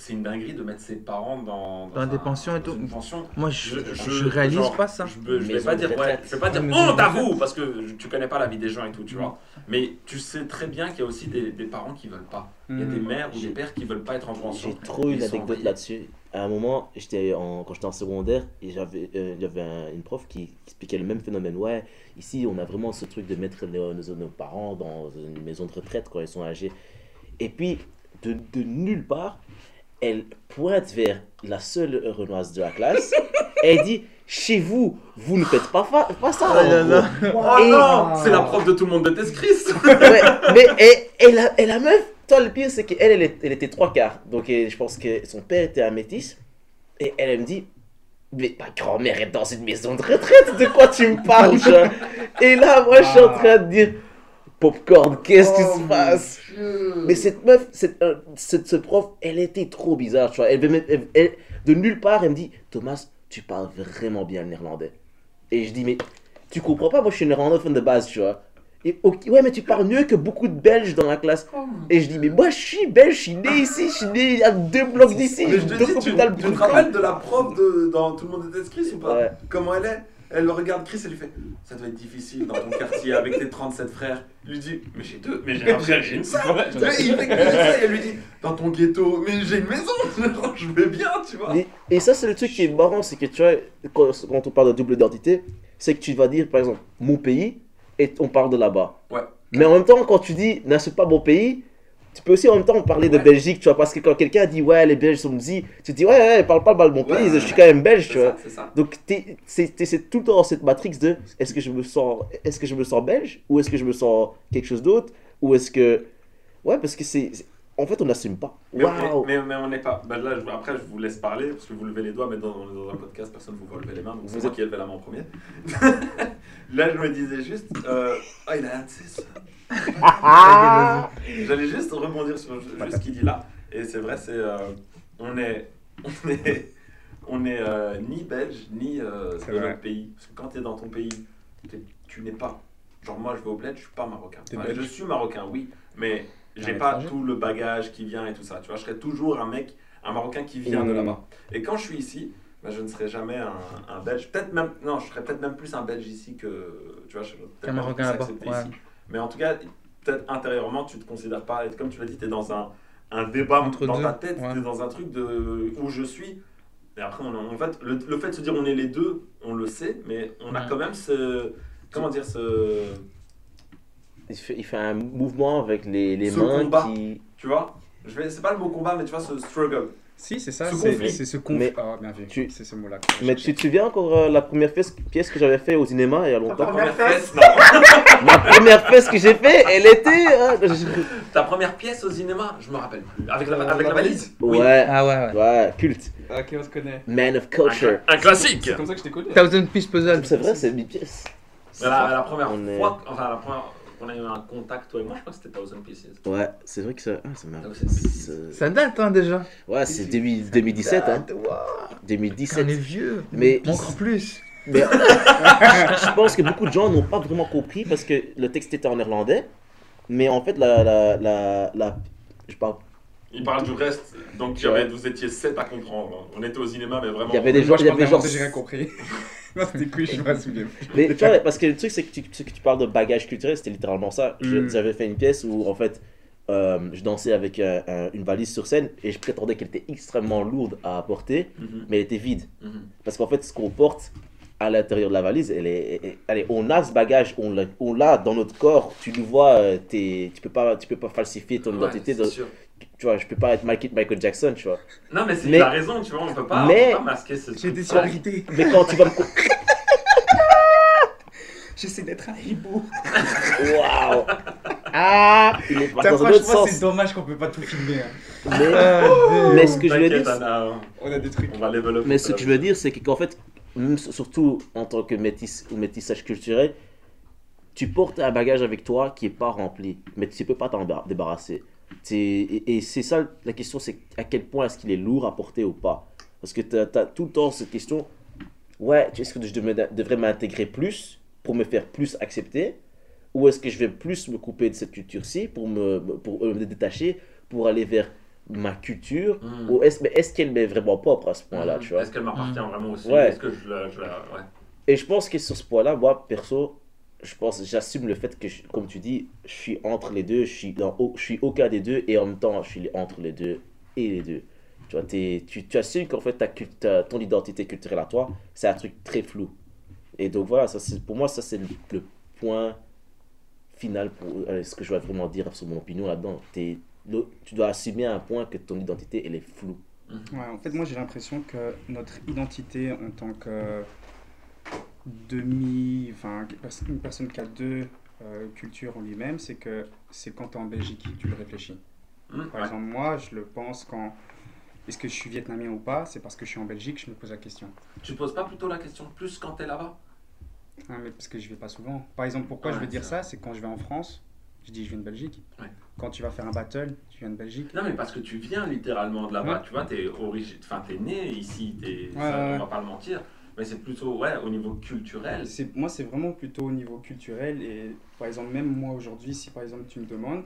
C'est une dinguerie de mettre ses parents dans, Dans des un- pensions et dans tout. une pension. Moi, je, je, réalise genre, pas ça. Je, vais pas dire, ouais, je vais pas dire retraite. vous parce que tu connais pas la vie des gens et tout, tu vois. Mais tu sais très bien qu'il y a aussi des, des parents qui veulent pas. Il y a des Mm. mères ou des pères qui veulent pas être en pension. J'ai trop anecdote envoyés. là-dessus. À un moment, j'étais en, quand j'étais en secondaire, et j'avais, euh, il y avait un- une prof qui expliquait le même phénomène. Ouais, ici, on a vraiment ce truc de mettre nos, nos- nos parents dans une maison de retraite quand ils sont âgés. Et puis, de, de nulle part, elle pointe vers la seule renoise de la classe. et elle dit Chez vous, vous ne faites pas, fa- pas ça. Oh là là. Oh Et- C'est la prof de tout le monde déteste Christ ouais, mais et, et la, et la meuf, toi le pire c'est qu'elle elle, est- elle était trois quarts. Donc et je pense que son père était un métis. Et elle, elle me dit Mais ma grand-mère est dans une maison de retraite, de quoi tu me parles Et là, moi je suis en train de dire Popcorn, qu'est-ce qui Oh, se mon passe? Mais cette meuf, cette, cette, ce prof, elle était trop bizarre, tu vois. Elle, elle- elle- de nulle part, elle me dit Thomas, tu parles vraiment bien le néerlandais. Et je dis Mais tu comprends pas, moi je suis néerlandophone de base, tu vois. Et, ouais, mais tu parles mieux que beaucoup de Belges dans la classe. Et je dis, mais moi je suis belge, je suis né ici, je suis né à deux blocs d'ici. Je te dis, tu, tu te Bruxelles. rappelles de la prof de, dans Tout le monde déteste Chris ou pas? Ouais. Comment elle est? Elle regarde Chris et lui fait Ça doit être difficile dans ton quartier avec tes 37 frères. Il lui dit Mais j'ai deux, mais j'ai un frère, j'ai une sœur. Il fait que ça et elle lui dit Dans ton ghetto, mais j'ai une maison, je vais bien, tu vois. Et, et ça, c'est le truc qui est marrant, c'est que tu vois, quand, quand on parle de double identité, c'est que tu vas dire, par exemple, mon pays, et on parle de là-bas. Ouais. Mais en même temps, quand tu dis, c'est pas mon pays, tu peux aussi en même temps parler de. Belgique, tu vois, parce que quand quelqu'un dit ouais, les Belges sont dit, tu te dis ouais, ouais, parle pas mal de mon pays, ouais, je suis quand même belge, tu vois. ça. Donc t'es- c'est tout le temps dans cette matrix de est-ce que je me sens est-ce que je me sens belge ou est-ce que je me sens quelque chose d'autre ou est-ce que ouais parce que c'est- en fait on n'assume pas. Mais, Waouh. mais, mais, mais on n'est pas. bah là, je- après, je vous laisse parler parce que vous levez les doigts, mais dans, est dans un podcast, personne ne vous voit lever les mains, donc c'est Vous moi êtes- qui ai levé la main en premier. là, je me disais juste. Euh, ah, il a un de ces sons. Ah J'allais juste rebondir sur juste ce qu'il dit là. Et c'est vrai, c'est. euh, on est. On est. On est euh, ni belge, ni euh, C'est de vrai. notre pays. Parce que quand tu es dans ton pays, tu n'es pas. Genre, moi, je vais au bled, je suis pas marocain. Enfin, je suis marocain, oui, mais j'ai pas tout le bagage qui vient et tout ça. Tu vois, je serai toujours un mec, un marocain qui vient de Mmh. là-bas. Et quand je suis ici, bah, je ne serai jamais un, un belge. Peut-être même. Non, je serais peut-être même plus un belge ici que. Tu vois, je serais Marocain accepté ouais. ici. Mais en tout cas, peut-être intérieurement, tu te considères pas. Et comme tu l'as dit, tu es dans un, un débat Entre dans deux, ta tête, ouais. tu es dans un truc de où je suis. Et après, on, en fait, le, le fait de se dire on est les deux, on le sait, mais on a quand même ce. Comment dire ce. Il, fait, il fait un mouvement avec les, les Ce mains combat. qui Tu vois je vais, C'est pas le mot combat, mais tu vois ce struggle. Si, c'est ça, Ce c'est conflit. c'est ce conflit. Mais Ah, bien vu. tu- C'est ce mot-là. mais tu te souviens encore euh, la première pièce, pièce que j'avais fait au cinéma il y a Ta longtemps? première fesse Non Ma première pièce que j'ai fait, elle était euh, je- Ta première pièce au cinéma Je me rappelle plus. Avec la, avec la valise? Oui. ouais, Ah ouais, ouais. ouais, culte. Ok, on se connaît. Man of culture. Un classique C'est comme ça que je t'ai connu. Thousand Piece Puzzle. C'est vrai, c'est 10 pièces. Mais la, la première On est- enfin la première qu'on a eu un contact, toi et moi, je crois que c'était Thousand Pieces. Ouais, c'est vrai que ça. Ah, ça. Ah, date hein, déjà. Ouais, c'est 2000 2017, hein. On est 2017. vieux. Mais- Mais encore plus. Mais je pense que beaucoup de gens n'ont pas vraiment compris parce que le texte était en néerlandais. Mais en fait, la. la, la, la- je parle. Il parle du reste, donc vous étiez 7 à comprendre. On était au cinéma, mais vraiment. Il y avait des gens. Il y avait genre. j'ai rien compris. Non, c'était cool, je me souviens. Mais tu vois, parce que le truc, c'est que tu, tu- que tu parles de bagage culturel, c'était littéralement ça. Mm. J'avais fait une pièce où, en fait, euh, je dansais avec un- un- une valise sur scène et je prétendais qu'elle était extrêmement lourde à apporter, Mhm, mais elle était vide. mhm. Parce qu'en fait, ce qu'on porte à l'intérieur de la valise, elle est, elle- on a ce bagage, on l'a, dans notre corps. Tu le vois, euh, t'es- tu peux pas, tu peux pas falsifier ton Ouais, identité. Tu vois, je peux pas être Michael, Michael Jackson, tu vois. Non, mais c'est Mais- il a raison, tu vois, on peut pas, Mais- on peut pas masquer ce J'ai des. Mais quand tu vas me, J'essaie d'être un hibou. waouh, ah, il est parti Putain, dans un autre Franchement, c'est sens. dommage qu'on peut pas tout filmer. hein. Mais, mais ce que je veux dire, c'est- Anna, On a des trucs. on va développer. Mais ce que je veux dire, c'est que- qu'en fait, surtout en tant que métis ou métissage culturel, tu portes un bagage avec toi qui est pas rempli, mais tu peux pas t'en débar- débarrasser. Et, et c'est ça la question, c'est à quel point est-ce qu'il est lourd à porter ou pas? Parce que tu as, tout le temps cette question, ouais, est-ce que je devrais, m'intégrer plus pour me faire plus accepter? Ou est-ce que je vais plus me couper de cette culture-ci pour me, pour euh, me détacher, pour aller vers ma culture? Mhm. Ou est-ce mais est-ce qu'elle m'est vraiment propre à ce point-là, tu vois? Est-ce qu'elle m'appartient vraiment aussi? Ouais. Est-ce que je la. Je la... Ouais. Et je pense que sur ce point-là, moi, perso, je pense, j'assume le fait que, je- comme tu dis, je suis entre les deux, je suis, dans, au- je suis aucun des deux, et en même temps, je suis entre les deux et les deux. Tu vois, t'es- tu, tu assumes qu'en fait, ta, ta- ton identité culturelle à toi, c'est un truc très flou. Et donc voilà, ça, c'est- pour moi, ça, c'est le, le point final pour euh, ce que je vais vraiment dire sur mon opinion là-dedans. Tu dois assumer à un point que ton identité, elle est floue. Ouais, en fait, moi j'ai l'impression que notre identité en tant que demi. Enfin, une personne qui a deux euh, cultures en lui-même, c'est que c'est quand tu es en Belgique, tu le réfléchis. Mhm, Par ouais. exemple, moi je le pense quand. Est-ce que je suis vietnamien ou pas C'est parce que je suis en Belgique, je me pose la question. Tu poses pas plutôt la question plus quand t'es là-bas? Ah, mais parce que je vais pas souvent. Par exemple, pourquoi Ouais, je veux dire ça C'est quand je vais en France, je dis je viens de Belgique. Ouais. Quand tu vas faire un battle, tu viens de Belgique. Non, mais parce que tu viens littéralement de là-bas. Ouais. Tu vois, t'es origi... enfin, t'es né ici. Ouais, ça, on va pas le mentir. Mais c'est plutôt, ouais, au niveau culturel. Moi, c'est vraiment plutôt au niveau culturel. Et par exemple, même moi aujourd'hui, si par exemple tu me demandes,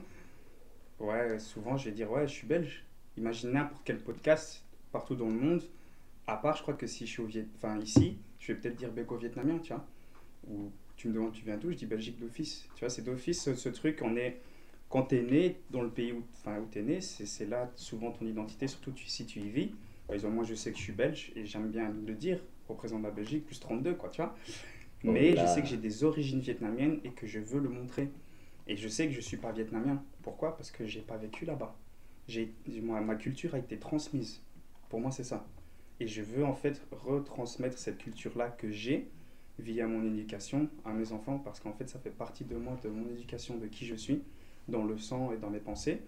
ouais, souvent je vais dire, ouais, je suis belge. Imagine n'importe quel podcast partout dans le monde. À part, je crois que si je suis au Viet... enfin, ici, je vais peut-être dire béco-vietnamien, tu vois. Ou tu me demandes, tu viens d'où? Je dis Belgique d'office. Tu vois, c'est d'office ce, truc. On est... Quand tu es né dans le pays où, enfin, où tu es né, c'est là souvent ton identité, surtout si tu y vis. Par exemple, moi, je sais que je suis belge et j'aime bien le dire, représente la Belgique, plus 32, quoi, tu vois. Oh Mais je sais que j'ai des origines vietnamiennes et que je veux le montrer. Et je sais que je suis pas vietnamien. Pourquoi? Parce que j'ai pas vécu là-bas. J'ai, moi, ma culture a été transmise. Pour moi, c'est ça. Et je veux en fait retransmettre cette culture-là que j'ai via mon éducation à mes enfants parce qu'en fait, ça fait partie de moi, de mon éducation, de qui je suis, dans le sang et dans mes pensées.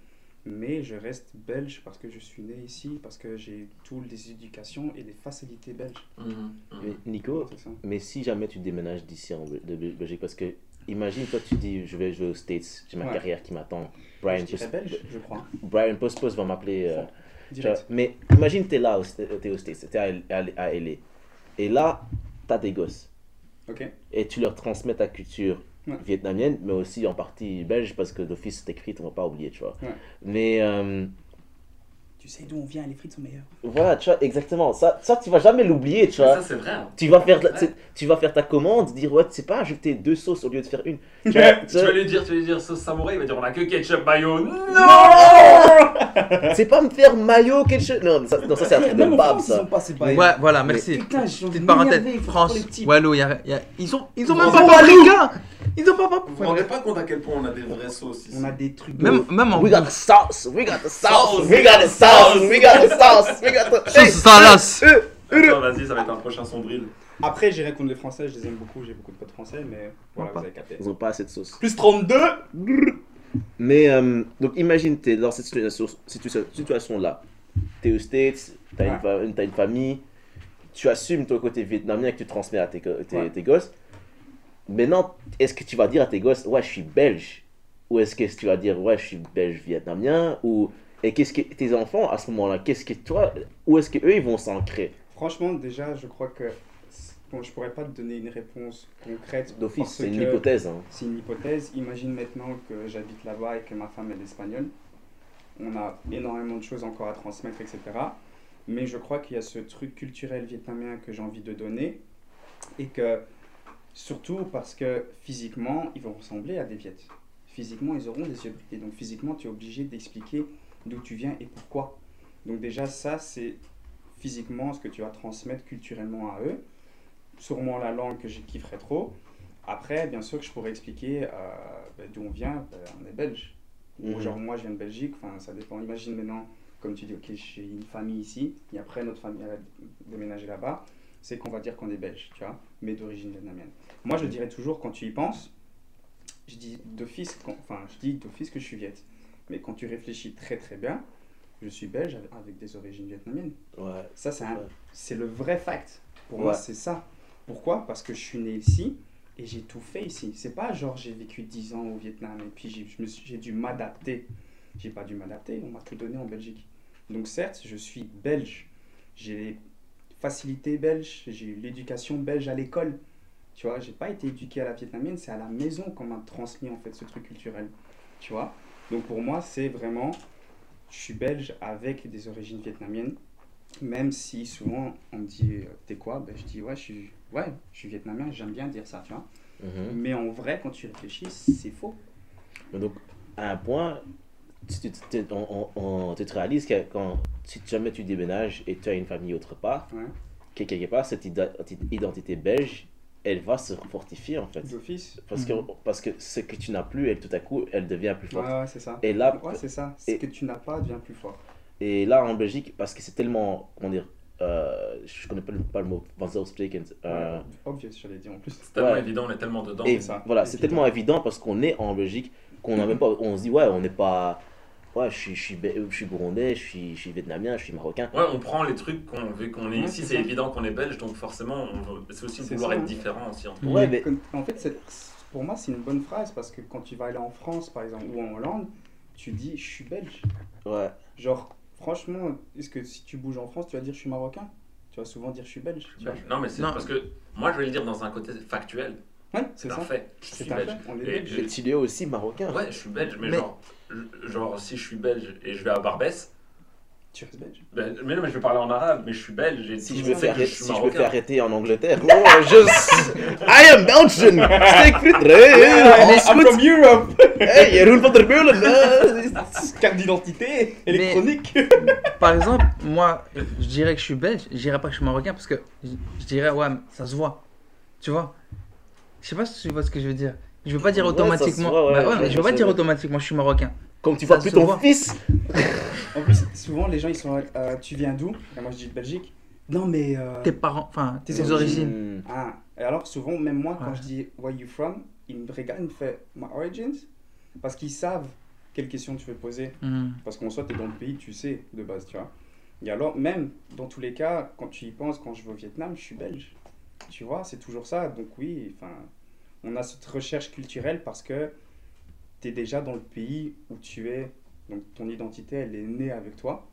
Mais je reste belge parce que je suis né ici, parce que j'ai toutes les éducations et des facilités belges. Mhm, mhm. Mais Nico, mais si jamais tu déménages d'ici en de Belgique, parce que imagine toi tu dis je vais jouer aux States, j'ai ma Ouais. carrière qui m'attend. Brian, je Post- belge, je crois. Brian Post Post va m'appeler. euh, tu mais imagine t'es là, au Sta- t'es aux States, t'es à, à, à LA, et là t'as des gosses. Ok. et tu leur transmets ta culture Ouais. vietnamienne, mais aussi en partie belge, parce que d'office c'est écrit, on va pas oublier, tu vois. Ouais. Mais euh, Tu sais d'où on vient, les frites sont meilleures. voilà, tu vois, exactement. Ça, ça tu vas jamais l'oublier, tu vois. ça, c'est vrai. hein. Tu vas, faire, la- tu- vas faire ta commande, dire ouais, tu sais pas, ajouter deux sauces au lieu de faire une. Tu vois, tu Tu vas lui dire, tu vas lui dire sauce samouraï, il va dire on a que ketchup mayo. Non c'est pas me faire maillot, quelque chose. Non, ça, non, ça c'est un truc de bab, ça. Ouais, voilà, merci. Putain, Petite parenthèse, France, ouais. Wallo, ils ont, ils ont même pas paprika Ils ont pas Vous vous paprika rendez pas compte à quel point on a des vraies sauces ici On a des trucs de Même, même en We got the sauce, we got the sauce, Sauce, we got the sauce, we got the sauce, we got the. Sauce salace. Attends, vas-y, ça va être un prochain sombril. Après, j'irai contre les Français, je les aime beaucoup, j'ai beaucoup de potes français, mais voilà, Pas. vous avez capté. Ils ont pas assez de sauce. Plus 32 Mais euh, donc imagine t'es dans cette situation, situation, situation là. T'es aux States, t'as une, Ouais. une- t'as une famille, tu assumes ton côté vietnamien que tu transmets à tes, tes, Ouais. tes gosses. Maintenant, est-ce que tu vas dire à tes gosses, ouais, je suis belge? Ou est-ce que tu vas dire, ouais, je suis belge vietnamien? Ou et qu'est-ce que tes enfants à ce moment-là, qu'est-ce que toi, où est-ce que eux ils vont s'ancrer? Franchement, déjà, je crois que. Bon, je pourrais pas te donner une réponse concrète. D'office, c'est une hypothèse. Hein. C'est une hypothèse. Imagine maintenant que j'habite là-bas et que ma femme est espagnole. On a énormément de choses encore à transmettre, etc. Mais je crois qu'il y a ce truc culturel vietnamien que j'ai envie de donner. Et que, surtout parce que physiquement, ils vont ressembler à des Viettes. Physiquement, ils auront des yeux bridés. Donc physiquement, tu es obligé d'expliquer d'où tu viens et pourquoi. Donc déjà, ça, c'est physiquement ce que tu vas transmettre culturellement à eux. Sûrement la langue que je kifferais trop. Après, bien sûr que je pourrais expliquer euh, ben, d'où on vient, ben, on est belge. Ou Mhm. genre moi je viens de Belgique, enfin ça dépend. Imagine maintenant, comme tu dis, ok j'ai une famille ici, et après notre famille a déménagé là-bas, c'est qu'on va dire qu'on est belge, tu vois, mais d'origine vietnamienne. Moi je dirais toujours quand tu y penses, je dis d'office, enfin je dis d'office que je suis viette. Mais quand tu réfléchis très très bien, je suis belge avec- des origines vietnamiennes. Ouais. Ça, c'est Ouais. c'est le vrai fact. Pour Ouais. moi, c'est ça. Pourquoi? Parce que je suis né ici et j'ai tout fait ici. C'est pas genre j'ai vécu 10 ans au Vietnam et puis j'ai dû m'adapter. J'ai pas dû m'adapter, on m'a tout donné en Belgique. Donc certes, je suis belge. J'ai les facilités belges, j'ai eu l'éducation belge à l'école. Tu vois, j'ai pas été éduqué à la vietnamienne, c'est à la maison qu'on m'a transmis en fait ce truc culturel. Tu vois? Donc pour moi, c'est vraiment je suis belge avec des origines vietnamiennes. Même si souvent on me dit euh, t'es quoi? Ben, Je dis ouais je, suis, ouais, je suis vietnamien, j'aime bien dire ça, tu vois. Mhm. Mais en vrai, quand tu réfléchis, c'est faux. Donc, à un point, tu, tu- tu- on, on- on- tu te réalises que quand, si jamais tu déménages et tu as une famille autre part, Ouais. que quelque part, cette identité belge, elle va se fortifier en fait. D'office. Parce que, parce que ce que tu n'as plus, elle, tout à coup, elle devient plus forte. ouais, c'est ça. Et là, Ouais, c'est ça. Ce et- que tu n'as pas devient plus fort. et là, en Belgique, parce que c'est tellement, comment dire, euh, je connais pas le, pas le mot, vanzelfsprekend. Euh, Ouais, obvious, j'allais dire en plus. C'est tellement Ouais. évident, on est tellement dedans. et c'est ça. voilà, c'est tellement évident parce qu'on est en Belgique qu'on pas, on se dit, ouais, on n'est pas, ouais, je suis, je suis, je suis burundais, je suis, je suis vietnamien, je suis marocain. Ouais, on prend les trucs qu'on vu qu'on est Ouais, ici, c'est évident qu'on est belge, donc forcément, c'est aussi vouloir ça, être différent aussi. entre Ouais, Mais en fait, pour moi, c'est une bonne phrase parce que quand tu vas aller en France, par exemple, ou en Hollande, tu dis je suis belge. ouais. Genre, franchement, est-ce que si tu bouges en France, tu vas dire je suis marocain? Tu vas souvent dire je suis belge. Tu vois? Non, mais c'est Non. parce que moi, je vais le dire dans un côté factuel. Ouais, C'est c'est un ça. fait. Je C'est suis un belge. fait. On est Et belge. je- Et tu es aussi marocain. Ouais, je suis belge, mais, Mais- genre, je- genre, si je suis belge et je vais à Barbès, Tu restes belge? ben, mais non, mais je vais parler en arabe, mais je suis belge et Si je, me fais arrêter, je suis si je me fais marocain. arrêter en Angleterre, oh, je... I am Belgian! Steak frites, hey, I'm from Europe hey, Jeroen van der Meulen. Carte d'identité électronique Par exemple, moi, je dirais que je suis belge, je dirais pas que je suis marocain parce que je je dirais, ouais, mais ça se voit. Tu vois? Je sais pas si tu vois ce que je veux dire. Je veux pas dire Ouais, automatiquement. voit, ouais, Bah ouais, je mais je veux pas dire automatiquement, je suis marocain. Comme tu vois plus ton voit. fils. En plus, souvent, les gens, ils sont euh, tu viens d'où? Et moi, je dis de Belgique. Non, mais. euh, Tes parents, enfin, tes Tes origines. Hmm. Ah, et alors souvent, même moi, quand je dis Where you from, ils me regardent, ils me font My origins? Parce qu'ils savent quelle question tu veux poser. Hmm. Parce qu'en soit, tu es dans le pays, tu sais, de base, tu vois. Et alors, même, dans tous les cas, quand tu y penses, quand je vais au Vietnam, je suis belge. Tu vois, c'est toujours ça. Donc oui, enfin, on a cette recherche culturelle parce que tu es déjà dans le pays où tu es. Donc ton identité, elle est née avec toi.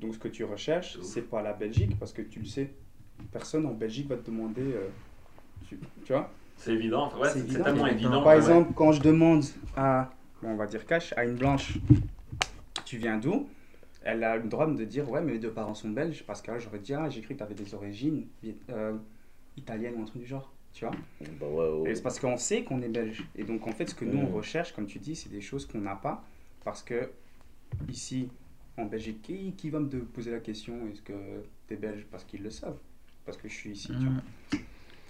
Donc ce que tu recherches, c'est pas la Belgique parce que tu le sais. Personne en Belgique va te demander. euh, tu, tu vois? C'est évident. Ouais, C'est tellement Par évident. Par exemple, quand je demande à, on va dire cash, à une blanche, tu viens d'où? Elle a le droit de me dire, ouais, mais mes deux parents sont belges, parce que là, j'aurais dit, ah, j'ai cru que tu avais des origines euh, italiennes ou un truc du genre, tu vois Bah ouais, ouais. Et c'est parce qu'on sait qu'on est belge. Et donc, en fait, ce que nous, on recherche, comme tu dis, c'est des choses qu'on n'a pas, parce que ici, en Belgique, qui, qui va me poser la question, est-ce que tu es belge? Parce qu'ils le savent, parce que je suis ici, tu vois.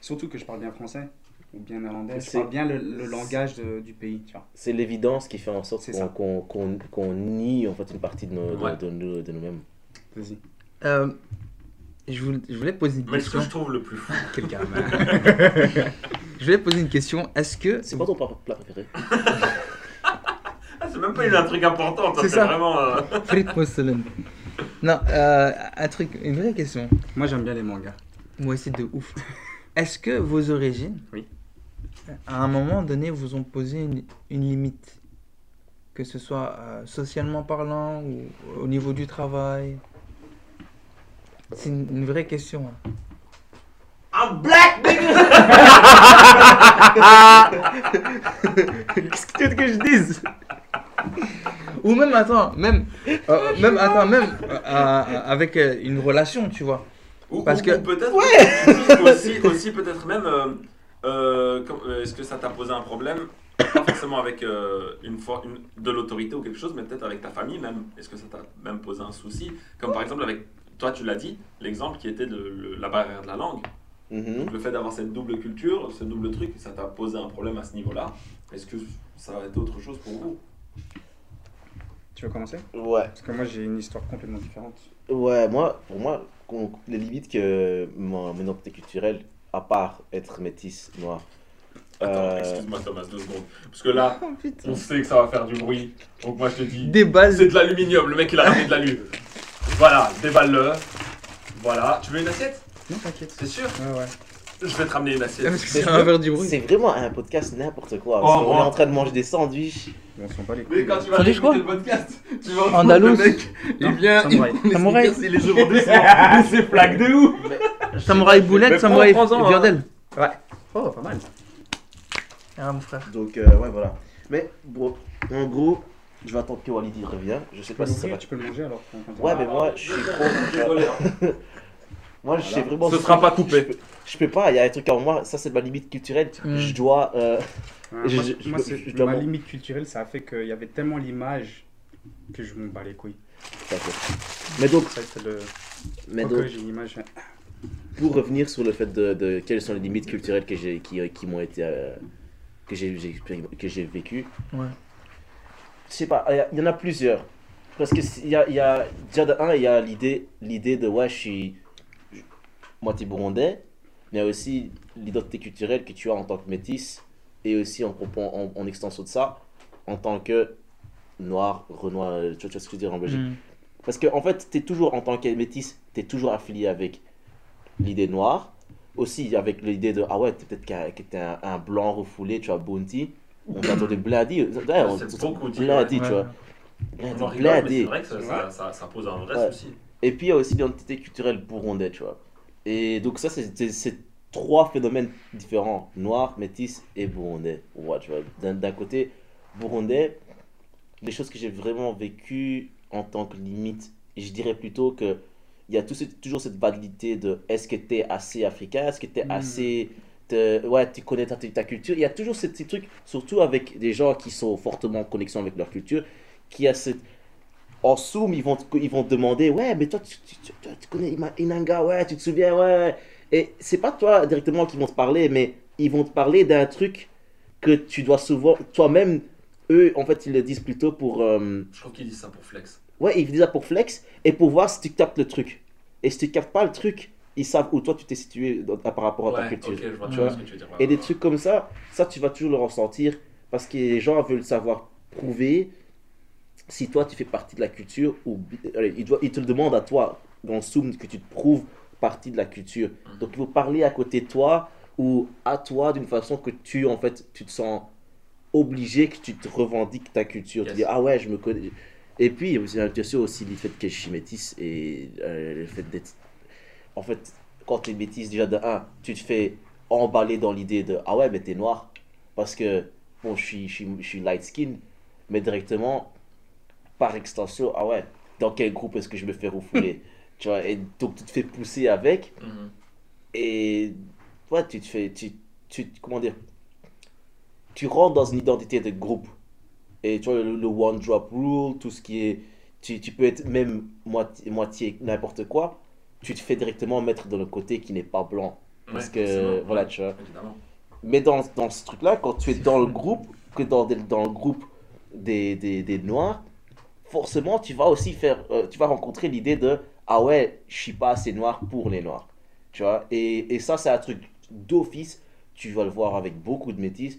Surtout que je parle bien français ou bien néerlandais. Je C'est- parle bien le, le langage de- du pays, tu vois. C'est l'évidence qui fait en sorte qu'on ça. qu'on- qu'on- qu'on nie en fait une partie de nos- de- Ouais. de nous- de nous-mêmes. Vas-y. Euh, je, voulais, je voulais poser une Mais ce que question. je trouve le plus fou, Quelqu'un. je voulais poser une question. Est-ce que. C'est quoi ton plat plat préféré? Ah, c'est même pas une un truc important. C'est C'est ça. vraiment. euh, Frites mousseline. Non, euh, un truc, une vraie question. Moi, j'aime bien les mangas. Moi aussi de ouf. Est-ce que vos origines, Oui. à un moment donné, vous ont posé une, une limite? Que ce soit euh, socialement parlant ou au niveau du travail? C'est une, une vraie question. hein. Un black nigga Qu'est-ce que tu veux que je dise? Ou même, attends, même, euh, même, attends, même euh, euh, avec euh, une relation, tu vois. Ou, Parce ou- que- ou peut-être aussi, aussi peut-être même euh, euh, est-ce que ça t'a posé un problème? Pas forcément avec euh, une, une- de l'autorité ou quelque chose mais peut-être avec ta famille même est-ce que ça t'a même posé un souci? Comme par exemple avec toi tu l'as dit l'exemple qui était de, le- la barrière de la langue Mhm. Donc, le fait d'avoir cette double culture ce double truc ça t'a posé un problème à ce niveau là est-ce que ça a été autre chose pour vous? Tu veux commencer? Ouais. Parce que moi, j'ai une histoire complètement différente. Ouais, moi, pour moi, les limites que mon, mon identité culturelle, à part être métisse, noir. Attends, euh, excuse-moi Thomas, deux secondes. Parce que là, Oh, on sait que ça va faire du bruit. Donc moi je te dis, Des bases. c'est de l'aluminium. Le mec il a ramené de l'alu. Voilà, déballe-le. Voilà. Tu veux une assiette? Non, t'inquiète. C'est sûr? Ouais, ouais. Je vais te ramener une assiette. C'est un verre du bruit. C'est vraiment un podcast n'importe quoi. Oh, oh. est en train de manger des sandwichs. Mais on bat les Mais quand tu vas écouter quoi? le podcast, tu vas Andalous. le mec. Il vient, il Samouraï. les Samouraï. il les doucement. C'est plaque de ouf. Samouraï boulette, Mais samouraï hein. viandel. Oh, pas mal. Ah, mon frère. Donc, euh, ouais, voilà. Mais, bon, en gros, je vais attendre que Walidi revienne. Je sais Tu pas si ça va. tu peux le manger alors Ouais, mais moi, je suis trop. Désolé. hein. Moi, je sais vraiment. Ce sera pas coupé. Je peux, je peux pas, il y a un truc en moi, ça c'est ma limite culturelle. Mm. Je dois. euh, Ouais, Je- moi, je- je moi, peux- c'est- je dois ma limite culturelle, ça a fait qu'il y avait tellement l'image que je m'en bats les couilles. Mais donc, Ça, c'est le. mais donc, j'ai une image. pour revenir sur le fait de, de quelles sont les limites culturelles que j'ai qui, qui m'ont été euh, j'ai que j'ai vécu Ouais. Je sais pas il y en a plusieurs parce que il y a, il y a déjà de un il y a l'idée l'idée de ouais je suis moitié burundais mais il y a aussi l'identité culturelle que tu as en tant que métis et aussi en, en, en extension de ça en tant que noir renoir euh, tu vois ce que je veux dire en Belgique? Mm. parce que en fait, tu es toujours, en tant que métis, tu es toujours affilié avec l'idée noire. Aussi avec l'idée de, ah ouais, t'es peut-être un, un blanc refoulé, tu vois, bounty. On t'attendait bladi. D'ailleurs, on- C'est beaucoup dit, Bladi, ouais. tu vois. On en Bladi, rigole, mais bladi. c'est vrai que ça, ça, ça, ça pose un vrai Ouais. souci. Et puis il y a aussi l'identité culturelle burundais, tu vois. Et donc ça, c'est c'est- c'est trois phénomènes différents, noir, métis et burundais. moi, tu vois. D'un d'un côté, burundais, les choses que j'ai vraiment vécues en tant que limite, je dirais plutôt que il y a tout toujours cette validité de est-ce que tu es assez africain, est-ce que tu es Mm. assez... te- ouais, tu connais ta, ta culture. Il y a toujours ce petit truc, surtout avec des gens qui sont fortement en connexion avec leur culture, qui a cette en Zoom, ils vont, te, ils vont demander Ouais, mais toi, tu, tu, tu- tu connais Inanga, ouais, tu te souviens, ouais. Et c'est pas toi directement qui vont te parler, mais ils vont te parler d'un truc que tu dois souvent, toi-même, eux, en fait, ils le disent plutôt pour. euh, Je trouve qu'ils disent ça pour flex. Ouais, ils disent ça pour flex et pour voir si tu captes le truc. Et si tu captes pas le truc, ils savent où toi tu t'es situé dans- par rapport à ta culture. ok, je vois tu très bien vois. ce que tu veux dire. Et des trucs comme ça, ça tu vas toujours le ressentir parce que les gens veulent savoir prouver si toi tu fais partie de la culture ou allez, ils, doivent- ils te le demandent à toi dans Zoom que tu te prouves partie de la culture. Mhm. Donc ils vont parler à côté de toi ou à toi d'une façon que tu en fait tu te sens obligé que tu te revendiques ta culture. Tu Yes. dis ah ouais je me connais. Et puis il y a bien sûr aussi le fait que je suis métisse et euh, le fait d'être en fait, quand tu es métisse, déjà de 1, tu te fais emballer dans l'idée de Ah ouais, mais t'es noir. Parce que, bon, je suis, je suis, je suis light skin, mais directement, par extension, ah ouais, dans quel groupe est-ce que je me fais refouler? Tu vois, et donc tu te fais pousser avec, Mhm. et ouais, tu te fais. Tu, tu, comment dire? Tu rentres dans une identité de groupe. Et tu vois, le, le one drop rule, tout ce qui est. Tu, tu peux être même moitié, moitié n'importe quoi. Tu te fais directement mettre dans le côté qui n'est pas blanc. Parce Ouais, que, voilà, tu vois. Évidemment. Mais dans, dans ce truc-là, quand tu es dans le groupe, que dans, des- dans le groupe des, des, des noirs, forcément, tu vas aussi faire. euh, tu vas rencontrer l'idée de Ah ouais, je suis pas assez noir pour les noirs. Tu vois et, et ça, c'est un truc d'office. Tu vas le voir avec beaucoup de métis.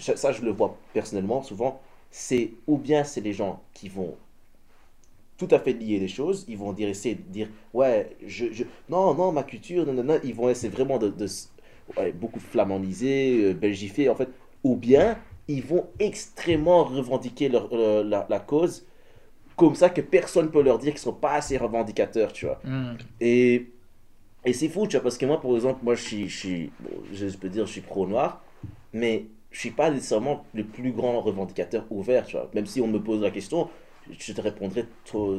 Ça, ça, je le vois personnellement souvent. C'est ou bien c'est les gens qui vont tout à fait lier les choses. Ils vont dire, essayer de dire, ouais, je, je... non, non, ma culture, non, non, non. Ils vont essayer vraiment de, de s- ouais, beaucoup flamandiser, euh, belgifier, en fait. Ou bien, ils vont extrêmement revendiquer leur, euh, la, la cause, comme ça que personne peut leur dire qu'ils sont pas assez revendicateurs, tu vois. Hmm. Et, et c'est fou, tu vois, parce que moi, par exemple, moi, je suis, je suis bon, je peux dire, je suis pro-noir, mais je suis pas nécessairement le plus grand revendicateur ouvert, tu vois. Même si on me pose la question, je te répondrai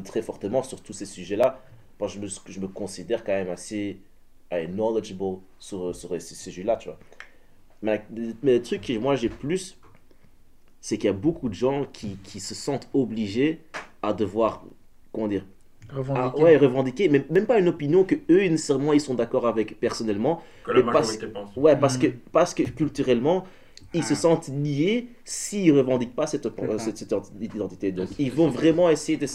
très fortement sur tous ces sujets-là. Parce que je me, je me considère quand même assez euh, knowledgeable sur, sur ces sujets-là, tu vois. Mais, mais le truc que moi j'ai plus, c'est qu'il y a beaucoup de gens qui, qui se sentent obligés à devoir, comment dire, Revendiquer. ouais, revendiquer, mais même pas une opinion que eux, nécessairement, ils sont d'accord avec personnellement. Que la Mais pas- majorité pense. Ouais, parce, Mm. que, parce que culturellement, ils se Ah. sentent liés s'ils revendiquent pas cette, ça. cette, cette identité. Donc, C'est- ils vont vraiment essayer de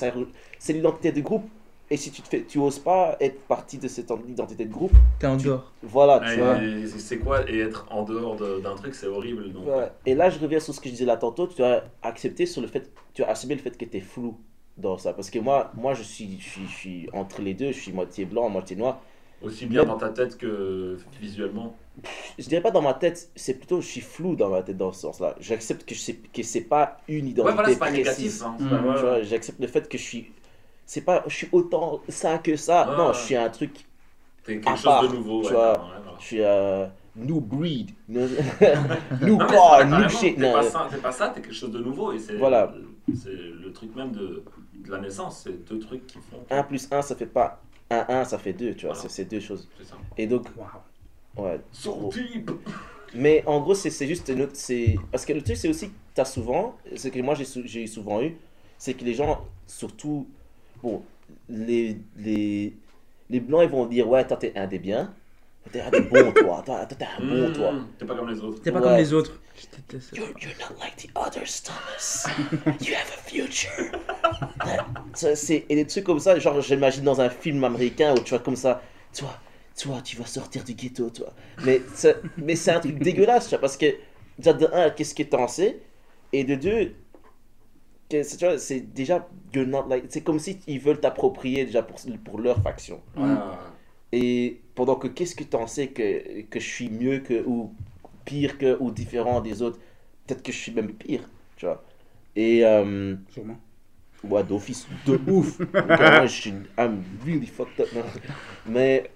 C'est l'identité de groupe. Et si tu te fais, tu oses pas être partie de cette identité de groupe, T'es en tu- dehors. voilà, tu vois. et c'est quoi Et être en dehors de- d'un truc, c'est horrible. Donc, Ouais. Et là, je reviens sur ce que je disais là tantôt. Tu as accepté sur le fait, tu as assumé le fait que tu es flou dans ça. Parce que moi, moi je, suis, je, suis, je suis entre les deux. Je suis moitié blanc, moitié noir. Aussi bien dans ta tête que visuellement. Je dirais pas dans ma tête, c'est plutôt je suis flou dans ma tête dans ce sens-là. J'accepte que je que c'est pas une identité Ouais, voilà, c'est pas précise. négatif. Hein, Mm. ouais. J'accepte le fait que je suis c'est pas je suis autant ça que ça. Ouais, non, ouais. je suis un truc T'es à quelque chose part, de nouveau. tu ouais, vois. carrément, ouais, voilà. je suis euh, new breed, new, new Non, mais c'est car, pas new shit. T'es Non, pas, ça, t'es pas ça, t'es quelque chose de nouveau. Et c'est Voilà. c'est le truc même de, de la naissance. C'est deux trucs qui font. 1 plus 1 ça fait pas 1 1 ça fait 2, tu vois, Voilà. c'est deux choses. C'est ça. Et donc. Ouais, So deep Mais en gros, c'est c'est juste une autre. c'est- Parce que le truc, c'est aussi que tu as souvent, ce que moi j'ai sou- j'ai souvent eu, c'est que les gens, surtout, bon, les, les, les blancs, ils vont dire Ouais, toi, t'es un des biens, t'es un des bons, toi, toi, t'es un bon, toi. Mmh, T'es pas comme les autres. T'es pas Ouais. comme les autres. Je déteste ça. You're, you're not like the others, Thomas. You have a future. Et des trucs comme ça, genre, j'imagine dans un film américain où tu vois comme ça, toi, toi, tu vas sortir du ghetto, toi. Mais, ça- mais c'est un truc dégueulasse, tu vois, parce que, déjà, de un, qu'est-ce que t'en sais? Et de deux, que- c'est- tu vois, c'est déjà, like. C'est comme si ils veulent t'approprier déjà pour, pour leur faction. Et pendant que qu'est-ce que t'en sais que, que je suis mieux que, ou pire que, ou différent des autres Peut-être que je suis même pire, tu vois. Et, euh, Sûrement. ouais, d'office, de ouf. Carrément, je suis, I'm really fucked up. Mais,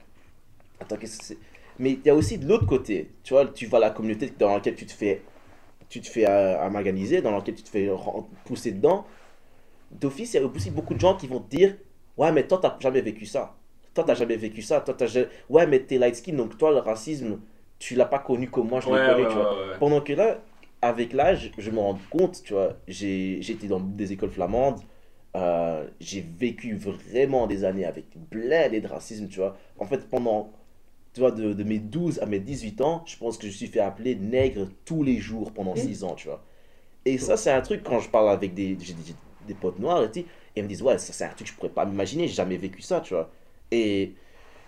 attends, qu'est-ce que c'est? Mais il y a aussi de l'autre côté, tu vois, tu à la communauté dans laquelle tu te fais, tu te fais euh, amalganiser, dans laquelle tu te fais pousser dedans. D'office, il y a aussi beaucoup de gens qui vont te dire, ouais, mais toi, t'as jamais vécu ça. Toi, t'as jamais vécu ça. Toi, t'as Ouais, mais t'es light skin, donc toi, le racisme, tu l'as pas connu comme moi, je l'ai Ouais, connu, ouais, tu vois. ouais, ouais. Pendant que là, avec l'âge, je me rends compte, tu vois, j'ai été dans des écoles flamandes, euh, j'ai vécu vraiment des années avec plein de racisme, tu vois. En fait, pendant tu vois, de, de mes 12 à mes 18 ans, je pense que je me suis fait appeler nègre tous les jours pendant 6 ans, tu vois. Et ça, c'est un truc, quand je parle avec des, j'ai des, des potes noirs, et, tout, ils me disent, ouais, ça, c'est un truc que je pourrais pas m'imaginer, j'ai jamais vécu ça, tu vois. Et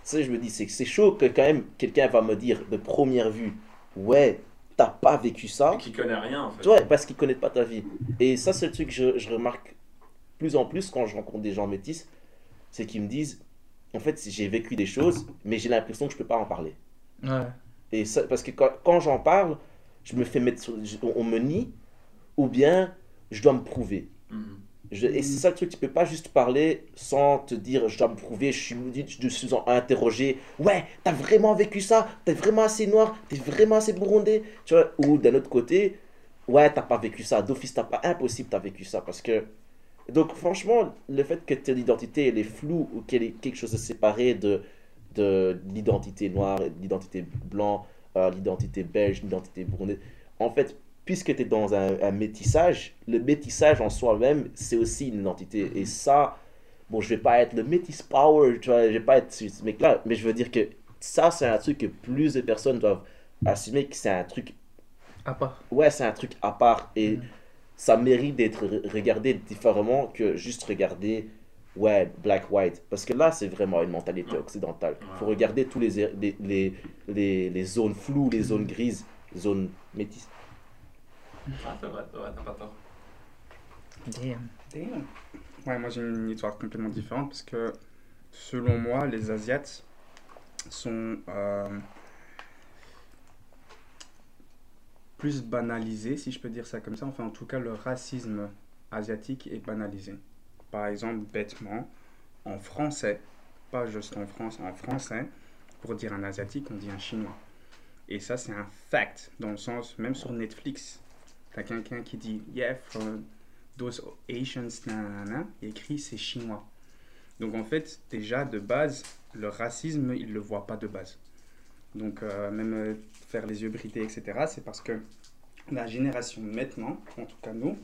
ça, je me dis, c'est que c'est chaud que quand même quelqu'un va me dire de première vue, ouais, t'as pas vécu ça. Qui connaît rien en fait. Tu vois, parce qu'ils connaissent pas ta vie. Et ça, c'est le truc que je, je remarque plus en plus quand je rencontre des gens métis, c'est qu'ils me disent, en fait, j'ai vécu des choses, mais j'ai l'impression que je peux pas en parler. Ouais. Et ça, parce que quand, quand j'en parle, je me fais mettre, je- on, me nie, ou bien je dois me prouver. Mhm. Je- et c'est ça le truc, tu peux pas juste parler sans te dire je dois me prouver, je suis, je suis en- interrogé. Ouais, t'as vraiment vécu ça, t'es vraiment assez noir, t'es vraiment assez burundais. Tu vois, ou d'un autre côté, ouais, t'as pas vécu ça, d'office, t'as pas impossible, t'as vécu ça. Parce que. Donc, franchement, le fait que ton identité elle est floue ou qu'elle est quelque chose de séparé de, de l'identité noire, de l'identité blanc, euh, l'identité belge, l'identité burundaise, en fait, puisque tu es dans un, un métissage, le métissage en soi-même, c'est aussi une identité. Et ça, bon, je vais pas être le métis power, tu vois, je vais pas être ce mec-là, mais je veux dire que ça, c'est un truc que plus de personnes doivent assumer que c'est un truc, À part. ouais, c'est un truc à part. Et ça mérite d'être re- regardé différemment que juste regarder, ouais, black-white. Parce que là, c'est vraiment une mentalité occidentale. Il faut regarder tous les, les, les, les, les zones floues, les zones grises, zones métisses. Ah, c'est vrai, c'est vrai, t'as pas tort. Damn. Damn. Ouais, moi j'ai une histoire complètement différente parce que selon moi, les Asiates sont euh, plus banalisés, si je peux dire ça comme ça. Enfin, en tout cas, le racisme asiatique est banalisé. Par exemple, bêtement, en français, pas juste en France, en français, pour dire un asiatique, on dit un chinois. Et ça, c'est un fact, dans le sens, même sur Netflix, t'as quelqu'un qui dit Yeah, from those Asians, nanana, écrit c'est chinois. Donc en fait, déjà de base, le racisme, il le voit pas de base. Donc euh, même euh, faire les yeux bridés, etc., c'est parce que la génération maintenant, en tout cas nous,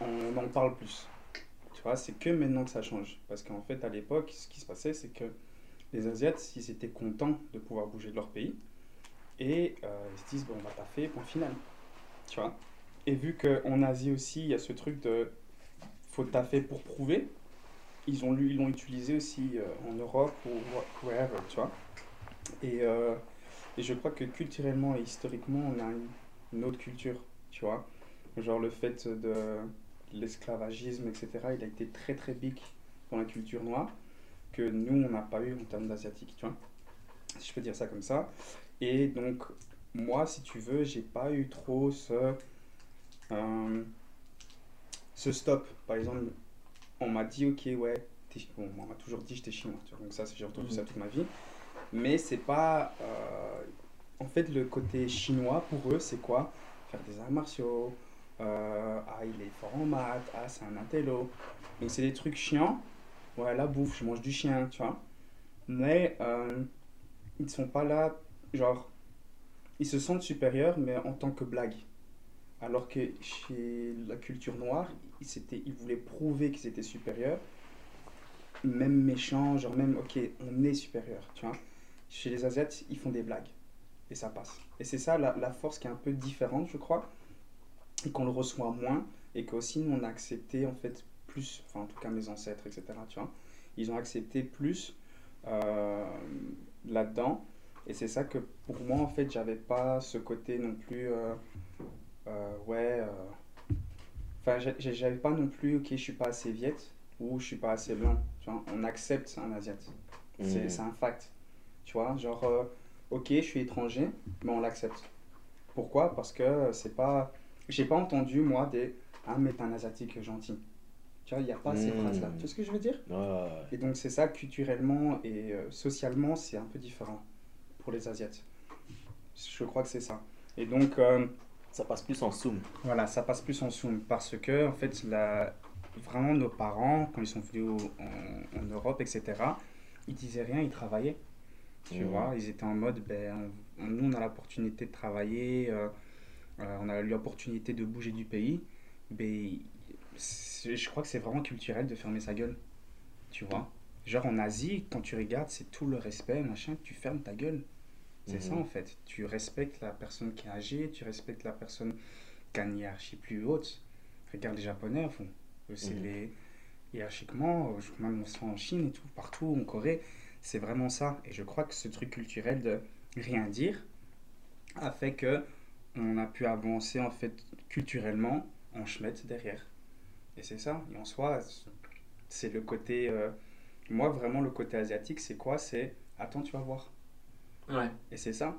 on en parle plus. Tu vois, c'est que maintenant que ça change. Parce qu'en fait, à l'époque, ce qui se passait, c'est que les Asiates, ils étaient contents de pouvoir bouger de leur pays. Et euh, ils se disent, bon, on va taffer, point final. Tu vois et vu qu'en Asie aussi, il y a ce truc de faut taffer pour prouver, ils ont lu- ils l'ont utilisé aussi en Europe ou wh- wherever, tu vois. Et, euh, et je crois que culturellement et historiquement, on a une, une autre culture, tu vois. Genre le fait de l'esclavagisme, etc., il a été très très big dans la culture noire que nous, on n'a pas eu en termes d'asiatique, tu vois. Si je peux dire ça comme ça. Et donc, moi, si tu veux, j'ai pas eu trop ce euh, ce stop, par exemple, on m'a dit, ok, ouais, bon, on m'a toujours dit j'étais chinois, tu vois, donc ça, j'ai entendu ça toute ma vie, mais c'est pas, euh, en fait, le côté chinois, pour eux, c'est quoi? Faire des arts martiaux, euh, ah, il est fort en maths, ah, c'est un intello, donc c'est des trucs chiants, ouais, la bouffe, je mange du chien, tu vois, mais euh, ils sont pas là, genre, ils se sentent supérieurs, mais en tant que blague. Alors que chez la culture noire, ils, ils voulaient prouver qu'ils étaient supérieurs. Même méchants, genre même, ok, on est supérieur, tu vois. Chez les Asiates, ils font des blagues. Et ça passe. Et c'est ça la, la force qui est un peu différente, je crois. Et qu'on le reçoit moins. Et qu'aussi, nous, on a accepté, en fait, plus, enfin, en tout cas, mes ancêtres, etc., tu vois. Ils ont accepté plus euh, là-dedans. Et c'est ça que, pour moi, en fait, j'avais pas ce côté non plus... euh, euh, ouais. Enfin, j'avais pas non plus, ok, je suis pas assez viette ou je suis pas assez blanc. Tu vois, on accepte un asiate. C'est c'est un fact. Tu vois, genre, euh, ok, je suis étranger, mais on l'accepte. Pourquoi? Parce que c'est pas. J'ai pas entendu, moi, des. Ah, mais t'es un asiatique gentil. Tu vois, il n'y a pas ces Mhm. phrases-là. Tu vois ce que je veux dire? Ouais, ouais, ouais. Et donc, c'est ça, culturellement et euh, socialement, c'est un peu différent pour les Asiates. Je crois que c'est ça. Et donc. euh, Ça passe plus en zoom. voilà, ça passe plus en Zoom parce que, en fait, la... vraiment, nos parents, quand ils sont venus au- en, en Europe, etc., ils disaient rien, ils travaillaient. Tu Mhm. vois, ils étaient en mode, ben, on- nous, on a l'opportunité de travailler, euh, euh, on a l'opportunité de bouger du pays. C'est- je crois que c'est vraiment culturel de fermer sa gueule. Tu vois? Genre en Asie, quand tu regardes, c'est tout le respect, machin, tu fermes ta gueule. C'est ça Mhm. en fait. Tu respectes la personne qui est âgée, tu respectes la personne qui a une hiérarchie plus haute. Regarde les Japonais, font. C'est Mhm. les. Hiérarchiquement, même on se en Chine et tout, partout, en Corée, c'est vraiment ça. Et je crois que ce truc culturel de rien dire a fait que on a pu avancer en fait culturellement en schmette derrière. Et c'est ça. Et en soi, c'est le côté. euh, moi, vraiment, le côté asiatique, c'est quoi? C'est attends, tu vas voir. Ouais. Et c'est ça.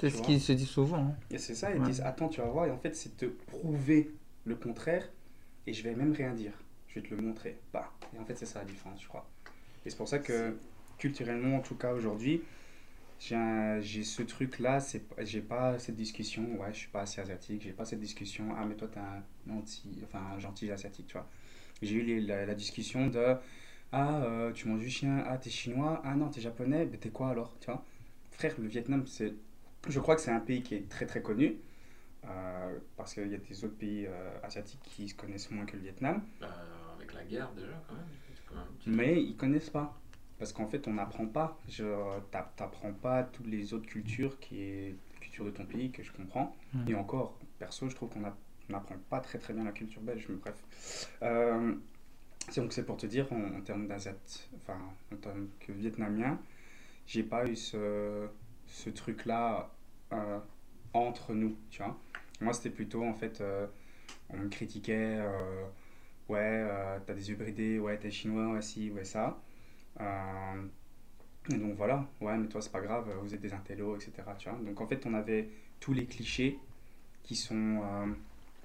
C'est ce qu'ils se disent souvent. hein. Et c'est ça, ils Ouais. disent attends, tu vas voir. Et en fait, c'est te prouver le contraire. Et je vais même rien dire. Je vais te le montrer. Bah. Et en fait, c'est ça la différence, je crois. Et c'est pour ça que culturellement, en tout cas aujourd'hui, j'ai ce truc-là. J'ai pas cette discussion. Ouais, je suis pas assez asiatique. J'ai pas cette discussion. Ah, mais toi, t'es un anti, enfin un gentil asiatique, tu vois. J'ai eu les- la, la discussion de ah, euh, tu manges du chien. Ah, t'es chinois. Ah non, t'es japonais. Mais t'es quoi alors, tu vois Frère, le Vietnam, c'est je crois que c'est un pays qui est très très connu, euh, parce qu'il y a des autres pays euh, asiatiques qui se connaissent moins que le Vietnam, avec la guerre déjà, quand même. quand même mais ils connaissent pas. Parce qu'en fait, on n'apprend pas. Je t'a- t'apprends pas toutes les autres cultures qui est culture de ton pays que je comprends. Mhm. Et encore, perso, je trouve qu'on n'apprend pas très très bien la culture belge, mais bref. Euh, c'est- donc c'est pour te dire, en, en termes d'asiat, enfin en tant que vietnamien, j'ai pas eu ce, ce truc-là euh, entre nous, tu vois. Moi, c'était plutôt en fait, euh, on me critiquait, euh, ouais, t'as des yeux bridés, ouais, t'es chinois, ouais, si, ouais, ça. Euh, et donc voilà, ouais, mais toi, c'est pas grave, vous êtes des intellos, etc. Tu vois. Donc en fait, on avait tous les clichés qui sont euh,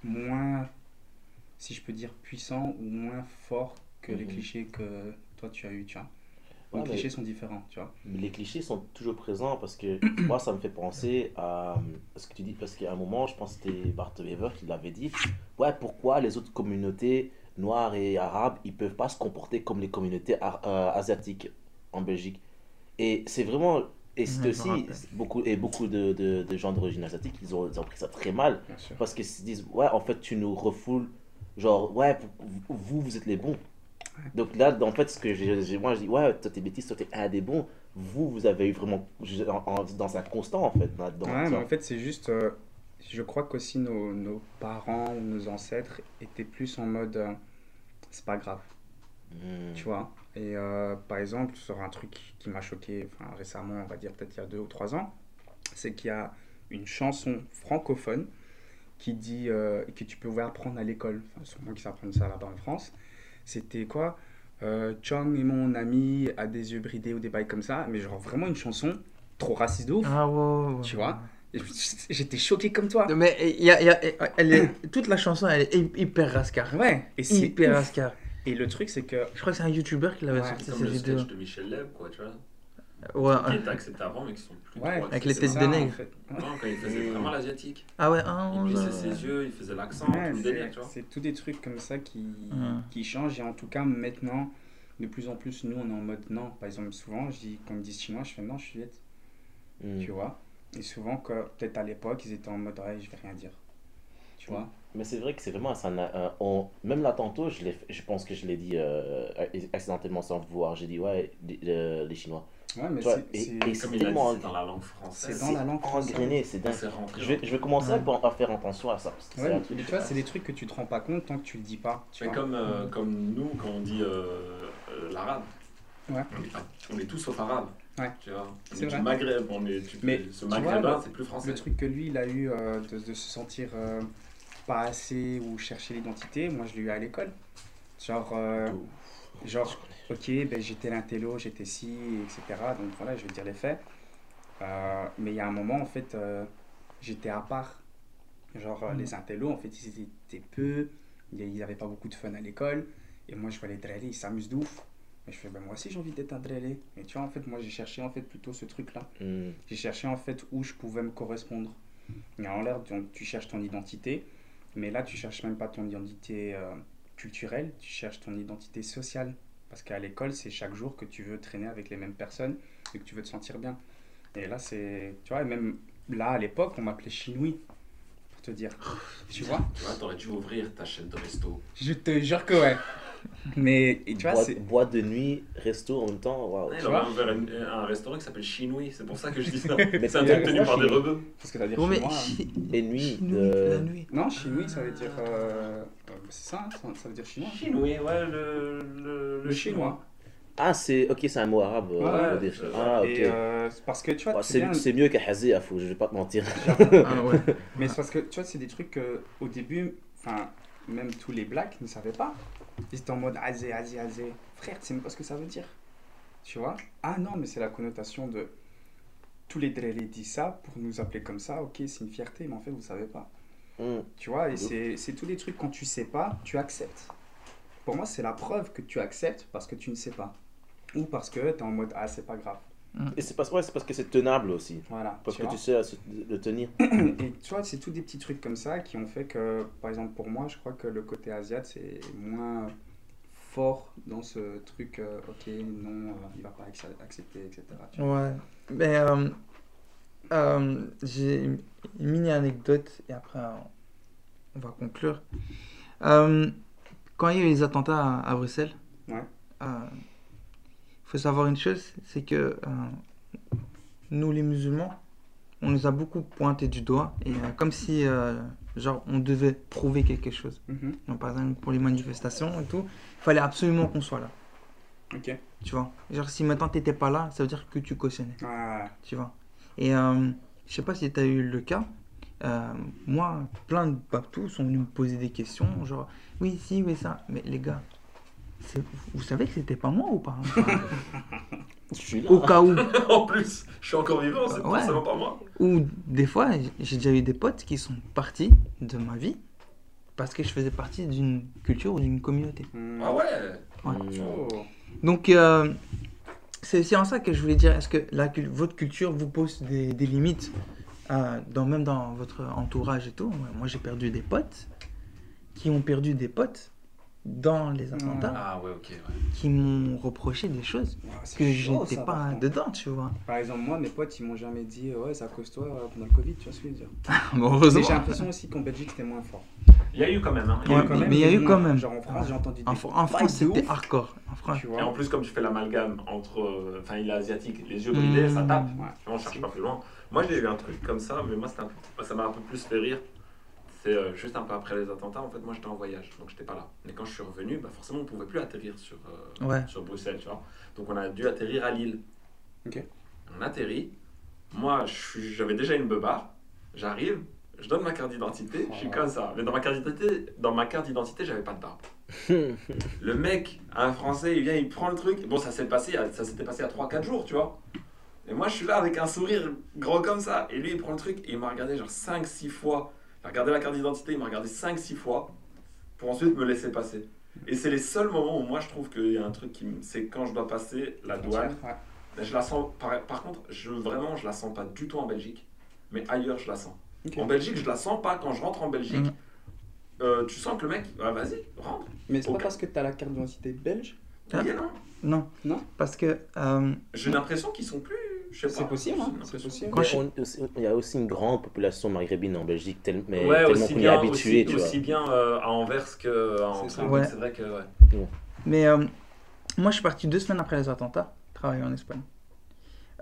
moins, si je peux dire, puissants ou moins forts que les Mhm. clichés que toi tu as eu, tu vois. Les clichés sont différents, tu vois. Les clichés sont toujours présents parce que moi, ça me fait penser à ce que tu dis. Parce qu'à un moment, je pense que c'était Bart Weber qui l'avait dit. Ouais, pourquoi les autres communautés noires et arabes, ils peuvent pas se comporter comme les communautés euh, asiatiques en Belgique Et c'est vraiment. Et c'est Ouais, aussi. beaucoup, et beaucoup de, de, de gens d'origine asiatique, ils ont, ils ont pris ça très mal. Parce qu'ils se disent, ouais, en fait, tu nous refoules. Genre, ouais, vous, vous, êtes les bons. Donc là, en fait, ce que j'ai, moi, je dis, ouais, toi t'es bêtise, toi t'es un des bons. Vous, vous avez eu vraiment. en- en- dans un constant, en fait. Là-dedans, Ouais, tu mais en fait, c'est juste. euh, je crois qu'aussi nos, nos parents ou nos ancêtres étaient plus en mode. euh, c'est pas grave, Hmm. tu vois? Et euh, par exemple, sur un truc qui m'a choqué enfin, récemment, on va dire peut-être il y a deux ou trois ans, c'est qu'il y a une chanson francophone qui dit euh, que tu pouvais apprendre à l'école. Enfin, sûrement qu'ils apprennent ça là-bas en France. C'était quoi? Euh, Chong est mon ami, a des yeux bridés ou des bails comme ça. Mais genre vraiment une chanson trop raciste de ouf. Ah. Tu vois? Et J'étais choqué comme toi. Non, Mais il y a, il y a- elle est, toute la chanson, elle est hy- hyper rascar. Ouais, et c'est Hyper rascar. Et le truc, c'est que. Je crois que c'est un YouTuber qui l'avait Ouais, sorti Comme cette le vidéo. sketch de Michel Leb, quoi, tu vois. Ouais. Qui hein. étaient acceptés avant, mais qui sont plus Ouais, Avec les têtes c'est de ça, nègre. en fait. Non, quand il faisait vraiment l'asiatique. Ah ouais, Il ah, plissait ouais. ses yeux, il faisait l'accent, Ouais, tout le c'est- délire, tu vois. c'est tous des trucs comme ça qui, Ouais. qui changent. Et en tout cas, maintenant, de plus en plus, nous, on est en mode non. Par exemple, souvent, je dis, quand ils me disent chinois, je fais non, je suis viet. Hmm. Tu vois Et souvent, que peut-être à l'époque, ils étaient en mode ouais, je vais rien dire. Tu vois? Mais c'est vrai que c'est vraiment ça. euh, on- même là, tantôt, je, je pense que je l'ai dit euh, accidentellement sans vouloir. J'ai dit, ouais, les, euh, les Chinois. Ouais, mais c'est- tellement dans la langue française. C'est dans la langue française. c'est dingue. Je vais, je vais commencer à, à faire attention à ça. Parce que c'est Ouais, mais tu vois, c'est des trucs que tu te rends pas compte tant que tu le dis pas. Tu Mais vois comme, euh, comme nous, quand on dit euh, euh, l'arabe, Ouais. on, on est tous sauf arabes. Ouais. Tu vois, on C'est est du. Maghreb, on est du, Mais ce le- c'est plus français. Le truc que lui, il a eu euh, de, de se sentir euh, pas assez ou chercher l'identité, moi je l'ai eu à l'école. Genre, euh, genre ok, ben, j'étais l'intello, j'étais ci, etc. Donc voilà, je vais dire les faits. Mais il y a un moment, en fait, j'étais à part. Genre, euh, Mm. les intellos, en fait, ils étaient peu, ils n'avaient pas beaucoup de fun à l'école. Et moi, je vois les drellés, ils s'amusent de ouf. Et je fais, ben, moi aussi, j'ai envie d'être un drellé. Et tu vois, en fait, moi, j'ai cherché, en fait, plutôt ce truc-là. Hmm. J'ai cherché en fait où je pouvais me correspondre. Et en l'air, donc, tu cherches ton identité, mais là, tu cherches même pas ton identité euh, culturelle, tu cherches ton identité sociale. Parce qu'à l'école, c'est chaque jour que tu veux traîner avec les mêmes personnes et que tu veux te sentir bien. Et là, c'est. Tu vois, et même là, à l'époque, on m'appelait Chinois, pour te dire. Tu vois? Tu vois, t'aurais dû ouvrir ta chaîne de resto. Je te jure que ouais. Mais tu vois, c'est. boîte de nuit, resto en même temps, waouh. Ouais, Tu il vois un, un restaurant qui s'appelle Chinois, c'est pour ça que je dis ça. Mais C'est un truc tenu par des rebeux. Parce que t'as dit Bon, mais hein. Et nuit, chinois, euh, la nuit. Non, chinois, ça veut dire. euh, euh, c'est ça, hein, ça, ça veut dire chinois. Chinois, ouais, le, le, Le chinois. Ah, c'est ok, c'est un mot arabe. euh, Ouais, c'est- ah, ok. Et euh, parce que tu vois, Ouais, c'est bien- mieux qu'à Hazé, à fou, je vais pas te mentir. Ah ouais. Mais c'est parce que tu vois, c'est des trucs que, au début, enfin, même tous les blacks ne savaient pas. Ils étaient en mode azé, azé, azé. Frère, tu sais même pas ce que ça veut dire. Tu vois? Ah non, mais c'est la connotation de. Tous les drélés disent ça pour nous appeler comme ça, ok, c'est une fierté, mais en fait, vous savez pas. Hmm. Tu vois, et c'est c'est tous les trucs, quand tu sais pas, tu acceptes. Pour moi, c'est la preuve que tu acceptes parce que tu ne sais pas. Ou parce que tu es en mode, ah, c'est pas grave. Et c'est parce, ouais, c'est parce que c'est tenable aussi. Voilà. Parce tu que vois tu sais le tenir. Et tu vois, c'est tous des petits trucs comme ça qui ont fait que, par exemple, pour moi, je crois que le côté asiate, c'est moins fort dans ce truc, euh, ok, non, euh, il va pas acc- accepter, etc. tu vois. Ouais. Mais euh, euh, j'ai une mini anecdote et après on va conclure. Euh, quand il y a eu les attentats à, à Bruxelles, Ouais. Faut savoir une chose, c'est que euh, nous les musulmans, on nous a beaucoup pointé du doigt et euh, comme si euh, genre on devait prouver quelque chose. Mhm. Donc, par exemple pour les manifestations et tout, il fallait absolument qu'on soit là. Ok. Tu vois, genre si maintenant t'étais pas là, ça veut dire que tu cautionnais Ah, tu vois? Et je sais pas si tu as eu le cas. euh, moi, plein de babtous sont venus me poser des questions, genre oui, si, oui, ça. Mais les gars, vous savez que c'était pas moi ou pas Je suis là. Au cas où. en plus, je suis encore vivant, c'est Ouais. forcément pas moi. Ou des fois, j'ai déjà eu des potes qui sont partis de ma vie parce que je faisais partie d'une culture ou d'une communauté. hmm. Ah ouais? Ouais. Hmm. Oh. Donc, euh, c'est aussi en ça que je voulais dire, est-ce que la, votre culture vous pose des, des limites, euh, dans, même dans votre entourage et tout? Moi, j'ai perdu des potes qui ont perdu des potes dans les attentats, Ah ouais, ok, ouais. qui m'ont reproché des choses Ouais, que j'étais ça, pas dedans, tu vois. Par exemple, moi, mes potes, ils m'ont jamais dit, euh, ouais, c'est à cause toi euh, pendant le Covid, tu vois ce que je veux dire. Bon, Mais j'ai l'impression aussi qu'en Belgique, c'était moins fort. Il y a eu quand même, hein. Il y Ouais, a eu quand même. mais il y a eu quand même. Genre en France, j'ai entendu des En, en France, c'était hardcore. En France, Tu Et vois en plus, comme tu fais l'amalgame entre. euh, Enfin, il est asiatique, les yeux bridés, ça Hmm. tape. Ouais. On cherche pas plus loin. Moi, j'ai eu un truc comme ça, mais moi, un peu- ça m'a un peu plus fait rire. C'est euh, juste un peu après les attentats, en fait, moi, j'étais en voyage, donc j'étais pas là. Mais quand je suis revenu, bah, forcément, on pouvait plus atterrir sur, euh, Ouais. sur Bruxelles, tu vois. Donc, on a dû atterrir à Lille. Ok. On atterrit. Moi, j'avais déjà une beubare. J'arrive, je donne ma carte d'identité, je suis Oh. comme ça. Mais dans ma carte d'identité, dans ma carte d'identité, j'avais pas de barbe. Le mec, un français, il vient, il prend le truc. Bon, ça s'est passé, ça s'était passé à 3-4 jours, tu vois. Et moi, je suis là avec un sourire gros comme ça. Et lui, il prend le truc et il m'a regardé genre 5-6 fois. Il a regardé la carte d'identité, il m'a regardé 5-6 fois pour ensuite me laisser passer. Et c'est les seuls moments où moi, je trouve qu'il y a un truc qui me. C'est quand je dois passer la douane. Ouais. Je la sens. Par, par contre, je, vraiment, je la sens pas du tout en Belgique. Mais ailleurs, je la sens. En Belgique, je la sens pas. Quand je rentre en Belgique, Mhm. euh, tu sens que le mec, ah, vas-y, rentre. Mais c'est pas parce que t'as la carte d'identité belge? Ah. Oui et non. Non. Non. Parce que euh, J'ai l'impression qu'ils sont plus. C'est possible, hein, c'est possible. Quand Mais je- on- aussi- il y a aussi une grande population maghrébine en Belgique, tel- mais Ouais, tellement qu'on est habitué, aussi, tu vois. aussi bien euh, à Anvers qu'à. Ouais. C'est vrai que. Ouais. Mais euh, moi, je suis parti deux semaines après les attentats, travailler en Espagne.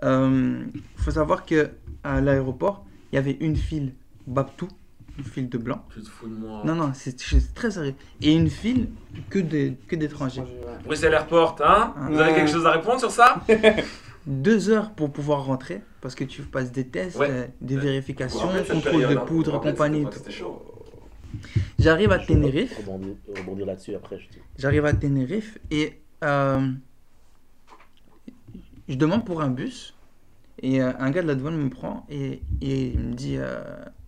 Il faut savoir que à l'aéroport, il y avait une file Babtou, une file de blancs. Tu te fous de moi. Non, non, c'est très sérieux. Et une file que des- que d'étrangers. Ouais. Bruxelles Airport, hein? Vous avez quelque chose à répondre sur ça? Deux heures pour pouvoir rentrer, parce que tu passes des tests, Ouais. euh, des vérifications, cette contrôle de poudre, compagnie. J'arrive à Je vais Tenerife. Rebondir, rebondir là-dessus après. J'arrive à Tenerife et euh, je demande pour un bus. Et euh, un gars de la douane me prend et, et il me dit euh,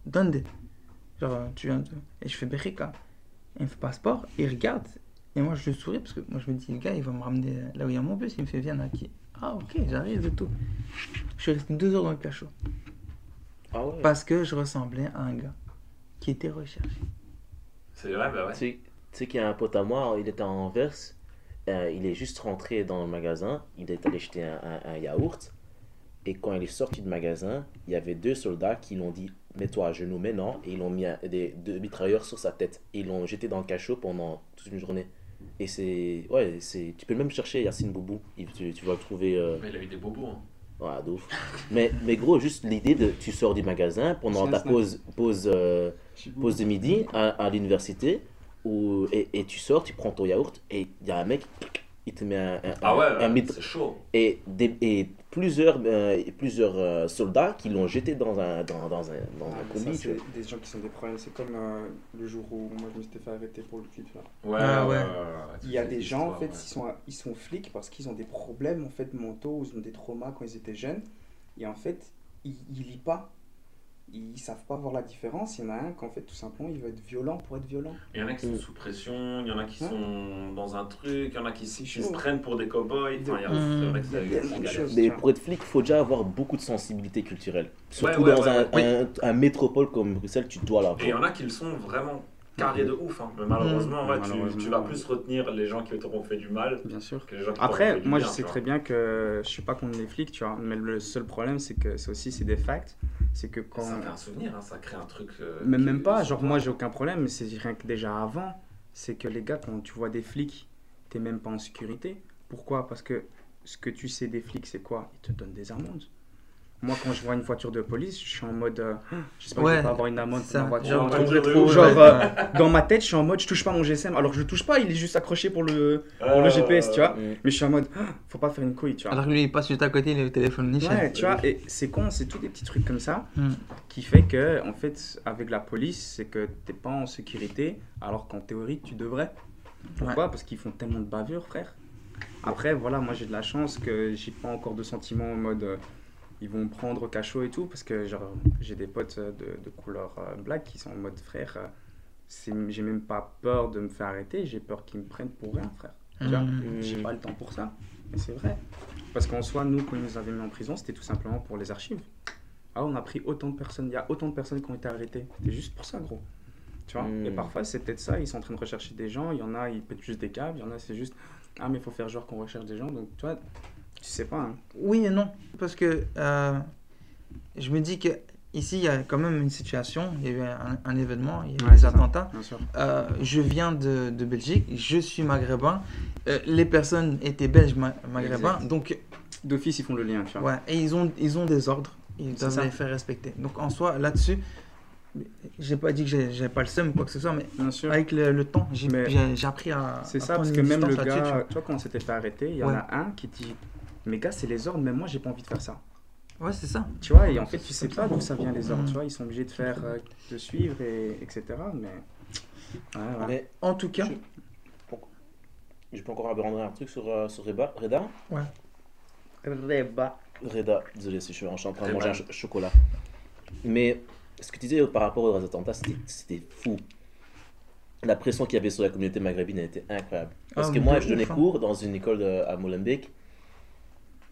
Donde? Genre, tu viens de. Et je fais Berika. Il me fait passeport, il regarde. Et moi, je souris parce que moi, je me dis Le gars, il va me ramener là où il y a mon bus. Il me fait Viens, Naki. Ah, ok, j'arrive et tout. Je suis resté deux heures dans le cachot Ah ouais parce que je ressemblais à un gars qui était recherché. C'est vrai, bah ouais. Tu sais, tu sais qu'il y a un pote à moi, il était en Anvers, euh, il est juste rentré dans le magasin, il est allé acheter un, un- un yaourt, et quand il est sorti du magasin, il y avait deux soldats qui l'ont dit mets-toi à genoux maintenant, et ils l'ont mis un- des, deux mitrailleurs sur sa tête, et ils l'ont jeté dans le cachot pendant toute une journée. Et c'est. Ouais, c'est. Tu peux même chercher Yacine Boubou. Il- Tu, tu vas le trouver. euh, Mais il a eu des bobos. Hein. Ouais, de ouf. mais, mais gros, juste l'idée de. Tu sors du magasin pendant ta pause, pause, euh, pause de midi à, à l'université. Et, et tu sors, tu prends ton yaourt et il y a un mec, il te met un, un, Ah ouais, un ouais, mid- c'est chaud. et, des, et plusieurs, euh, plusieurs euh, soldats qui l'ont jeté dans un, dans, dans un, dans Ah, un ça, combi. c'est des gens qui sont des problèmes. C'est comme euh, le jour où moi je me suis fait arrêter pour le clip là. Ouais, Ah ouais. Il y a des gens en fait, ouais. ils sont, ils sont flics parce qu'ils ont des problèmes en fait mentaux ou ils ont des traumas quand ils étaient jeunes. Et en fait, ils, ils lisent pas. Ils savent pas voir la différence. Il y en a un qu'en fait tout simplement il veut être violent pour être violent. Il y en a qui sont Mm. sous pression, il y en a qui Ouais. sont dans un truc, il y en a qui, qui se prennent pour des cow-boys. Enfin, il y a, Mm. Mais pour être flic, il faut déjà avoir beaucoup de sensibilité culturelle. Surtout ouais, dans ouais, un, ouais. un, un métropole comme Bruxelles, tu dois l'avoir. Et il y en a qui le sont vraiment carrés de ouf. hein. Mais malheureusement, Mm. ouais, tu- Malheureusement. Tu, vas plus retenir les gens qui t'auront fait du mal Bien sûr. que les gens qui t'auront Après, fait du moi bien, je sais très bien que je suis pas contre les flics, tu vois. Mais le seul problème c'est que c'est aussi c'est des facts. C'est que quand Ça fait un souvenir, hein, ça crée un truc. euh, Même, pas, genre moi j'ai aucun problème, mais c'est rien que déjà avant, c'est que les gars, quand tu vois des flics, t'es même pas en sécurité. Pourquoi? Parce que ce que tu sais des flics, c'est quoi? Ils te donnent des amendes. Moi, quand je vois une voiture de police, je suis en mode. euh, J'espère que je Ouais, vais pas avoir une amende pour ma voiture. genre, trop, euh, dans ma tête, je suis en mode, je touche pas mon GSM. Alors je le touche pas, il est juste accroché pour le, pour le GPS, tu vois. Mais je suis en mode, ah, faut pas faire une couille, tu vois. Alors que lui, il passe juste à côté, le téléphone niché. Ouais, tu vois, et c'est con, c'est tous des petits trucs comme ça Hmm. qui fait que, en fait, avec la police, c'est que t'es pas en sécurité, alors qu'en théorie, tu devrais. Pourquoi? Parce qu'ils font tellement de bavures, frère. Après, voilà, moi j'ai de la chance que j'ai pas encore de sentiments en mode euh, ils vont prendre au cachot et tout, parce que genre j'ai des potes euh, de, de couleur euh, black qui sont en mode frère, euh, j'ai même pas peur de me faire arrêter, j'ai peur qu'ils me prennent pour rien, frère. Tu vois Hmm. j'ai pas le temps pour ça. Mais c'est vrai. Parce qu'en soi, nous, quand ils nous avaient mis en prison, c'était tout simplement pour les archives. Ah, on a pris autant de personnes. Il y a autant de personnes qui ont été arrêtées. C'était juste pour ça, gros. Tu vois. Et parfois, c'est peut-être ça. Ils sont en train de rechercher des gens. Il y en a, ils pètent juste des câbles. Il y en a, c'est juste. Ah, mais il faut faire genre qu'on recherche des gens. Donc, tu vois, tu sais pas. hein. Oui et non. Parce que euh, je me dis que ici, il y a quand même une situation. Il y a eu un, un événement, il y a eu Ouais, des attentats. Euh, je viens de, de Belgique, je suis maghrébin. Euh, les personnes étaient belges ma- maghrébins. Exact. Donc, D'office, ils font le lien, tu vois. ouais, et ils ont, ils ont des ordres. Ils doivent les faire respecter. Donc, en soi, là-dessus, j'ai pas dit que j'ai- j'ai pas le seum ou quoi que ce soit, mais Bien sûr. avec le, le temps, j'ai appris à. C'est ça, parce que même le gars, tu vois, quand on s'était fait arrêter, il y en Ouais. a un qui dit Mais gars, c'est les ordres, même moi, j'ai pas envie de faire ça. Ouais, c'est ça. Tu vois, et en fait, tu sais pas d'où ça vient les ordres, tu vois, ils sont obligés de faire, euh, de suivre, et, etc. Mais. Ouais, ouais. Mais En tout cas, je peux encore rendre un truc sur, euh, sur Reba, Reda Reba. Reda, désolé si je suis en train de manger un cho- chocolat. Mais ce que tu disais par rapport aux attentats, c'était- c'était fou. La pression qu'il y avait sur la communauté maghrébine elle était incroyable. Parce Ah, que mais moi, je donnais ouf, hein. cours dans une école de- à Molenbeek.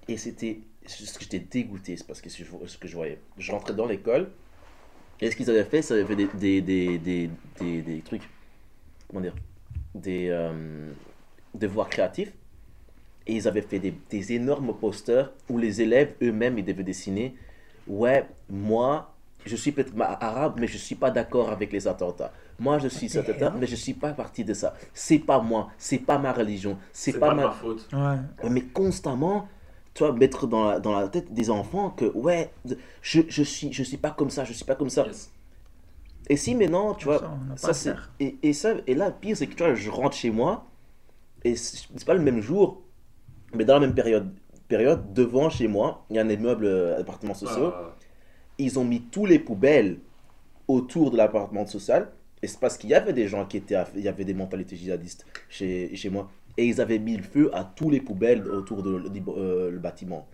Et c'était. Ce que j'étais dégoûté, c'est parce que ce ce que je voyais. Je rentrais dans l'école. Et ce qu'ils avaient fait, ça avait fait des, des, des, des, des, des trucs. Comment dire Des euh, devoirs créatifs. Et ils avaient fait des, des énormes posters où les élèves eux-mêmes ils devaient dessiner. Ouais, moi, je suis peut-être arabe, mais je suis pas d'accord avec les attentats. Moi, je suis ça, mais je suis pas partie de ça. C'est pas moi, c'est pas ma religion, c'est C'est pas, pas, ma. ma faute. Ouais, mais constamment, tu vois, mettre dans la, dans la tête des enfants que, ouais, je, je, suis, je suis pas comme ça, je suis pas comme ça. Yes. Et si maintenant, tu vois, Ça, ça c'est. Et, et, ça, et là, le pire, c'est que tu vois, je rentre chez moi, et c'est pas le même jour, mais dans la même période, période devant chez moi, il y a un immeuble euh, appartements sociaux, Euh, ils ont mis tous les poubelles autour de l'appartement social, et c'est parce qu'il y avait des gens qui étaient. Il y avait des mentalités djihadistes chez, chez moi, et ils avaient mis le feu à tous les poubelles autour de le, euh, le bâtiment.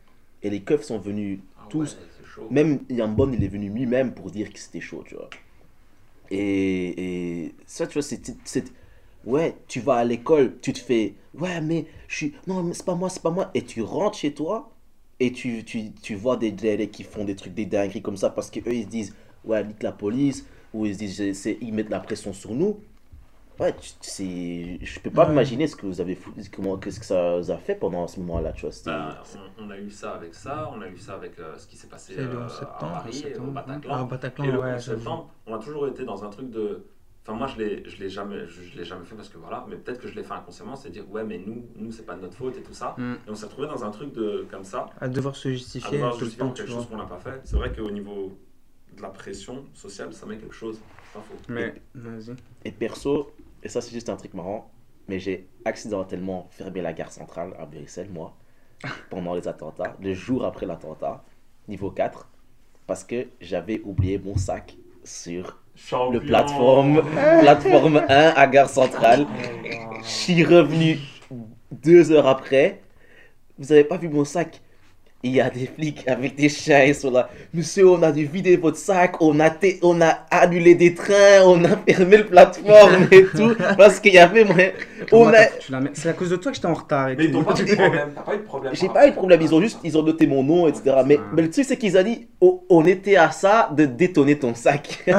Et les keufs sont venus ah tous. ouais. Même Yambon, il est venu lui-même pour dire que c'était chaud, tu vois. Et, et ça, tu vois, c'est, Ouais, tu vas à l'école, tu te fais... Ouais, mais je suis... Non, mais c'est pas moi, c'est pas moi. Et tu rentres chez toi, et tu, tu, tu vois des DLA qui font des trucs, des dingueries comme ça, parce qu'eux, ils se disent... Ouais, nique la police, ou ils se disent... ils mettent la pression sur nous. Ouais, c'est... Je peux pas Ouais. m'imaginer ce que vous avez... Comment, qu'est-ce que ça vous a fait pendant ce moment-là, tu vois. Bah, on, on a eu ça avec ça, on a eu ça avec euh, ce qui s'est passé C'est le euh, 11 septembre, à Paris, au Bataclan. Ah, Bataclan, et le ouais, 11 j'avoue. septembre, on a toujours été dans un truc de Enfin, moi, je l'ai, je l'ai jamais, je, je l'ai jamais fait parce que voilà, mais peut-être que je l'ai fait inconsciemment, c'est dire ouais, mais nous, nous, c'est pas de notre faute et tout ça. Mm. Et on s'est retrouvé dans un truc de comme ça, À devoir se à justifier devoir tout le justifier temps, quelque chose qu'on n'a pas fait. C'est vrai qu'au niveau de la pression sociale, ça met quelque chose. Pas faux. Mais, vas-y. Et perso, et ça c'est juste un truc marrant, mais j'ai accidentellement fermé la gare centrale à Bruxelles, moi, pendant les attentats, le jour après l'attentat, niveau 4, parce que j'avais oublié mon sac sur Champion. le plateforme, plateforme 1 à gare centrale. Je suis revenu deux heures après. Vous avez pas vu mon sac? Il y a des flics avec des chiens, ils sont là. Monsieur, on a dû vider votre sac, on a, on a annulé des trains, on a fermé le plateforme et tout. Parce qu'il y avait moyen. On a... C'est à cause de toi que j'étais en retard. Et Mais ils tout. t'ont pas eu de problème. T'as pas eu de problème. J'ai par pas eu de problème, ils ont juste ils ont noté mon nom, etc. Mais, Ah. mais le truc, c'est qu'ils ont dit oh, on était à ça de détonner ton sac.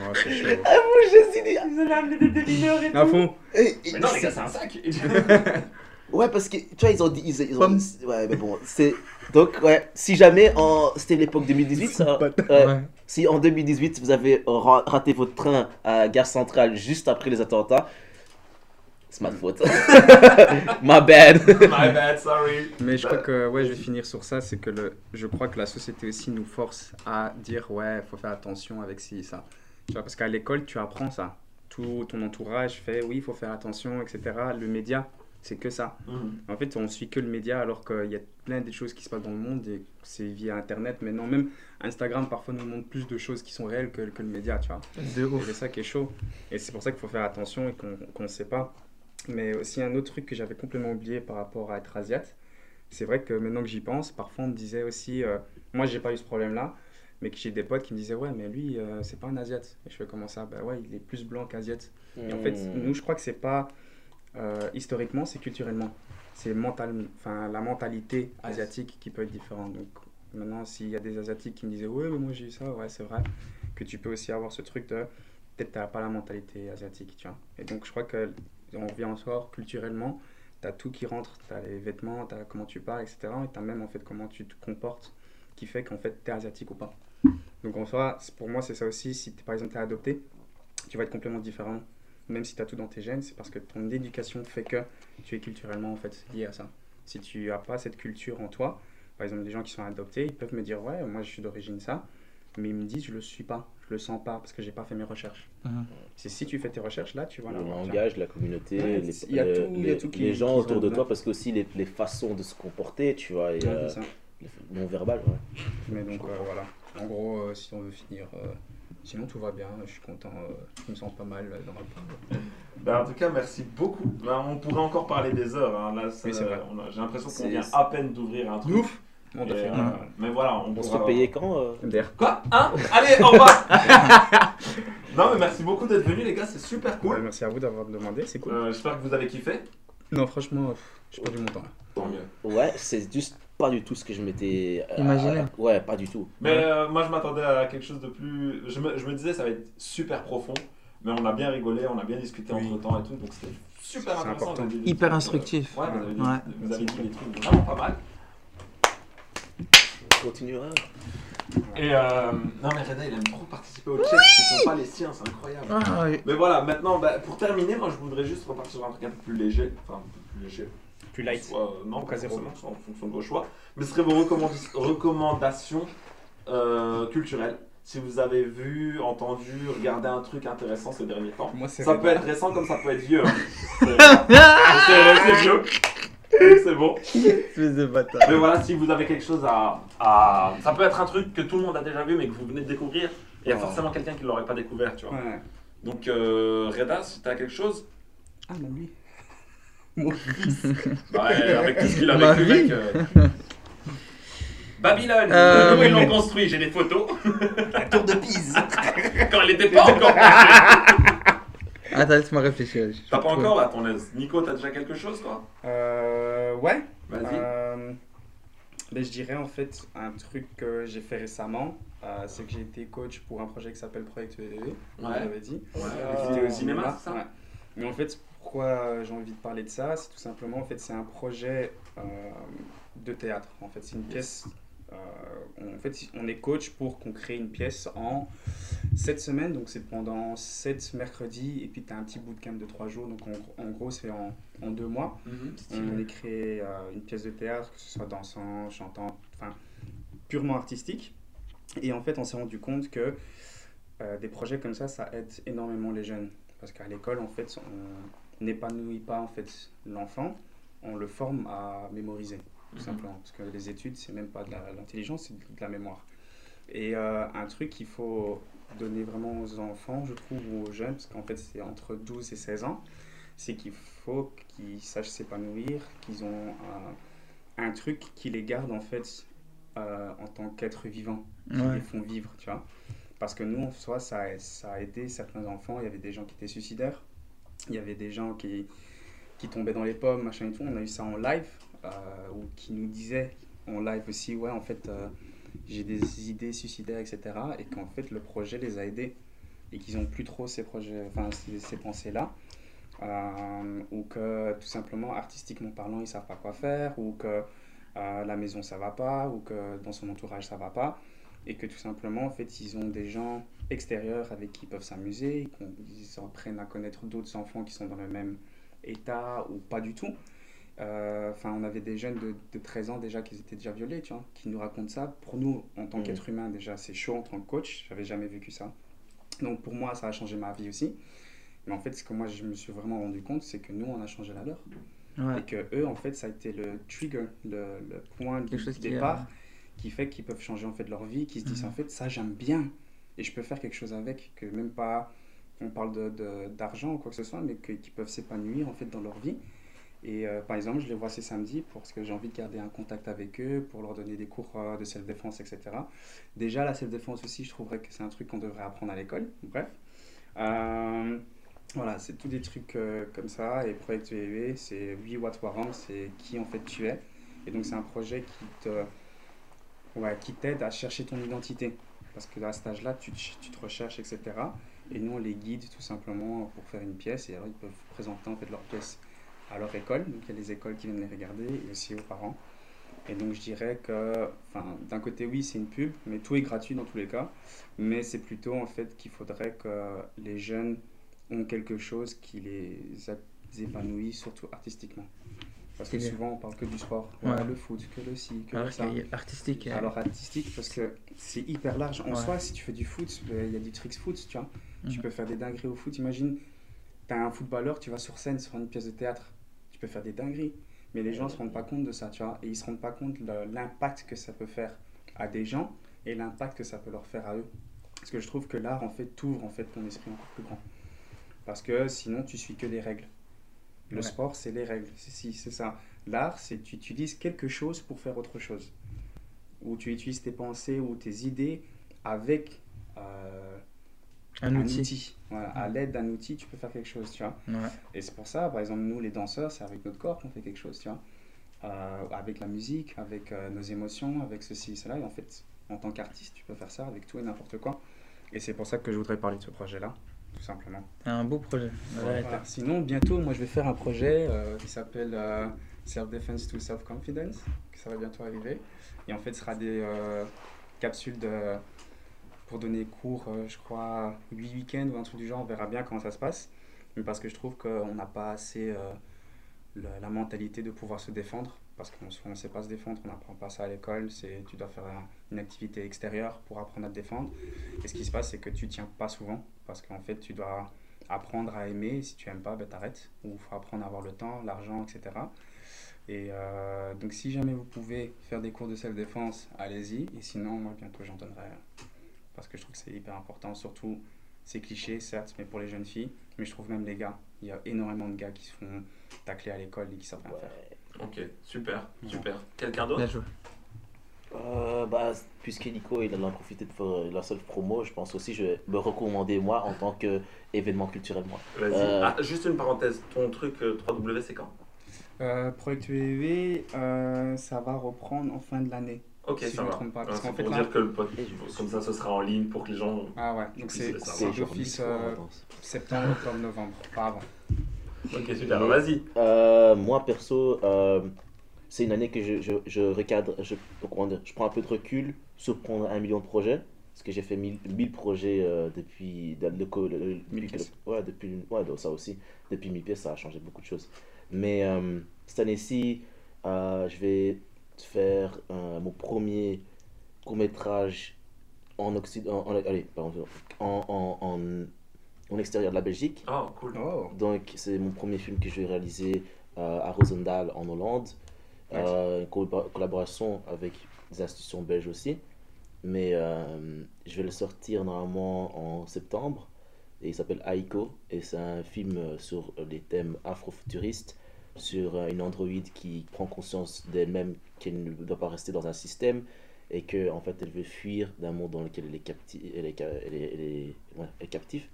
Ouais, c'est chaud. Ah, moi, je suis dit, Ils allaient amener des démineurs et À fond. Mais non, les gars, c'est un sac. Ouais, parce que tu vois, ils ont dit. Ils, ils ont, ouais, mais bon, c'est. Donc, ouais, si jamais en. C'était l'époque 2018, ça. ouais. Ouais. Si en 2018, vous avez ra- raté votre train à Gare Centrale juste après les attentats, c'est ma faute. My bad. My bad, sorry. Mais je crois que ouais, je vais finir sur ça, c'est que le, je crois que la société aussi nous force à dire ouais, faut faire attention avec ci ça. Tu vois, parce qu'à l'école, tu apprends ça. Tout ton entourage fait oui, il faut faire attention, etc. Le média, c'est que ça. En fait, on suit que le média alors qu'il y a plein de choses qui se passent dans le monde et c'est via Internet. Maintenant, même Instagram parfois nous montre plus de choses qui sont réelles que, que le média, tu vois. De Et ouf. c'est ça qui est chaud. Et c'est pour ça qu'il faut faire attention et qu'on ne sait pas. Mais aussi un autre truc que j'avais complètement oublié par rapport à être asiate, c'est vrai que maintenant que j'y pense, parfois on me disait aussi, euh, moi j'ai pas eu ce problème-là, mais que j'ai des potes qui me disaient ouais mais lui euh, c'est pas un asiate. Et je fais comment ça? Bah ouais il est plus blanc qu'asiate. Et en fait Hmm. nous je crois que c'est pas euh, historiquement c'est culturellement. C'est mental, enfin la mentalité asiatique qui peut être différente. Donc maintenant s'il y a des asiatiques qui me disaient ouais mais moi j'ai eu ça, ouais c'est vrai que tu peux aussi avoir ce truc de peut-être t'as pas la mentalité asiatique, tu vois. Et donc je crois que on revient encore culturellement, t'as tout qui rentre, t'as les vêtements, t'as comment tu parles, etc. Et t'as même en fait comment tu te comportes qui fait qu'en fait t'es asiatique ou pas. Donc en soi, pour moi c'est ça aussi, si par exemple t'es adopté, tu vas être complètement différent. Même si t'as tout dans tes gènes, c'est parce que ton éducation fait que tu es culturellement en fait lié à ça. Si tu as pas cette culture en toi, par exemple des gens qui sont adoptés, ils peuvent me dire ouais moi je suis d'origine ça, mais ils me disent je le suis pas, je le sens pas parce que j'ai pas fait mes recherches. Mhm. C'est si tu fais tes recherches là, tu vas le tu vois. langage, la communauté, Ouais, les, il y a le- tout- il y a les- tout qui- les gens qui autour de toi, parce que aussi les, les façons de se comporter, tu vois, et, Ouais, euh, non verbal, ouais. Mais donc euh, voilà. En gros, euh, si on veut finir, euh, sinon tout va bien. Je suis content. euh, je me sens pas mal dans ma peau. Ben, en tout cas, merci beaucoup. Ben, on pourrait encore parler des heures. hein. Là, ça- Oui, c'est vrai. on a- J'ai l'impression qu'on vient à peine d'ouvrir un truc. Ouf. On doit Et, faire euh, un- mais voilà, on, On se pourra- fait payer quand euh MDR. Quoi? Hein? Allez, au revoir Non, mais merci beaucoup d'être venus, les gars, c'est super Ouais, cool. merci à vous d'avoir demandé. C'est cool. Euh, J'espère que vous avez kiffé. Non, franchement, j'ai perdu mon temps. Tant mieux. Ouais, c'est juste pas du tout ce que je m'étais. euh, Imaginé. ouais, pas du tout. Mais euh, moi, je m'attendais à quelque chose de plus. Je me, je me disais, ça va être super profond. Mais on a bien rigolé, on a bien discuté Oui. entre temps et tout. Donc c'était super intéressant. important. Hyper trucs, euh, instructif. Ouais, vous avez, dit, Ouais. vous avez dit des trucs vraiment pas mal. On continuera. Et euh, non, mais Reda, il aime trop participer au chat. Ce sont pas les siens, c'est incroyable. Ah, oui. Mais voilà, maintenant, bah, pour terminer, moi je voudrais juste repartir sur un truc un peu plus léger. Enfin, un peu plus léger. Plus light. Soit, euh, non, pas forcément, soit en fonction de vos choix. Mais ce serait vos recommanda- recommandations euh, culturelles. Si vous avez vu, entendu, regardé un truc intéressant ces derniers temps. Moi, Ça peut être récent comme ça peut être vieux. hein. C'est c'est vieux. C'est bon. Mais voilà, si vous avez quelque chose à, à- Ça peut être un truc que tout le monde a déjà vu mais que vous venez de découvrir. Il y a forcément quelqu'un qui ne l'aurait pas découvert, tu vois. Ouais. Donc, euh, Reda, si t'as quelque chose, Ah, même lui. ouais, avec tout ce qu'il a Ma vécu, vie. mec. euh. Babylone, Euh, comment ils l'ont construit, j'ai des photos. La tour de Pise. Quand elle n'était pas encore construite. Attends, laisse-moi réfléchir. T'as pas encore là, ton aise? Nico, t'as déjà quelque chose, toi? Euh, ouais. Vas-y. Euh, ben, je dirais en fait un truc que j'ai fait récemment, euh, c'est que j'ai été coach pour un projet qui s'appelle Project EDV, on Ouais. l'avait dit. Ouais, Euh, visiter au cinéma, c'est ça? Ouais. Mais en fait, pourquoi j'ai envie de parler de ça C'est tout simplement, en fait, c'est un projet euh, de théâtre. En fait, c'est une pièce, euh, on- en fait, on est coach pour qu'on crée une pièce en 7 semaines. Donc, c'est pendant 7 mercredis. Et puis, tu as un petit bootcamp de 3 jours. Donc, en, en gros, c'est en, en 2 mois. On est créé euh, une pièce de théâtre, que ce soit dansant, chantant, enfin purement artistique. Et en fait, on s'est rendu compte que des projets comme ça, ça aide énormément les jeunes. Parce qu'à l'école, en fait, on n'épanouit pas en fait l'enfant, on le forme à mémoriser, tout Mhm. simplement. Parce que les études, c'est même pas de l'intelligence, c'est de la mémoire. Et euh, un truc qu'il faut donner vraiment aux enfants, je trouve, ou aux jeunes, parce qu'en fait, c'est entre 12 et 16 ans, c'est qu'il faut qu'ils sachent s'épanouir, qu'ils ont un, un truc qui les garde en fait euh, en tant qu'être vivant, qui Ouais. les font vivre, tu vois. Parce que nous, en soi, ça, a- ça a aidé certains enfants. Il y avait des gens qui étaient suicidaires, il y avait des gens qui, qui tombaient dans les pommes, machin et tout. On a eu ça en live, euh, ou qui nous disaient en live aussi, ouais, en fait, euh, j'ai des idées suicidaires, etc. Et qu'en fait, le projet les a aidés et qu'ils n'ont plus trop ces projets, enfin, ces, pensées-là. Euh, ou que tout simplement, artistiquement parlant, ils ne savent pas quoi faire, ou que la maison ça va pas, ou que dans son entourage ça va pas, et que tout simplement, en fait, ils ont des gens extérieurs avec qui ils peuvent s'amuser, qu'on- ils apprennent à connaître d'autres enfants qui sont dans le même état ou pas du tout. Euh, Enfin, on avait des jeunes de, de 13 ans déjà qui étaient déjà violés, tu vois, qui nous racontent ça. Pour nous, en tant Mhm. qu'être humain, déjà, c'est chaud en tant que coach. J'avais jamais vécu ça. Donc pour moi, ça a changé ma vie aussi. Mais en fait, ce que moi, je me suis vraiment rendu compte, c'est que nous, on a changé la leur. Ouais. Et que eux, en fait, ça a été le trigger, le, le point de Quelque chose qui a- départ qui fait qu'ils peuvent changer en fait leur vie, qui se disent Mhm. en fait, ça, j'aime bien. Et je peux faire quelque chose avec, que même pas, on parle de- de- d'argent ou quoi que ce soit, mais qu'ils peuvent s'épanouir en fait dans leur vie. Et euh, par exemple, je les vois ces samedis parce que j'ai envie de garder un contact avec eux, pour leur donner des cours euh, de self-défense, etc. Déjà, la self-défense aussi, je trouverais que c'est un truc qu'on devrait apprendre à l'école. Bref. Euh, voilà, c'est tous des trucs comme ça. Et Project VV, c'est We What Waram, c'est qui en fait tu es. Et donc, c'est un projet qui te, ouais, qui t'aide à chercher ton identité. Parce que à cet âge-là, tu, te recherches, etc. Et nous, on les guide tout simplement pour faire une pièce. Et alors, ils peuvent présenter en fait leur pièce à leur école. Donc, il y a les écoles qui viennent les regarder et aussi aux parents. Et donc, je dirais que, d'un côté, oui, c'est une pub, mais tout est gratuit dans tous les cas. Mais c'est plutôt en fait qu'il faudrait que les jeunes ont quelque chose qui les épanouit, surtout artistiquement. Parce que bien. souvent, on parle que du sport. Ouais. Ouais, le foot, que le ci, que Alors le ça. qu'il y a artistique. euh, Alors artistique parce que c'est hyper large. En Ouais. soi, si tu fais du foot, euh, il y a du tricks foot, tu vois. Tu Mhm. peux faire des dingueries au foot. Imagine, tu as un footballeur, tu vas sur scène sur une pièce de théâtre, tu peux faire des dingueries. Mais les gens ne se rendent pas compte de ça, tu vois. Et ils se rendent pas compte de l'impact que ça peut faire à des gens et l'impact que ça peut leur faire à eux. Parce que je trouve que l'art, en fait, t'ouvre en fait ton esprit encore plus grand. Parce que sinon, tu suis que des règles. Le Ouais. sport, c'est les règles. C'est si, c'est ça. L'art, c'est tu utilises quelque chose pour faire autre chose. Ou tu utilises tes pensées ou tes idées avec euh, Un outil. Voilà, à l'aide d'un outil, tu peux faire quelque chose, tu vois. Ouais. Et c'est pour ça, par exemple, nous, les danseurs, c'est avec notre corps qu'on fait quelque chose, tu vois. Euh, avec la musique, avec euh, nos émotions, avec ceci et cela. Et en fait, en tant qu'artiste, tu peux faire ça avec tout et n'importe quoi. Et c'est pour ça que je voudrais parler de ce projet-là, tout simplement. Un beau projet. Voilà. Sinon, bientôt, moi, je vais faire un projet euh, qui s'appelle euh, Self-Defense to Self-Confidence, que ça va bientôt arriver. Et en fait, ce sera des euh, capsules de, pour donner cours, euh, je crois, 8 week-ends ou un truc du genre. On verra bien comment ça se passe. Mais parce que je trouve qu'on n'a pas assez euh, la, la mentalité de pouvoir se défendre. Parce qu'on ne sait pas se défendre, on n'apprend pas ça à l'école. C'est Tu dois faire un- une activité extérieure pour apprendre à te défendre. Et ce qui se passe, c'est que tu tiens pas souvent. Parce qu'en fait, tu dois apprendre à aimer. Et si tu aimes pas, ben, t'arrêtes. Ou il faut apprendre à avoir le temps, l'argent, etc. Et euh, donc, si jamais vous pouvez faire des cours de self-défense, allez-y. Et sinon, moi, bientôt, j'en donnerai. Parce que je trouve que c'est hyper important. Surtout, c'est cliché, certes, mais pour les jeunes filles. Mais je trouve même les gars. Il y a énormément de gars qui se font tacler à l'école et qui savent rien faire. Ok, super, super. Quelqu'un d'autre? Bien joué. Euh, bah, puisque Nico il en a profité de faire la seule promo, je pense aussi je vais me recommander moi en tant qu'événement culturel moi. Euh. Ah, juste une parenthèse, ton truc euh, 3W c'est quand? Euh, Project UEV, euh, ça va reprendre en fin de l'année. Ok, Si ça je me va. trompe pas, parce c'est qu'en fait, pour là- dire que le pod- Et je- comme ça ce sera en ligne pour que les gens. Ah ouais, donc c'est d'office euh, septembre, octobre, novembre, pas avant. Ok, super, vas-y. Euh, moi perso, euh, c'est une année que je, je, je recadre, je, je prends un peu de recul sur prendre un million de projets. Parce que j'ai fait 1000, 1000 projets euh, depuis le, le, co- le- le- 1000 pièces. Ouais, depuis, ouais, donc ça aussi. Depuis 1000 pièces, ça a changé beaucoup de choses. Mais euh, cette année-ci, euh, je vais faire euh, mon premier court-métrage en, Occident, en, allez, pardon, en, en, en, en extérieur de la Belgique. Oh, cool. Oh. Donc, c'est mon premier film que je vais réaliser euh, à Roosendaal en Hollande. Euh, collaboration avec des institutions belges aussi. Mais euh, je vais le sortir normalement en septembre. Et il s'appelle Aiko. Et c'est un film sur les thèmes afrofuturistes, sur euh, une androïde qui prend conscience d'elle-même qu'elle ne doit pas rester dans un système et que en fait elle veut fuir d'un monde dans lequel elle est captive.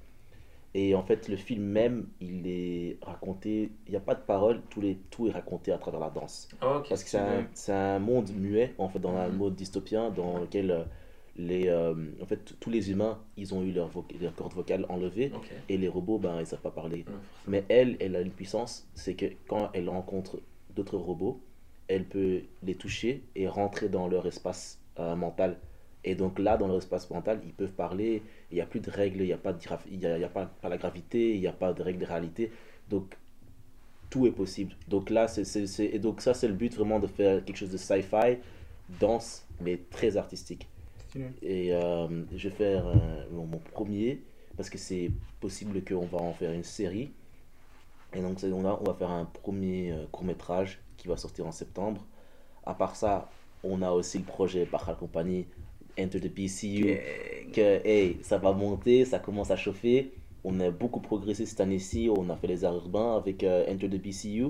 Et en fait, le film même, il est raconté, il n'y a pas de parole, tout, les, tout est raconté à travers la danse. Oh, ok. Parce que c'est un, un monde muet, en fait, dans un Mhm. monde dystopien dans lequel euh, les, euh, en fait, tous les humains, ils ont eu leur, voc- leur corde vocale enlevée Ok. et les robots, ben, ils ne savent pas parler. Mais elle, elle a une puissance, c'est que quand elle rencontre d'autres robots, elle peut les toucher et rentrer dans leur espace euh, mental. Et donc là, dans leur espace mental, ils peuvent parler, il n'y a plus de règles, il n'y a, pas de, il y a, il y a pas, pas la gravité, il n'y a pas de règles de réalité. Donc tout est possible. Donc là, c'est, et donc ça, c'est le but vraiment de faire quelque chose de sci-fi, dense, mais très artistique. Et euh, je vais faire euh, mon, mon premier, parce que c'est possible qu'on va en faire une série. Et donc, c'est- on, a- on va faire un premier court métrage qui va sortir en septembre. À part ça, on a aussi le projet Bachal Company, Enter the PCU, que hey, ça va monter, ça commence à chauffer. On a beaucoup progressé cette année-ci, on a fait les arts urbains avec euh, Enter the PCU.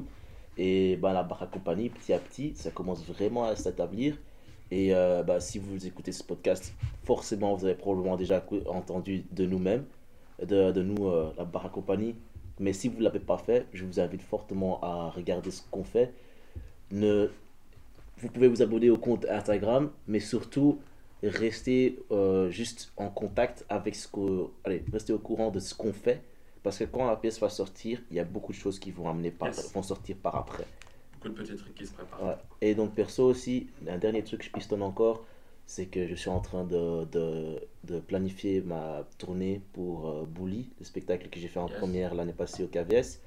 Et bah, la Bachal Company, petit à petit, ça commence vraiment à s'établir. Et euh, bah, si vous écoutez ce podcast, forcément, vous avez probablement déjà entendu de nous-mêmes, de, de nous, euh, la Barra Compagnie. Mais si vous ne l'avez pas fait, je vous invite fortement à regarder ce qu'on fait. Ne... Vous pouvez vous abonner au compte Instagram, mais surtout, restez euh, juste en contact avec ce que... Allez, restez au courant de ce qu'on fait. Parce que quand la pièce va sortir, il y a beaucoup de choses qui vont, amener par... Yes. vont sortir par après. Beaucoup de petits trucs qui se préparent. Ouais. Et donc perso aussi, un dernier truc que je pistonne encore, c'est que je suis en train de, de, de planifier ma tournée pour euh, Bully, le spectacle que j'ai fait en Yes. première l'année passée au KVS.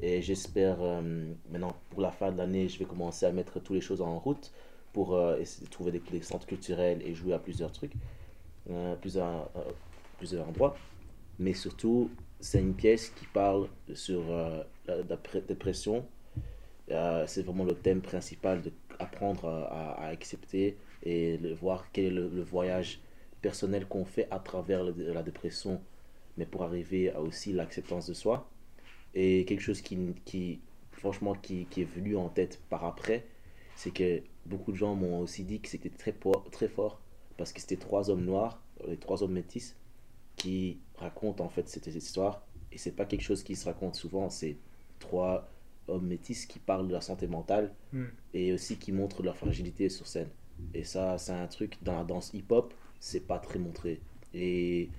Et j'espère euh, maintenant, pour la fin de l'année, je vais commencer à mettre toutes les choses en route pour euh, essayer de trouver des, centres culturels et jouer à plusieurs trucs, euh, plusieurs, euh, plusieurs endroits. Mais surtout, c'est une pièce qui parle sur euh, la, dépression, c'est vraiment le thème principal de apprendre à, accepter et le, voir quel est le, voyage personnel qu'on fait à travers la dépression, mais pour arriver à aussi l'acceptance de soi. Et quelque chose qui, franchement, qui est venu en tête par après, c'est que beaucoup de gens m'ont aussi dit que c'était très, très fort parce que c'était trois hommes noirs, les trois hommes métis, qui racontent en fait cette histoire. Et c'est pas quelque chose qui se raconte souvent, c'est trois hommes métis qui parlent de la santé mentale Mm. et aussi qui montrent leur fragilité sur scène. Et ça, c'est un truc dans la danse hip-hop, c'est pas très montré. Et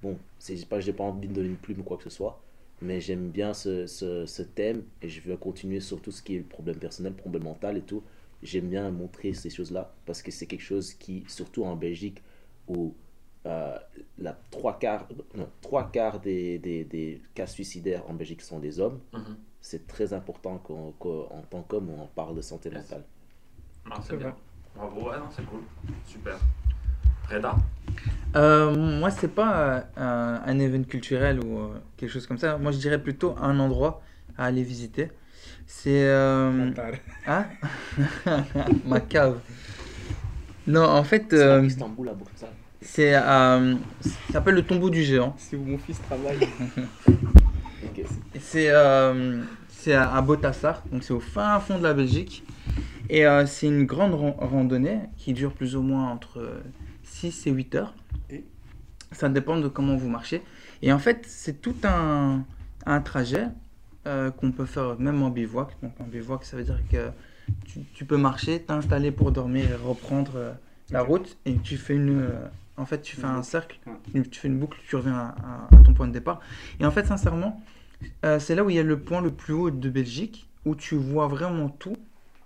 bon, c'est pas, j'ai pas envie de donner une plume ou quoi que ce soit, mais j'aime bien ce, ce, ce thème et je veux continuer sur tout ce qui est problème personnel, problème mental et tout. J'aime bien montrer ces choses-là parce que c'est quelque chose qui, surtout en Belgique, où euh, la trois quarts, non, trois quarts des, des, des cas suicidaires en Belgique sont des hommes Mhm. c'est très important qu'en qu'en tant qu'homme, on parle de santé Yes. mentale. Non, C'est bien. Bravo, c'est cool. Super. Reda Euh, moi, c'est pas euh, un, un événement culturel ou euh, quelque chose comme ça. Moi, je dirais plutôt un endroit à aller visiter. C'est. euh. Hein? Ma cave. Non, en fait, C'est à ça. c'est. euh, ça s'appelle le tombeau du géant. C'est où mon fils travaille. C'est euh, c'est à Botassar, donc c'est au fin fond de la Belgique. Et euh, c'est une grande ran- randonnée qui dure plus ou moins entre 6 et 8 heures. Et Ça dépend de comment vous marchez. Et en fait, c'est tout un, un trajet euh, qu'on peut faire même en bivouac. Donc en bivouac, ça veut dire que tu, tu peux marcher, t'installer pour dormir et reprendre euh, la route. Et tu fais une... euh, en fait, tu fais un cercle, tu fais une boucle, tu reviens à, à- à ton point de départ. Et en fait, sincèrement, c'est là où il y a le point le plus haut de Belgique, où tu vois vraiment tout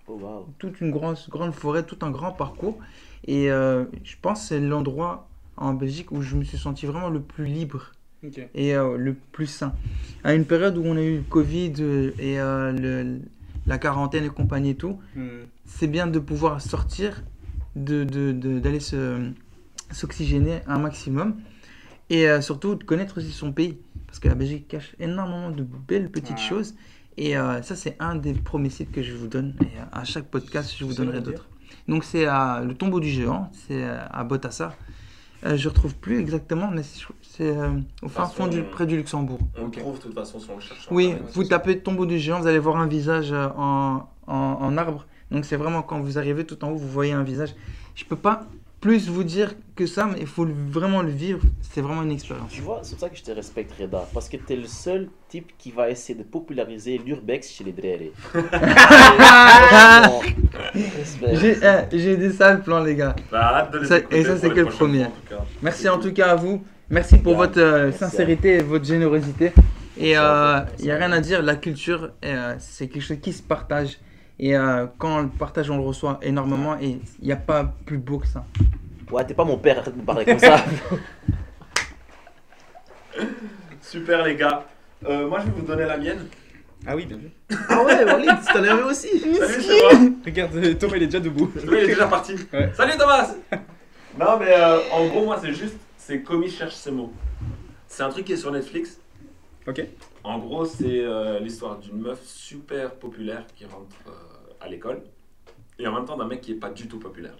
Oh, wow. toute une grande, grande forêt, tout un grand parcours. Et euh, je pense que c'est l'endroit en Belgique où je me suis senti vraiment le plus libre et euh, le plus sain. À une période où on a eu le Covid euh, et euh, le- la quarantaine et compagnie et tout, Hmm. c'est bien de pouvoir sortir, de, de- de- d'aller se, s'oxygéner un maximum et surtout de connaître aussi son pays. Parce que la Belgique cache énormément de belles petites choses. Et ça, c'est un des premiers sites que je vous donne. Et à chaque podcast, je vous donnerai d'autres. Donc, c'est à le tombeau du géant, c'est euh, à Botassar. Euh, je retrouve plus exactement, mais c'est euh, au fin fond du, près du Luxembourg. On le trouve de toute façon si on le cherche. Oui, vous tapez tombeau du géant, vous allez voir un visage euh, en, en, en arbre. Donc c'est vraiment quand vous arrivez tout en haut, vous voyez un visage. Je peux pas plus vous dire que ça, mais il faut vraiment le vivre. C'est vraiment une expérience. Tu vois, c'est pour ça que je te respecte, Reda. Parce que t'es le seul type qui va essayer de populariser l'urbex chez les drérés. Respect. J'ai euh, des sales plans, les gars. Bah, hâte de les Ça- écouter et ça, c'est que le premier. fois, en. Merci en tout cas à vous. Merci pour Yeah. votre euh, sincérité et votre générosité. Et il vous. n'y a rien à dire, la culture, euh, c'est quelque chose qui se partage. Et euh, quand on le partage, on le reçoit énormément. Et il n'y a pas plus beau que ça. Ouais, t'es pas mon père, arrête de me parler comme ça. Super les gars. Euh, moi je vais vous donner la mienne. Ah oui, bien vu. ah ouais, Walid, tu t'en arrivé aussi. Salut c'est moi. Regarde, euh, Thomas il est déjà debout. Lui il est déjà parti. Ouais. Salut Thomas. Non mais euh, en gros moi c'est juste, c'est Comi cherche ses mots. C'est un truc qui est sur Netflix. Ok. En gros c'est euh, l'histoire d'une meuf super populaire qui rentre euh, à l'école et en même temps d'un mec qui est pas du tout populaire.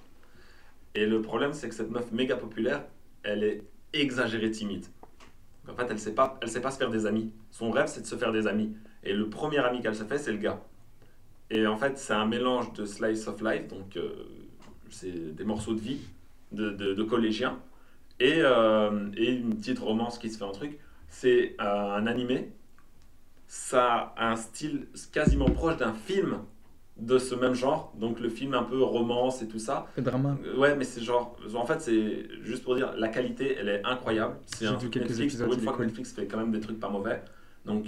Et le problème c'est que cette meuf méga populaire, elle est exagérée timide. En fait, elle sait pas, elle sait pas se faire des amis. Son rêve, c'est de se faire des amis. Et le premier ami qu'elle se fait, c'est le gars. Et en fait, c'est un mélange de slice of life, donc euh, c'est des morceaux de vie de, de, collégiens, et, euh, et une petite romance qui se fait en truc. C'est un animé. Ça a un style quasiment proche d'un film de ce même genre. Donc le film un peu romance et tout ça. Le drama. Euh, Ouais, mais c'est genre. En fait, c'est juste pour dire, la qualité, elle est incroyable. C'est un vu quelques Netflix. épisodes, Pour une il fois est que cool. Netflix fait quand même des trucs pas mauvais. Donc,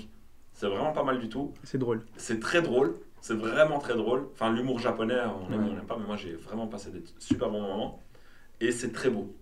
c'est vraiment pas mal du tout. C'est drôle. C'est très drôle. C'est vraiment très drôle. Enfin, l'humour japonais, on aime Ouais. on n'aime pas, mais moi, j'ai vraiment passé des super bons moments. Et c'est très beau.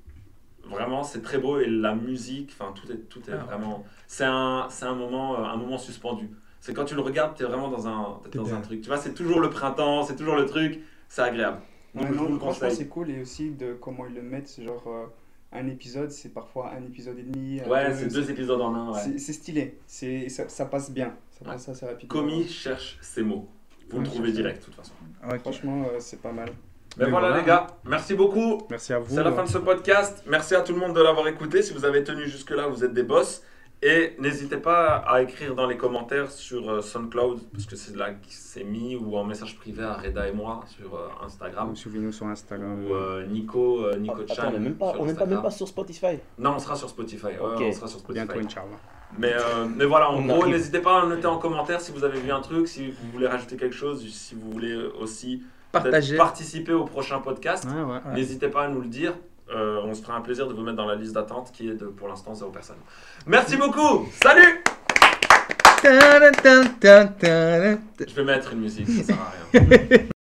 Vraiment, c'est très beau. Et la musique, enfin, tout est, tout est Ah. vraiment. C'est un, c'est un, moment, euh, un moment suspendu. C'est quand tu le regardes, tu es vraiment dans un, t'es dans un truc. Tu vois, c'est toujours le printemps, c'est toujours le truc. C'est agréable. Donc, Ouais, je vous non, le franchement, conseille. c'est cool et aussi de comment ils le mettent. C'est genre euh, un épisode, c'est parfois un épisode et demi. Ouais, c'est deux épisodes en un. Ouais. c'est- stylé, c'est ça, ça passe bien, ça Ouais. passe assez rapidement. Commis cherche ses mots. Vous le Ouais, trouvez cherche. direct, de toute façon. Ah, ok. Franchement, euh, c'est pas mal. Mais Mais voilà, voilà. les gars, merci beaucoup. Merci à vous. C'est la fin de ce podcast. Merci à tout le monde de l'avoir écouté. Si vous avez tenu jusque-là, vous êtes des boss. Et n'hésitez pas à écrire dans les commentaires sur euh, SoundCloud, parce que c'est là que c'est mis, ou en message privé à Reda et moi sur euh, Instagram. Ou Suivez-nous sur Instagram. Ou euh, Nico, euh, Nico Chan on n'est même pas, on même pas sur Spotify. Non, on sera sur Spotify. Ouais, Ok. on sera sur Spotify. Bientôt, Inch'Allah. Mais, euh, mais voilà, en On gros, arrive. n'hésitez pas à noter en commentaire si vous avez vu un truc, si vous voulez rajouter quelque chose, si vous voulez aussi participer au prochain podcast. Ouais, ouais. Ouais. N'hésitez pas à nous le dire. Euh, on se fera un plaisir de vous mettre dans la liste d'attente qui est de pour l'instant zéro personne. Merci beaucoup. Salut. Je vais mettre une musique, ça sert à rien.